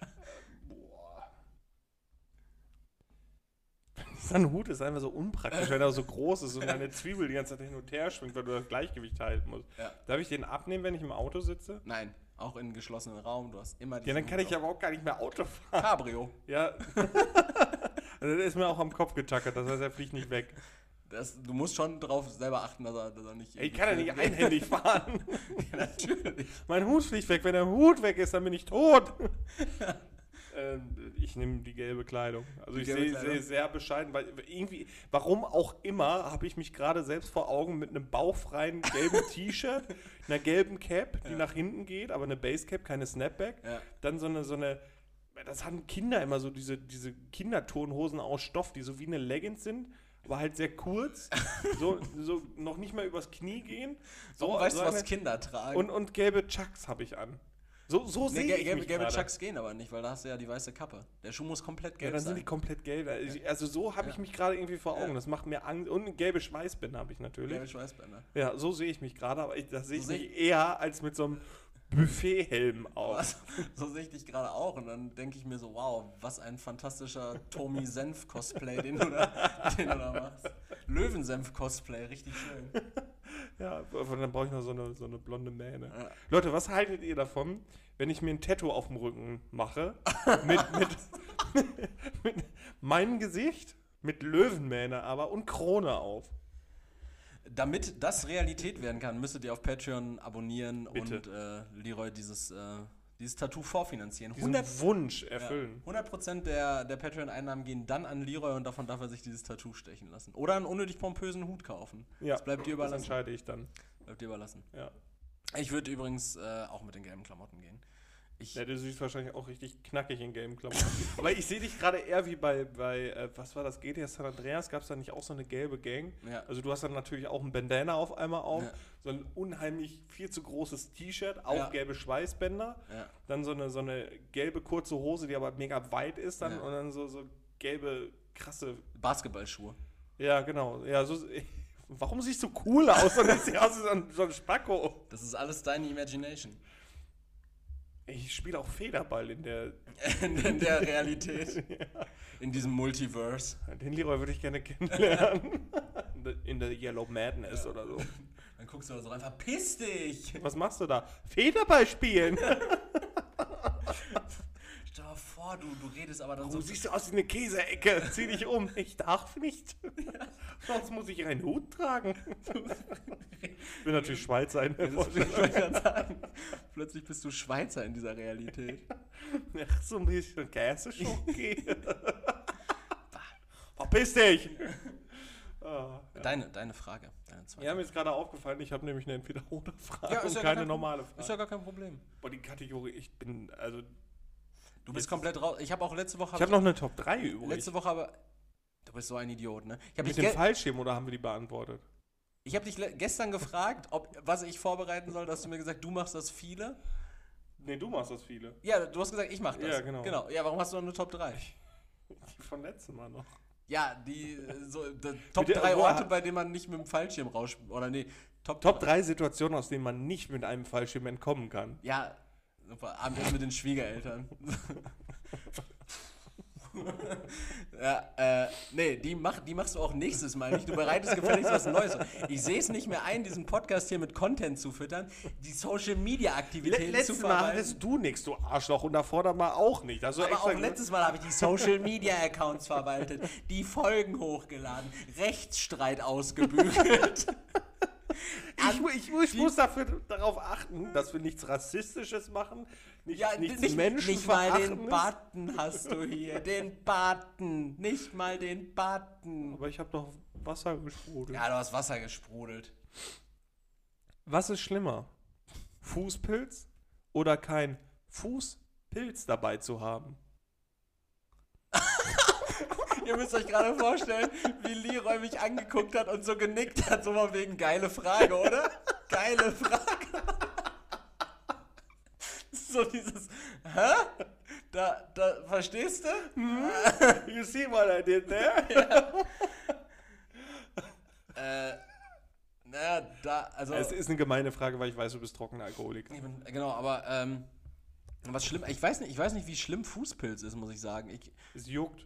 Sein Hut ist einfach so unpraktisch, wenn er so groß ist und deine Zwiebel die ganze Zeit hin und her schwingt, weil du das Gleichgewicht halten musst. Ja. Darf ich den abnehmen, wenn ich im Auto sitze? Nein, auch in geschlossenen Raum. Du hast immer Ja, dann kann Hut ich aber auch gar nicht mehr Auto fahren. Cabrio. Ja. also der ist mir auch am Kopf getackert, das heißt, er fliegt nicht weg. Das, du musst schon drauf selber achten, dass er, dass er nicht. Ich kann ja nicht einhändig fahren. ja, natürlich. Mein Hut fliegt weg. Wenn der Hut weg ist, dann bin ich tot. ähm, ich nehme die gelbe Kleidung. Also Die ich sehe sehe sehr bescheiden, weil irgendwie, warum auch immer, habe ich mich gerade selbst vor Augen mit einem bauchfreien gelben T-Shirt, einer gelben Cap, die Ja. nach hinten geht, aber eine Basecap, keine Snapback. Ja. Dann so eine, so eine, das haben Kinder immer so, diese, diese Kinderturnhosen aus Stoff, die so wie eine Leggings sind, aber halt sehr kurz, so, so noch nicht mal übers Knie gehen. So, weißt so du, was Kinder tragen? und, und gelbe Chucks habe ich an. So, so nee, sehe ich gelbe, mich gelbe gerade. Chucks gehen aber nicht, weil da hast du ja die weiße Kappe. Der Schuh muss komplett Ja, gelb dann sind sein. die komplett gelb. Also- Also so habe ich Ja. mich gerade irgendwie vor Augen. Ja. Das macht mir Angst. Und gelbe Schweißbänder habe ich natürlich. Gelbe Schweißbänder. Ja, so sehe ich mich gerade. Aber ich, das sehe ich So mich eher als mit so einem Buffethelm aus. So sehe ich dich gerade auch und dann denke ich mir so, wow, was ein fantastischer Tommy Senf Cosplay, den du da, den du da machst. Löwensenf Cosplay, richtig schön. Ja, dann brauche ich noch so eine, so eine blonde Mähne. Ja. Leute, was haltet ihr davon, wenn ich mir ein Tattoo auf dem Rücken mache? mit, mit, mit meinem Gesicht, mit Löwenmähne aber und Krone auf. Damit das Realität werden kann, müsstet ihr auf Patreon abonnieren Bitte. und äh, Leroy dieses, äh, dieses Tattoo vorfinanzieren. Diesen 100, Wunsch ja, erfüllen. 100% der, der Patreon-Einnahmen gehen dann an Leroy und davon darf er sich dieses Tattoo stechen lassen. Oder einen unnötig pompösen Hut kaufen. Ja, Das bleibt dir das überlassen. entscheide ich dann. Bleibt dir überlassen. Ja. Ich würde übrigens äh, auch mit den gelben Klamotten gehen. Ich, Ja, du siehst wahrscheinlich auch richtig knackig in Game-Klamotten. Aber ich sehe dich gerade eher wie bei, bei äh, was war das, GTA San Andreas, gab es da nicht auch so eine gelbe Gang? ja. Also du hast dann natürlich auch ein Bandana auf einmal auf, Ja. so ein unheimlich viel zu großes T-Shirt, auch Ja. gelbe Schweißbänder, dann so eine, so eine gelbe kurze Hose, die aber mega weit ist dann und dann so, so gelbe, krasse, Basketballschuhe. ja genau, ja so, warum siehst du cool aus und ich sehe aus wie so ein, so ein Spacko? Das ist alles deine Imagination. Ich spiele auch Federball in der, In der Realität. In diesem Multiverse. den Leroy würde ich gerne kennenlernen. In der- in der Yellow Madness oder so. Dann guckst du da so rein, verpiss dich! Was machst du da? Federball spielen! Stell dir vor, du, du redest aber dann Du so. siehst du aus wie eine Käseecke. Zieh dich um. Ich darf nicht. Sonst muss ich einen Hut tragen. Ich bin natürlich Schweizer in der sagen. Plötzlich bist du Schweizer in dieser Realität. Ach, so ein bisschen Käseschoki. Verpiss dich! Ah, ja. Deine, deine Frage. Deine. Ja, mir ist gerade aufgefallen, ich habe nämlich eine Entweder-Oder-Frage Ja, und ja keine kein- normale Frage. Ist ja gar kein Problem. Boah, die Kategorie, ich bin, also, Du bist komplett raus. Ich habe auch letzte Woche. ich habe noch eine Top 3 übrig. letzte Woche aber. Du bist so ein Idiot, ne? Ich habe Mit dem Fallschirm oder haben wir die beantwortet? ich hab dich gestern gefragt, ob, was ich vorbereiten soll. Da hast du mir gesagt, du machst das viele. Nee, du machst das viele. Ja, du hast gesagt, ich mach das. Ja, genau. genau. Ja, warum hast du noch eine Top 3? Die von letztem Mal noch. Ja, die äh, so, Top Mit der- 3 wo- Orte, bei denen man nicht mit dem Fallschirm raus. Oder nee, Top, Top 3 Situationen, aus denen man nicht mit einem Fallschirm entkommen kann. Ja. Abendessen mit den Schwiegereltern. ja, äh, nee, die, mach, die machst du auch nächstes Mal nicht. Du bereitest gefälligst was Neues. Ich sehe es nicht mehr ein, diesen Podcast hier mit Content zu füttern, die Social Media Aktivitäten zu Letztes Mal verwalten. hattest du nichts, du Arschloch, und davor dann mal auch nicht. Also Aber auch letztes Mal habe ich die Social Media Accounts verwaltet, die Folgen hochgeladen, Rechtsstreit ausgebügelt. ich, mu- ich, ich muss dafür darauf achten, dass wir nichts Rassistisches machen, nicht, Ja, nichts nicht, nicht mal den. Button hast du hier. Den Button. Nicht mal den Button. Aber ich habe doch Wasser gesprudelt. Ja, du hast Wasser gesprudelt. Was ist schlimmer? Fußpilz oder kein Fußpilz dabei zu haben? Ihr müsst euch gerade vorstellen, wie Leroy mich angeguckt hat und so genickt hat, so mal wegen geile Frage, oder? Geile Frage. So dieses, hä? Da, da, verstehst du? You see what I did there? Äh, naja, da, also. Es ist eine gemeine Frage, weil ich weiß, du bist trockener Alkoholiker. Bin, genau, aber ähm, was schlimm, ich weiß nicht, ich weiß nicht, wie schlimm Fußpilz ist, muss ich sagen. Ich, Es juckt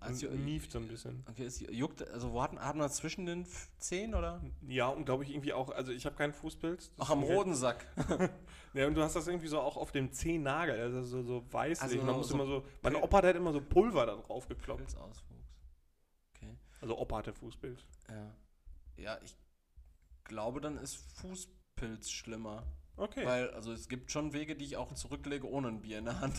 also, nieft so ein bisschen. okay, es juckt, also wo hatten, hatten wir zwischen den Zehen oder? Ja, und glaube ich irgendwie auch, also ich habe keinen Fußpilz. Ach, am Hodensack. Ja, und du hast das irgendwie so auch auf dem Zehennagel, also so, so weißlich. Also man muss so immer so, mein Opa, hat immer so Pulver da drauf geklopft. Pilzauswuchs. Okay. Also Opa hatte Fußpilz. Ja. Ja, ich glaube, dann ist Fußpilz schlimmer. Okay. Weil, also es gibt schon Wege, die ich auch zurücklege ohne ein Bier in der Hand.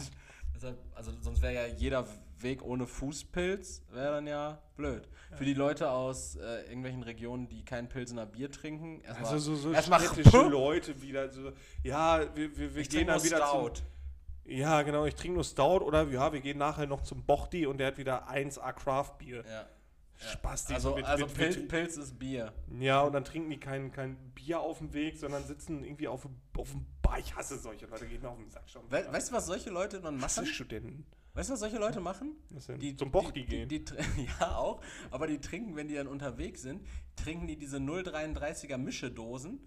Deshalb, also sonst wäre ja jeder Weg ohne Fußpilz, wäre dann ja blöd. Für die Leute aus äh, irgendwelchen Regionen, die keinen Pilsener Bier trinken, erstmal also so, so erstmal. Leute wieder so, ja, wir, wir, wir ich gehen trinke dann nur wieder Stout. zum, Ja, genau, ich trinke nur Stout oder ja, wir gehen nachher noch zum Bochti und der hat wieder 1A Craft Bier. Ja. Spaß, die Also, mit- also mit- Pilz, mit- Pilz ist Bier. Ja, und dann trinken die kein, kein Bier auf dem Weg, sondern sitzen irgendwie auf, auf dem Bar. Ich hasse solche Leute, gehen mir auf den Sack schon. We weißt du, was solche Leute dann machen? Studenten. Weißt du, was solche Leute machen? Was denn? Die, Zum Bochti die, gehen. Die, die, ja, auch. Aber die trinken, wenn die dann unterwegs sind, trinken die diese 0,33er Mischedosen.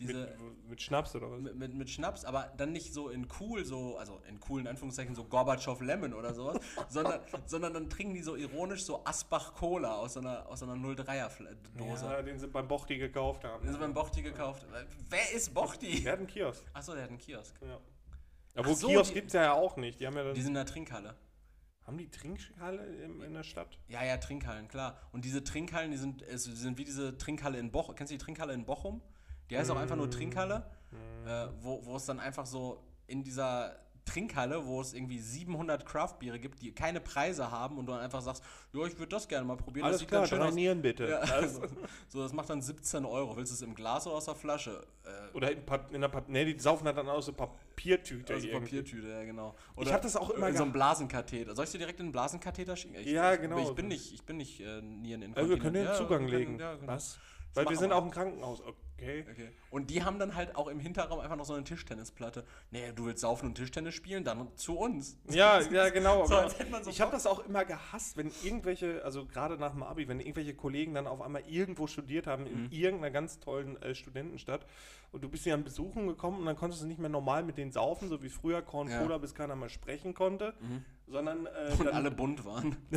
Diese mit, mit Schnaps oder was? mit, mit, mit Schnaps, aber dann nicht so in cool, so, also in cool in Anführungszeichen, so Gorbatschow Lemon oder sowas, sondern, sondern dann trinken die so ironisch so Asbach Cola aus so einer, aus so einer 0,3er Fl- Dose. Ja, den sie beim Bochti gekauft haben. Den sie beim Bochti gekauft. Wer ist Bochti? Der hat einen Kiosk. Achso, der hat einen Kiosk. Ja. Aber Ach so, Kiosk gibt es ja auch nicht. Die haben ja dann, Die sind in der Trinkhalle. haben die Trinkhalle in, in der Stadt? Ja, ja, Trinkhallen, klar. Und diese Trinkhallen, die sind, es sind wie diese Trinkhalle in Bochum. Kennst du die Trinkhalle in Bochum? Die heißt auch einfach nur Trinkhalle, äh, wo, wo es dann einfach so in dieser Trinkhalle, wo es irgendwie 700 Craftbiere gibt, die keine Preise haben und du dann einfach sagst, ja, ich würde das gerne mal probieren. Alles das sieht klar, schön aus. trainieren bitte. Ja, Also- also, so, das macht dann 17 Euro. Willst du es im Glas oder aus der Flasche? Äh, Oder in, Pa- in der Pap nee, die saufen halt dann aus so Papiertüte. aus der irgendwie. Papiertüte, ja, genau. Ich hab das auch immer in so einem Blasenkatheter. Soll ich dir direkt in einen Blasenkatheter schicken? Ich, Ja, genau. Ich bin nicht, ich bin nicht äh, Niereninkontinent. Also wir können den Ja, Zugang können- legen. ja, genau. Was? Weil wir sind auch im Krankenhaus. Okay. Okay. Und die haben dann halt auch im Hinterraum einfach noch so eine Tischtennisplatte. Nee, du willst saufen und Tischtennis spielen? Dann zu uns. Ja, ja, genau. So, so ich habe das auch immer gehasst, wenn irgendwelche, also gerade nach dem Abi, wenn irgendwelche Kollegen dann auf einmal irgendwo studiert haben, Mhm. in irgendeiner ganz tollen äh, Studentenstadt und du bist ja an Besuchen gekommen und dann konntest du nicht mehr normal mit denen saufen, so wie früher Korn Ja. Mhm. Cola, bis keiner mal sprechen konnte, sondern äh, Und dann, alle bunt waren.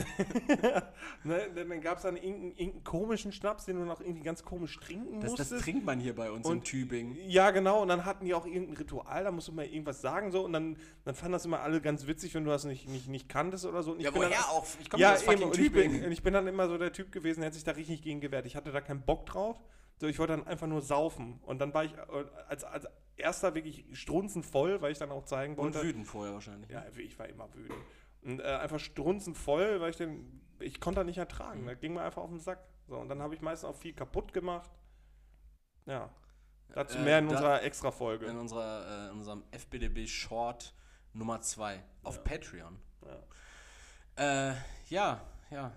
ne, dann, dann gab es dann irgendeinen, irgendeinen komischen Schnaps, den du noch irgendwie ganz komisch trinken Das, musstest. das trinkt man hier bei uns in Und- Tübingen. Ja, genau. Und dann hatten die auch irgendein Ritual, da musst du mal irgendwas sagen so und dann, dann fanden das immer alle ganz witzig, wenn du das nicht, nicht, nicht kanntest oder so. Und ich Ja, bin dann, woher auch? Ich komme ja, aus eben. fucking Und ich, bin, Tübingen. und ich bin dann immer so der Typ gewesen, der hat sich da richtig gegen gewehrt. Ich hatte da keinen Bock drauf. So, ich wollte dann einfach nur saufen. Und dann war ich äh, als, als erster wirklich strunzend voll, weil ich dann auch zeigen Und wollte. wütend vorher wahrscheinlich. Ja, ich war immer wütend. Und äh, einfach strunzend voll, weil ich den, ich konnte da nicht ertragen. Mhm. Da ging mir einfach auf den Sack. So, und dann habe ich meistens auch viel kaputt gemacht. Ja. Dazu Äh, mehr in da- unserer Extra-Folge. In, unserer, äh, in unserem FBDB Short Nummer 2 auf Patreon. Ja. Äh, ja, ja.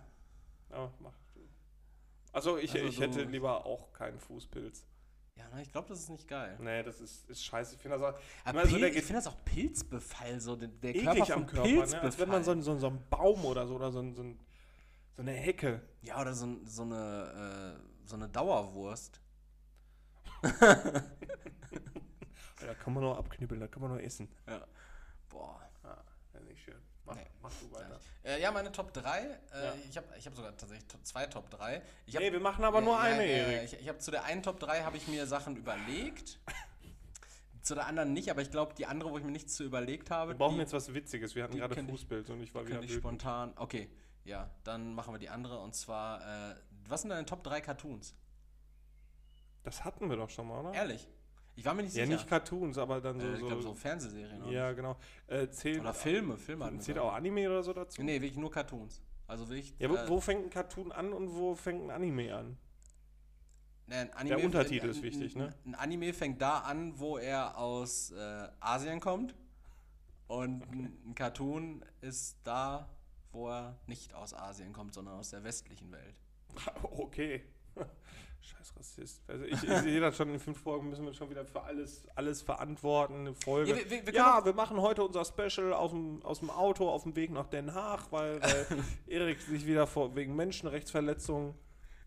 Ja, mach. Also ich, Also ich hätte lieber auch keinen Fußpilz. Ja, na, ich glaube, das ist nicht geil. Nee, das ist, ist scheiße. Ich finde das auch Aber immer so Pil- der ich finde das auch Pilzbefall, so der, der Körper am vom Körper. Ne? Als wenn man so, Pilzbefall. ein- so, so einen Baum oder so oder so, so, so eine Hecke. Ja, oder so, so, eine, äh, so eine Dauerwurst. Da kann man nur abknüppeln, da kann man nur essen. Ja. Boah. Ah, ja, nicht schön. Mach, Nee. mach du weiter. Äh, ja, meine Top 3. Äh, Ja. Ich habe ich hab sogar tatsächlich zwei Top 3. Ich hab, Nee, wir machen aber nur Ja, eine, Erik. Ich, ich habe zu der einen Top 3 habe ich mir Sachen überlegt. zu der anderen nicht, aber ich glaube, die andere, wo ich mir nichts zu überlegt habe, Wir brauchen die, jetzt was Witziges. Wir hatten gerade könnte ich- und ich war wieder ich spontan. Okay, ja, dann machen wir die andere und zwar, äh, was sind deine Top 3 Cartoons? Das hatten wir doch schon mal, oder? Ehrlich. Ich war mir nicht Ja, sicher. nicht Cartoons, aber dann so. äh, ich glaube, so Fernsehserien oder, ja, genau. Äh, zählt, oder Filme. Filme zählt gesagt. auch Anime oder so dazu? Nee, wirklich nur Cartoons. Also wirklich. Ja, wo, äh, wo fängt ein Cartoon an und wo fängt ein Anime an? ein Anime, Der Untertitel ein- ist wichtig, ne? Ein Anime fängt da an, wo er aus äh, Asien kommt. Und ein ein Cartoon ist da, wo er nicht aus Asien kommt, sondern aus der westlichen Welt. Okay. Scheiß Rassist. Also ich, ich sehe das schon in fünf Folgen müssen wir schon wieder für alles, alles verantworten. Eine Folge. Ja, wir- wir- wir ja, wir machen heute unser Special aus dem, aus dem Auto auf dem Weg nach Den Haag, weil, weil Erik sich wieder vor, wegen Menschenrechtsverletzungen.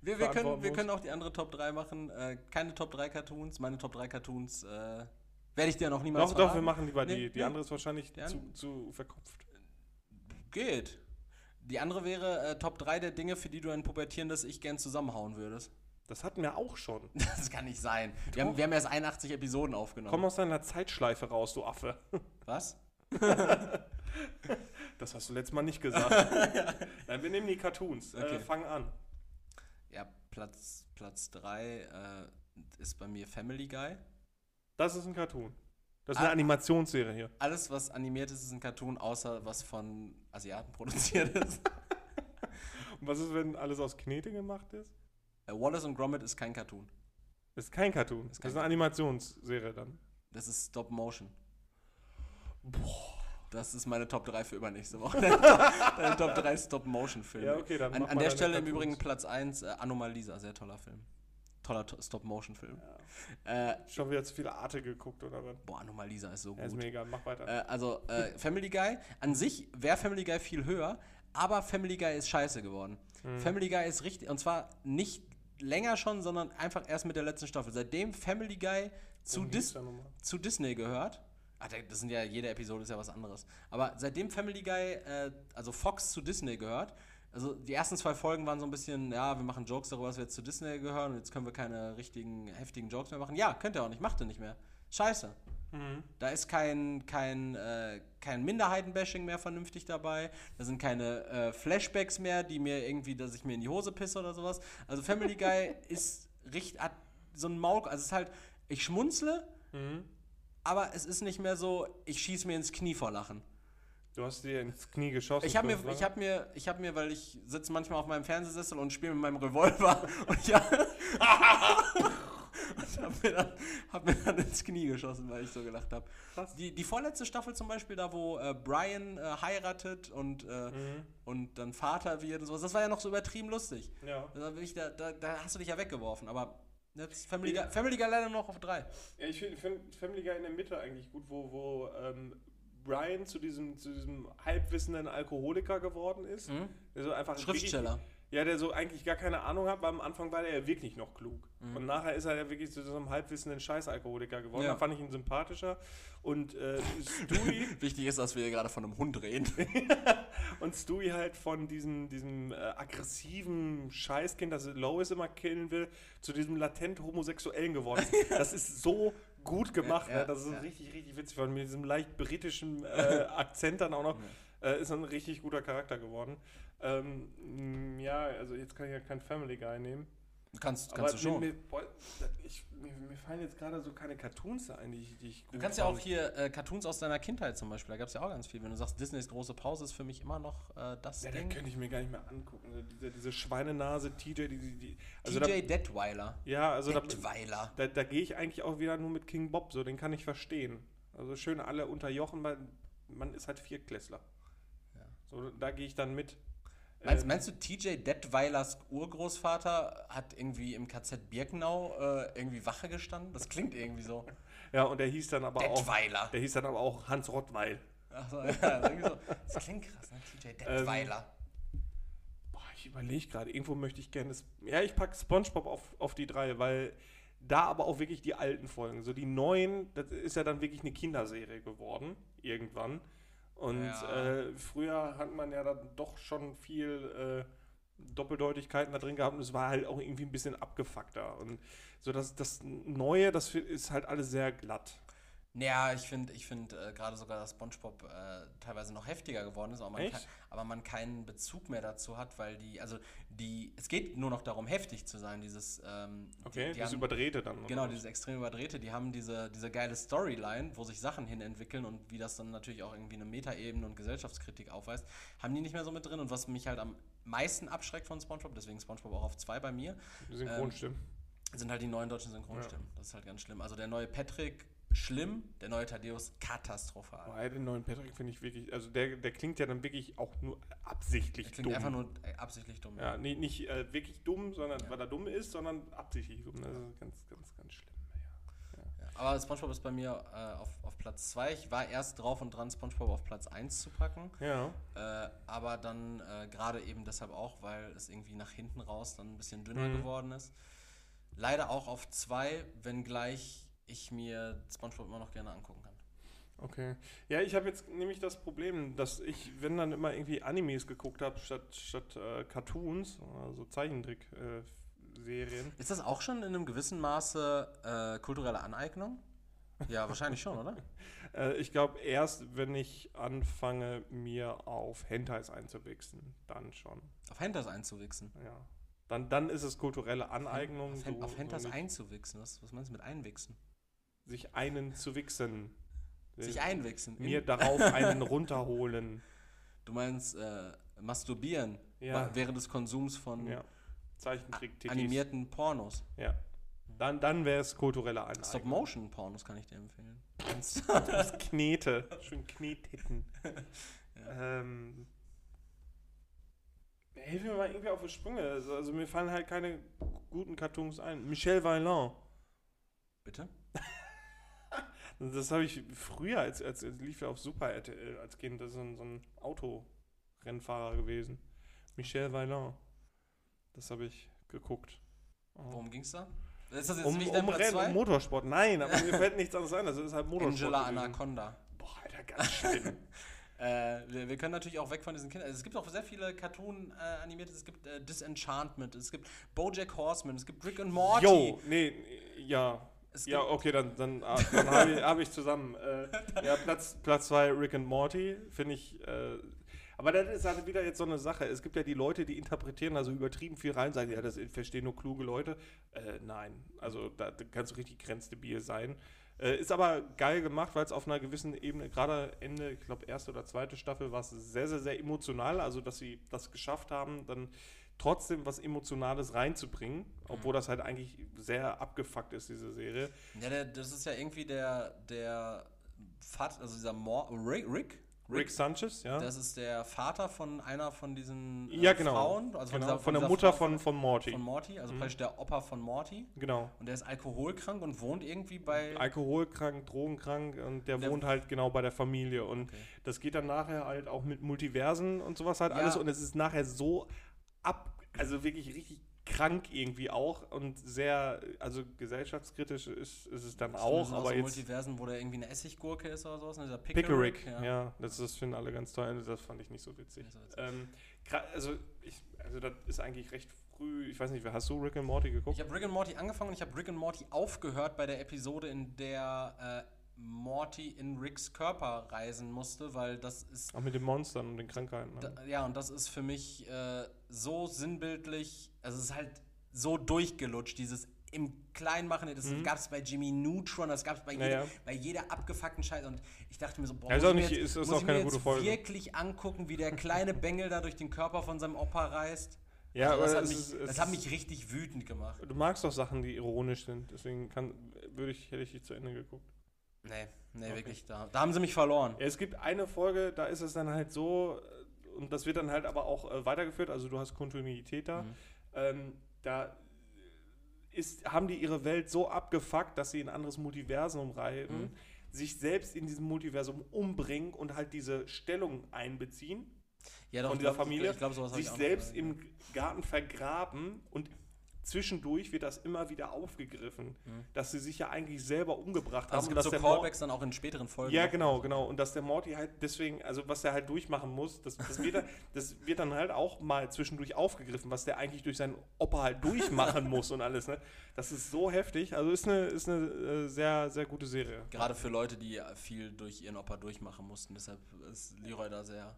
Wir, können, wir muss. können auch die andere Top 3 machen. Äh, keine Top 3 Cartoons. Meine Top 3 Cartoons äh, werde ich dir noch niemals Doch, doch, wir verraten. machen lieber Nee, die. Die nee. andere ist wahrscheinlich zu, zu verkopft. Geht. Die andere wäre äh, Top 3 der Dinge, für die du ein pubertierendes Ich gern zusammenhauen würdest. Das hatten wir auch schon. Das kann nicht sein. Wir haben, wir haben erst 81 Episoden aufgenommen. Komm aus deiner Zeitschleife raus, du Affe. Was? Das hast du letztes Mal nicht gesagt. Nein, wir nehmen die Cartoons. Okay. Äh, fang an. Ja, Platz 3 Platz drei, äh, ist bei mir Family Guy. Das ist ein Cartoon. Das ist Ah. eine Animationsserie hier. Alles, was animiert ist, ist ein Cartoon, außer was von Asiaten produziert ist. Und was ist, wenn alles aus Knete gemacht ist? Äh, Wallace und Gromit ist kein Cartoon. Das ist kein Cartoon. Das kein ist eine Animationsserie dann. Das ist Stop Motion. Boah. Das ist meine Top 3 für übernächste Woche. Deine Top, deine Top 3 Stop-Motion-Filme. Ja, okay, dann An, an der Stelle im Cartoons. Übrigen Platz 1, äh, Anomalisa, sehr toller Film. Toller To- Stop-Motion-Film. Äh, Schon wieder zu viele Arte geguckt oder was? boah, Anomalisa ist so Ja, ist gut. mir egal, mach weiter. Äh, also, äh, Family Guy, an sich wäre Family Guy viel höher, aber Family Guy ist scheiße geworden. Hm. Family Guy ist richtig, und zwar nicht länger schon, sondern einfach erst mit der letzten Staffel. Seitdem Family Guy zu, Dis zu Disney gehört, da- das sind ja, jede Episode ist ja was anderes, aber seitdem Family Guy, äh, also Fox zu Disney gehört, also die ersten zwei Folgen waren so ein bisschen, ja, wir machen Jokes darüber, dass wir jetzt zu Disney gehören und jetzt können wir keine richtigen, heftigen Jokes mehr machen. Ja, könnt ihr auch nicht, macht ihr nicht mehr. Scheiße. Mhm. Da ist kein, kein, äh, kein Minderheitenbashing mehr vernünftig dabei. Da sind keine äh, Flashbacks mehr, die mir irgendwie, dass ich mir in die Hose pisse oder sowas. Also Family Guy ist richtig, hat so ein Maul, also es ist halt, ich schmunzle, Mhm. aber es ist nicht mehr so, ich schieße mir ins Knie vor Lachen. Du hast dir ins Knie geschossen. Ich habe mir, ich habe mir, ich habe mir, weil ich sitze manchmal auf meinem Fernsehsessel und spiele mit meinem Revolver und ja, und habe mir, dann- hab mir dann ins Knie geschossen, weil ich so gelacht habe. Die, die vorletzte Staffel zum Beispiel, da wo äh, Brian äh, heiratet und, äh, Mhm. und dann Vater wird und sowas, das war ja noch so übertrieben lustig. Ja. Da, da, da, hast du dich ja weggeworfen, aber jetzt Family, Guy, Family Guy leider noch auf drei. Ja, ich finde find Family Guy in der Mitte eigentlich gut, wo, wo ähm, Brian zu diesem, zu diesem halbwissenden Alkoholiker geworden ist. Mhm. Der so einfach Schriftsteller. Wirklich, ja, der so eigentlich gar keine Ahnung hat, weil am Anfang war der ja wirklich noch klug. Und nachher ist er ja wirklich zu so einem halbwissenden Scheißalkoholiker geworden. Ja. Da fand ich ihn sympathischer. Und äh, Stewie, Wichtig ist, dass wir hier gerade von einem Hund reden. und Stewie halt von diesem, diesem äh, aggressiven Scheißkind, das Lois immer killen will, zu diesem latent Homosexuellen geworden ist. Das ist so gut gemacht. Ja, ja, ne? Das ist richtig, richtig witzig. Von mit diesem leicht britischen äh, Akzent dann auch noch. Äh, ist ein richtig guter Charakter geworden. Ähm, ja, also jetzt kann ich ja kein Family Guy nehmen. Kannst, kannst du schon. Mir, ich, mir, mir fallen jetzt gerade so keine Cartoons ein, die ich, die ich Du kannst ja auch hier äh, Cartoons aus deiner Kindheit zum Beispiel, da gab es ja auch ganz viel. Wenn du sagst, Disneys große Pause ist für mich immer noch äh, das Ja, den Ding. könnte ich mir gar nicht mehr angucken. Also diese, diese Schweinenase, TJ, die, die, also TJ Detweiler. da, ja, also da, Detweiler. da, da gehe ich eigentlich auch wieder nur mit King Bob, so den kann ich verstehen. Also schön alle unterjochen, weil man ist halt Viertklässler. So, da gehe ich dann mit. Meinst, Ähm, meinst du, TJ Detweilers Urgroßvater hat irgendwie im KZ Birkenau äh, irgendwie Wache gestanden? Das klingt irgendwie so. ja, und der hieß dann aber auch. Detweiler. Der hieß dann aber auch Hans Rottweil. Ach so, ja, irgendwie so. Das klingt krass, ne? TJ Detweiler. Boah, ich überlege gerade, irgendwo möchte ich gerne. das- Ja, ich packe SpongeBob auf, auf die drei, weil da aber auch wirklich die alten Folgen. So die neuen, das ist ja dann wirklich eine Kinderserie geworden, irgendwann. Und Ja. äh, früher hat man ja dann doch schon viel äh, Doppeldeutigkeiten da drin gehabt und es war halt auch irgendwie ein bisschen abgefuckter. Und so das, das Neue, das ist halt alles sehr glatt. Ja, ich finde, ich find, äh, gerade sogar, dass SpongeBob äh, teilweise noch heftiger geworden ist, aber man, kein, aber man keinen Bezug mehr dazu hat, weil die, also die, es geht nur noch darum, heftig zu sein, dieses, ähm, Okay, die, die haben, Überdrehte dann. Genau, dieses extrem überdrehte, die haben diese, diese geile Storyline, wo sich Sachen hin entwickeln und wie das dann natürlich auch irgendwie eine Metaebene und Gesellschaftskritik aufweist, haben die nicht mehr so mit drin. Und was mich halt am meisten abschreckt von SpongeBob, deswegen SpongeBob auch auf zwei bei mir, Die Synchronstimmen. sind halt die neuen deutschen Synchronstimmen. Das ist halt ganz schlimm. Also der neue Patrick schlimm, der neue Thaddeus katastrophal. Boah, den neuen Patrick finde ich wirklich, also der, der klingt ja dann wirklich auch nur absichtlich Der klingt dumm. einfach nur äh, absichtlich dumm. Ja, nicht, nicht äh, wirklich dumm, sondern Ja. weil er dumm ist, sondern absichtlich dumm. Das ist ganz, ganz, ganz schlimm. Ja, aber SpongeBob ist bei mir äh, auf, auf Platz 2. Ich war erst drauf und dran, SpongeBob auf Platz 1 zu packen. Ja. Äh, aber dann äh, gerade eben deshalb auch, weil es irgendwie nach hinten raus dann ein bisschen dünner Mhm. geworden ist. Leider auch auf 2, wenngleich ich mir SpongeBob immer noch gerne angucken kann. Okay. Ja, ich habe jetzt nämlich das Problem, dass ich, wenn dann immer irgendwie Animes geguckt habe, statt, statt äh, Cartoons, also Zeichentrick-Serien. Ist das auch schon in einem gewissen Maße äh, kulturelle Aneignung? Ja, wahrscheinlich schon, oder? Äh, ich glaube, erst wenn ich anfange, mir auf Hentais einzuwichsen, dann schon. Auf Hentas einzuwichsen. Ja. Dann, dann ist es kulturelle Aneignung. Auf, Hen so- auf so einzuwichsen? Was, was meinst du mit einwichsen? Sich einen zu wichsen. Sich einwichsen? In- Mir darauf einen runterholen. Du meinst äh, masturbieren Ja. während des Konsums von Ja. Animierten Pornos. Ja. Dann, dann wäre es kulturelle Aneignung. Stop-Motion-Pornos kann ich dir empfehlen. Das Knete. Schön Knetitten. ähm, Hilf mir mal irgendwie auf die Sprünge. Also, also mir fallen halt keine guten Cartoons ein. Michel Vaillant. Bitte? Das habe ich früher, als, als, als lief er auf Super RTL als Kind. Das ist so ein, so ein Autorennfahrer gewesen. Michel Vaillant. Das habe ich geguckt. Oh. Worum ging's da? Ist das jetzt Um, dein um Platz Rennen, zwei? um Motorsport. Nein, aber mir fällt nichts anderes ein. Das ist halt Motorsport. Angela gewesen. Anaconda. Boah, Alter, ganz schlimm. Äh, wir, wir können natürlich auch weg von diesen Kindern. Also es gibt auch sehr viele Cartoon-animierte. es gibt äh, Disenchantment, es gibt BoJack Horseman, es gibt Rick and Morty. Jo, nee, ja. Ja, okay, dann, dann, ah, dann habe ich, hab ich zusammen. Äh, ja, Platz, Platz zwei Rick and Morty, finde ich. Äh, Aber das ist halt wieder jetzt so eine Sache. Es gibt ja die Leute, die interpretieren also übertrieben viel rein, sagen, ja, das verstehen nur kluge Leute. Äh, nein, also da, da kannst du richtig grenzdebil sein. Äh, ist aber geil gemacht, weil es auf einer gewissen Ebene, gerade Ende, ich glaube, erste oder zweite Staffel, war es sehr, sehr, sehr emotional. Also, dass sie das geschafft haben, dann trotzdem was Emotionales reinzubringen, obwohl das halt eigentlich sehr abgefuckt ist, diese Serie. Ja, der, das ist ja irgendwie der, der Vater, also dieser Mor Rick, Rick? Rick Sanchez, ja. Das ist der Vater von einer von diesen äh, Ja, genau. Frauen, also von, genau. dieser, von der dieser Mutter Frau von, von Morty. von Morty, also praktisch der Opa von Morty. genau. Und der ist alkoholkrank und wohnt irgendwie bei. Alkoholkrank, drogenkrank und der, Der- wohnt halt genau bei der Familie. Und Okay. das geht dann nachher halt auch mit Multiversen und sowas halt Ja. alles. Und es ist nachher so ab, also wirklich richtig krank irgendwie auch und sehr, also gesellschaftskritisch ist, ist es dann auch, so aber so jetzt Multiversen, wo der irgendwie eine Essiggurke ist oder sowas, ne? dieser Pickerick, Pickerick. ja, das, das finden alle ganz toll, das fand ich nicht so witzig. Nicht so witzig. Ähm, also, ich, also das ist eigentlich recht früh, ich weiß nicht, hast du Rick and Morty geguckt? Ich habe Rick and Morty angefangen und ich habe Rick and Morty aufgehört bei der Episode, in der äh, Morty in Ricks Körper reisen musste, weil das ist Auch mit den Monstern und den Krankheiten. Ne? Da, ja, und das ist für mich äh, so sinnbildlich, also es ist halt so durchgelutscht, dieses im Kleinen machen, das gab es bei Jimmy Neutron, das gab es bei, Mhm. Ja, jeder, ja. bei jeder abgefuckten Scheiße und ich dachte mir so, boah, Ja, ist muss auch ich mir nicht- jetzt, ist- ist muss auch keine gute Folge. wirklich angucken, wie der kleine Bengel da durch den Körper von seinem Opa reist. ja, Also das, aber hat mich, ist, das hat mich richtig wütend gemacht. Du magst doch Sachen, die ironisch sind, deswegen kann, würde ich, hätte ich die zu Ende geguckt. Nee, nee, Okay. wirklich, da, da haben sie mich verloren. Ja, es gibt eine Folge, da ist es dann halt so, äh, und das wird dann halt aber auch äh, weitergeführt, also du hast Kontinuität da. Mhm. Ähm, da ist, haben die ihre Welt so abgefuckt, dass sie in ein anderes Multiversum reiten, Mhm. sich selbst in diesem Multiversum umbringen und halt diese Stellung einbeziehen, Ja, von ich dieser glaub- Familie, Ich sich ich auch noch selbst gesehen. im Garten vergraben und zwischendurch wird das immer wieder aufgegriffen, dass sie sich ja eigentlich selber umgebracht haben. Also es und gibt dass so der Callbacks dann auch in späteren Folgen. Ja, noch. genau, genau. Und dass der Morty halt deswegen, also was er halt durchmachen muss, das, das, wird, dann, das wird dann halt auch mal zwischendurch aufgegriffen, was der eigentlich durch seinen Opa halt durchmachen muss und alles. Ne? Das ist so heftig. Also ist eine, ist eine äh, sehr, sehr gute Serie. Gerade für Leute, die viel durch ihren Opa durchmachen mussten. Deshalb ist Leroy da sehr.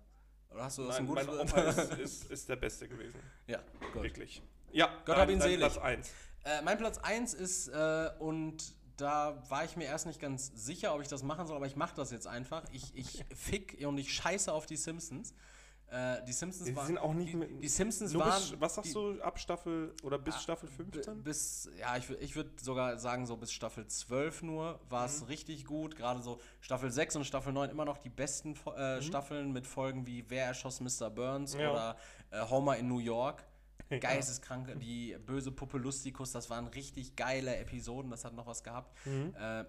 Oder hast du das Mein, ein mein gutes Opa ist, ist, ist der Beste gewesen. Ja, gut. Wirklich. Ja, Gott hab ihn selig. Platz eins. Äh, mein Platz 1 ist, äh, und da war ich mir erst nicht ganz sicher, ob ich das machen soll, aber ich mache das jetzt einfach. Ich, ich fick und ich scheiße auf die Simpsons. Äh, die Simpsons Die waren- sind auch nicht die, mit- die Simpsons Nur waren. was sagst die, du, ab Staffel oder bis Ah, Staffel B- 15? Bis, ja, ich, ich würde sogar sagen, so bis Staffel 12 nur war es Mhm. richtig gut. Gerade so Staffel 6 und Staffel 9 immer noch die besten äh, Staffeln mit Folgen wie Wer erschoss Mr. Burns Mhm. Ja. oder äh, Homer in New York. Ja. Geisteskrank, die böse Puppe Lustikus, das waren richtig geile Episoden, das hat noch was gehabt. Mhm. Äh,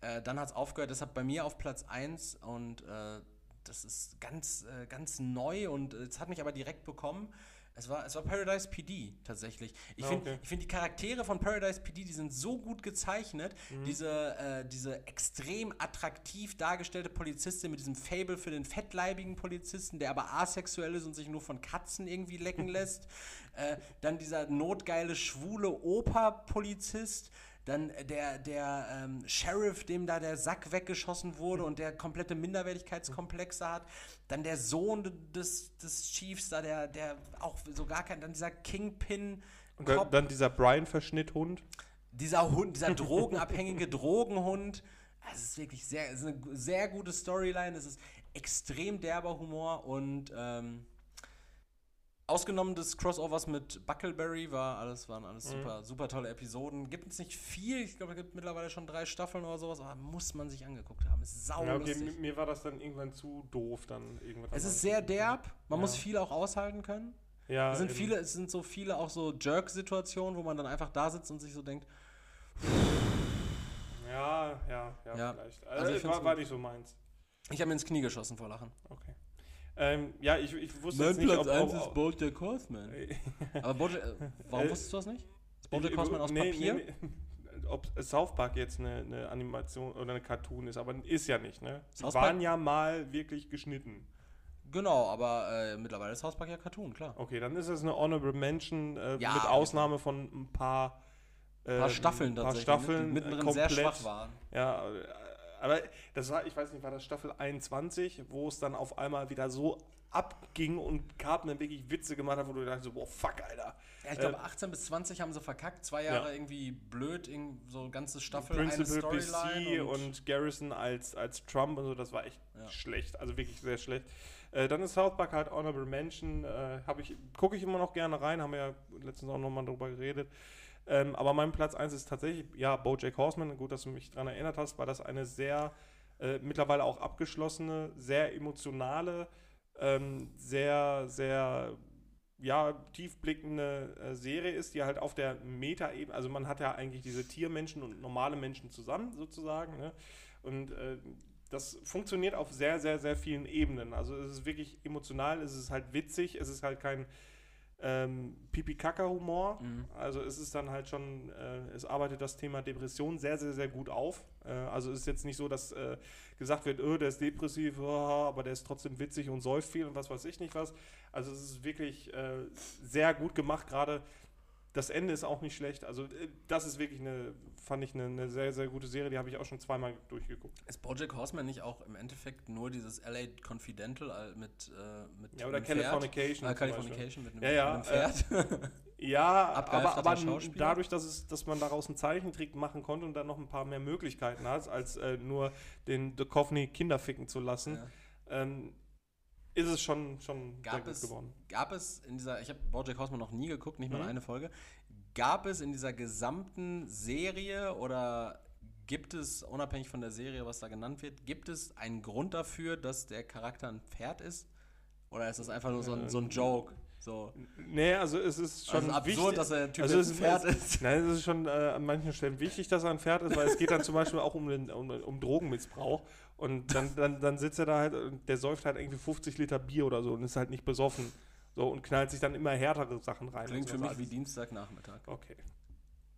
äh, dann hat es aufgehört, deshalb bei mir auf Platz 1 und äh, das ist ganz, äh, ganz neu und äh, es hat mich aber direkt bekommen. Es war, es war Paradise PD tatsächlich. Ich Ah, finde okay. ich find die Charaktere von Paradise PD, die sind so gut gezeichnet. Mhm. Diese, äh, diese extrem attraktiv dargestellte Polizistin mit diesem Fable für den fettleibigen Polizisten, der aber asexuell ist und sich nur von Katzen irgendwie lecken lässt. Äh, dann dieser notgeile, schwule Oper-Polizist. Dann der, der ähm, Sheriff, dem da der Sack weggeschossen wurde und der komplette Minderwertigkeitskomplexe hat. Dann der Sohn des, des Chiefs, da der, der auch so gar kein. Dann dieser Kingpin. Und dann, dieser Brian-Verschnitthund. dieser Hund, dieser drogenabhängige Drogenhund. Es ist wirklich sehr, es ist eine sehr gute Storyline. Es ist extrem derber Humor und ähm, ausgenommen des Crossovers mit Buckleberry war alles, waren alles super, super tolle Episoden. Gibt es nicht viel, ich glaube, es gibt mittlerweile schon drei Staffeln oder sowas, aber muss man sich angeguckt haben. Ist sau Ja, okay, mir war das dann irgendwann zu doof dann irgendwann. Es ist sehr derb, man Ja. muss viel auch aushalten können. Ja, Es sind eben. viele, es sind so viele auch so Jerk-Situationen, wo man dann einfach da sitzt und sich so denkt, Ja, ja, ja, Ja. vielleicht. Also Also war, war nicht so meins. ich habe mir ins Knie geschossen vor Lachen. Okay. Ähm, ja, ich, ich wusste jetzt nicht, ob... ob, ob Bojack Horseman. Aber Bojack, äh, warum Äh, wusstest du das nicht? Ist Bojack Horseman aus nee, Papier? Nee, nee. Ob South Park jetzt eine, eine Animation oder eine Cartoon ist, aber ist ja nicht, ne? Die South waren Park- ja mal wirklich geschnitten. Genau, aber äh, mittlerweile ist Haus Park ja Cartoon, klar. Okay, dann ist es eine Honorable Mention äh, Ja, mit Ausnahme von ein paar, äh, Ein paar Staffeln ein paar tatsächlich, Staffeln ne, die mittendrin komplett, sehr schwach waren. Ja, äh, aber das war, ich weiß nicht, war das Staffel 21, wo es dann auf einmal wieder so abging und Cartman wirklich Witze gemacht hat, wo du dachtest, so, boah, fuck, Alter. Ja, ich glaube, 18 bis 20 haben sie verkackt. Zwei Jahre Ja. irgendwie blöd, irgend- so ganze Staffel, Principal eine PC Storyline. und, Garrison als, als Trump und so, das war echt Ja. schlecht, also wirklich sehr schlecht. Äh, dann ist South Park halt Honorable Mention, äh, ich, gucke ich immer noch gerne rein, haben wir ja letztens auch nochmal drüber geredet. Ähm, aber mein Platz 1 ist tatsächlich, ja, Bojack Horseman, gut, dass du mich daran erinnert hast, weil das eine sehr, äh, mittlerweile auch abgeschlossene, sehr emotionale, ähm, sehr, sehr, ja, tiefblickende äh, Serie ist, die halt auf der Meta-Ebene, also man hat ja eigentlich diese Tiermenschen und normale Menschen zusammen sozusagen, ne? Und äh, das funktioniert auf sehr, sehr, sehr vielen Ebenen. Also es ist wirklich emotional, es ist halt witzig, es ist halt kein ähm, Pipi-Kaka-Humor. Mhm. Also es ist dann halt schon, äh, es arbeitet das Thema Depression sehr, sehr, sehr gut auf. Äh, also es ist jetzt nicht so, dass äh, gesagt wird, oh, der ist depressiv, oh, aber der ist trotzdem witzig und säuft viel und was weiß ich nicht was. Also es ist wirklich äh, sehr gut gemacht, gerade das Ende ist auch nicht schlecht. Also äh, das ist wirklich eine, fand ich eine, eine sehr, sehr gute Serie, die habe ich auch schon zweimal durchgeguckt. Ist Bojack Horseman nicht auch im Endeffekt nur dieses LA Confidential äh, mit, äh, mit Ja, oder? Californication. Zum Californication mit einem, Ja, ja, einem Pferd. Ja, aber, aber dadurch, dass, es, dass man daraus einen Zeichentrick machen konnte und dann noch ein paar mehr Möglichkeiten hat, als äh, nur den Duchovny Kinder ficken zu lassen, Ja. ähm, ist es schon, schon sehr Gab gut es, geworden. gab es in dieser, ich habe Bojack Horseman noch nie geguckt, nicht mal Mhm. eine Folge, gab es in dieser gesamten Serie oder gibt es, unabhängig von der Serie, was da genannt wird, gibt es einen Grund dafür, dass der Charakter ein Pferd ist? Oder ist das einfach nur so ein, so ein Joke? So. Nee, also es ist schon Also absurd, wichtig- dass der Typ also es ein Pferd es- ist. Nein, es ist schon äh, an manchen Stellen wichtig, dass er ein Pferd ist, weil es geht dann zum Beispiel auch um, den, um, um Drogenmissbrauch. Und dann, dann, dann sitzt er da halt und der säuft halt irgendwie 50 Liter Bier oder so und ist halt nicht besoffen. So und knallt sich dann immer härtere Sachen rein. Klingt für mich Also wie Dienstagnachmittag. Okay.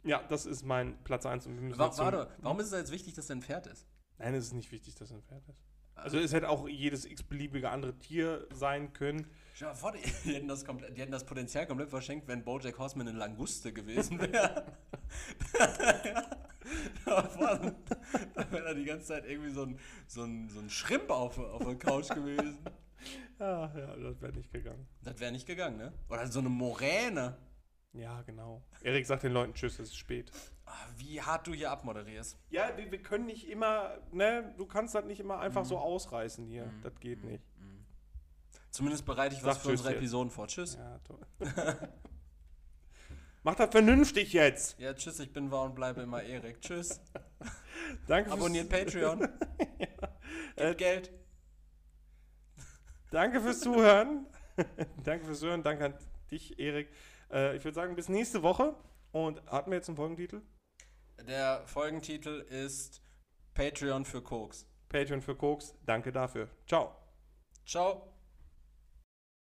Ja, das ist mein Platz 1. Und wir müssen Wa jetzt zum- warte, warum ist es jetzt wichtig, dass er ein Pferd ist? Nein, es ist nicht wichtig, dass er ein Pferd ist. Also es hätte auch jedes x-beliebige andere Tier sein können. Stell vor, die, die, hätten das komplett, die hätten das Potenzial komplett verschenkt, wenn Bojack Horseman eine Languste gewesen wäre. Wäre er die ganze Zeit irgendwie so ein, so ein, so ein Schrimp auf, auf der Couch gewesen. Ja, ja, das wäre nicht gegangen. Das wäre nicht gegangen, ne? Oder so eine Moräne. Ja, genau. Erik sagt den Leuten Tschüss, es ist spät. Ah, Wie hart du hier abmoderierst. Ja, wir, wir können nicht immer, ne, du kannst das nicht immer einfach so ausreißen hier. Das geht nicht. Zumindest bereite ich was Sag für Tschüss unsere jetzt. Episoden vor. Tschüss. Ja, toll. Mach das vernünftig jetzt. Ja, tschüss, ich bin wahr und bleibe immer Erik. Tschüss. Danke fürs, Abonniert Patreon. Gebt Geld. danke fürs Zuhören. danke fürs Zuhören. Danke an dich, Erik. Äh, ich würde sagen, bis nächste Woche. Und hatten wir jetzt einen Folgentitel? Der Folgentitel ist Patreon für Koks. Patreon für Koks. Danke dafür. Ciao. Ciao.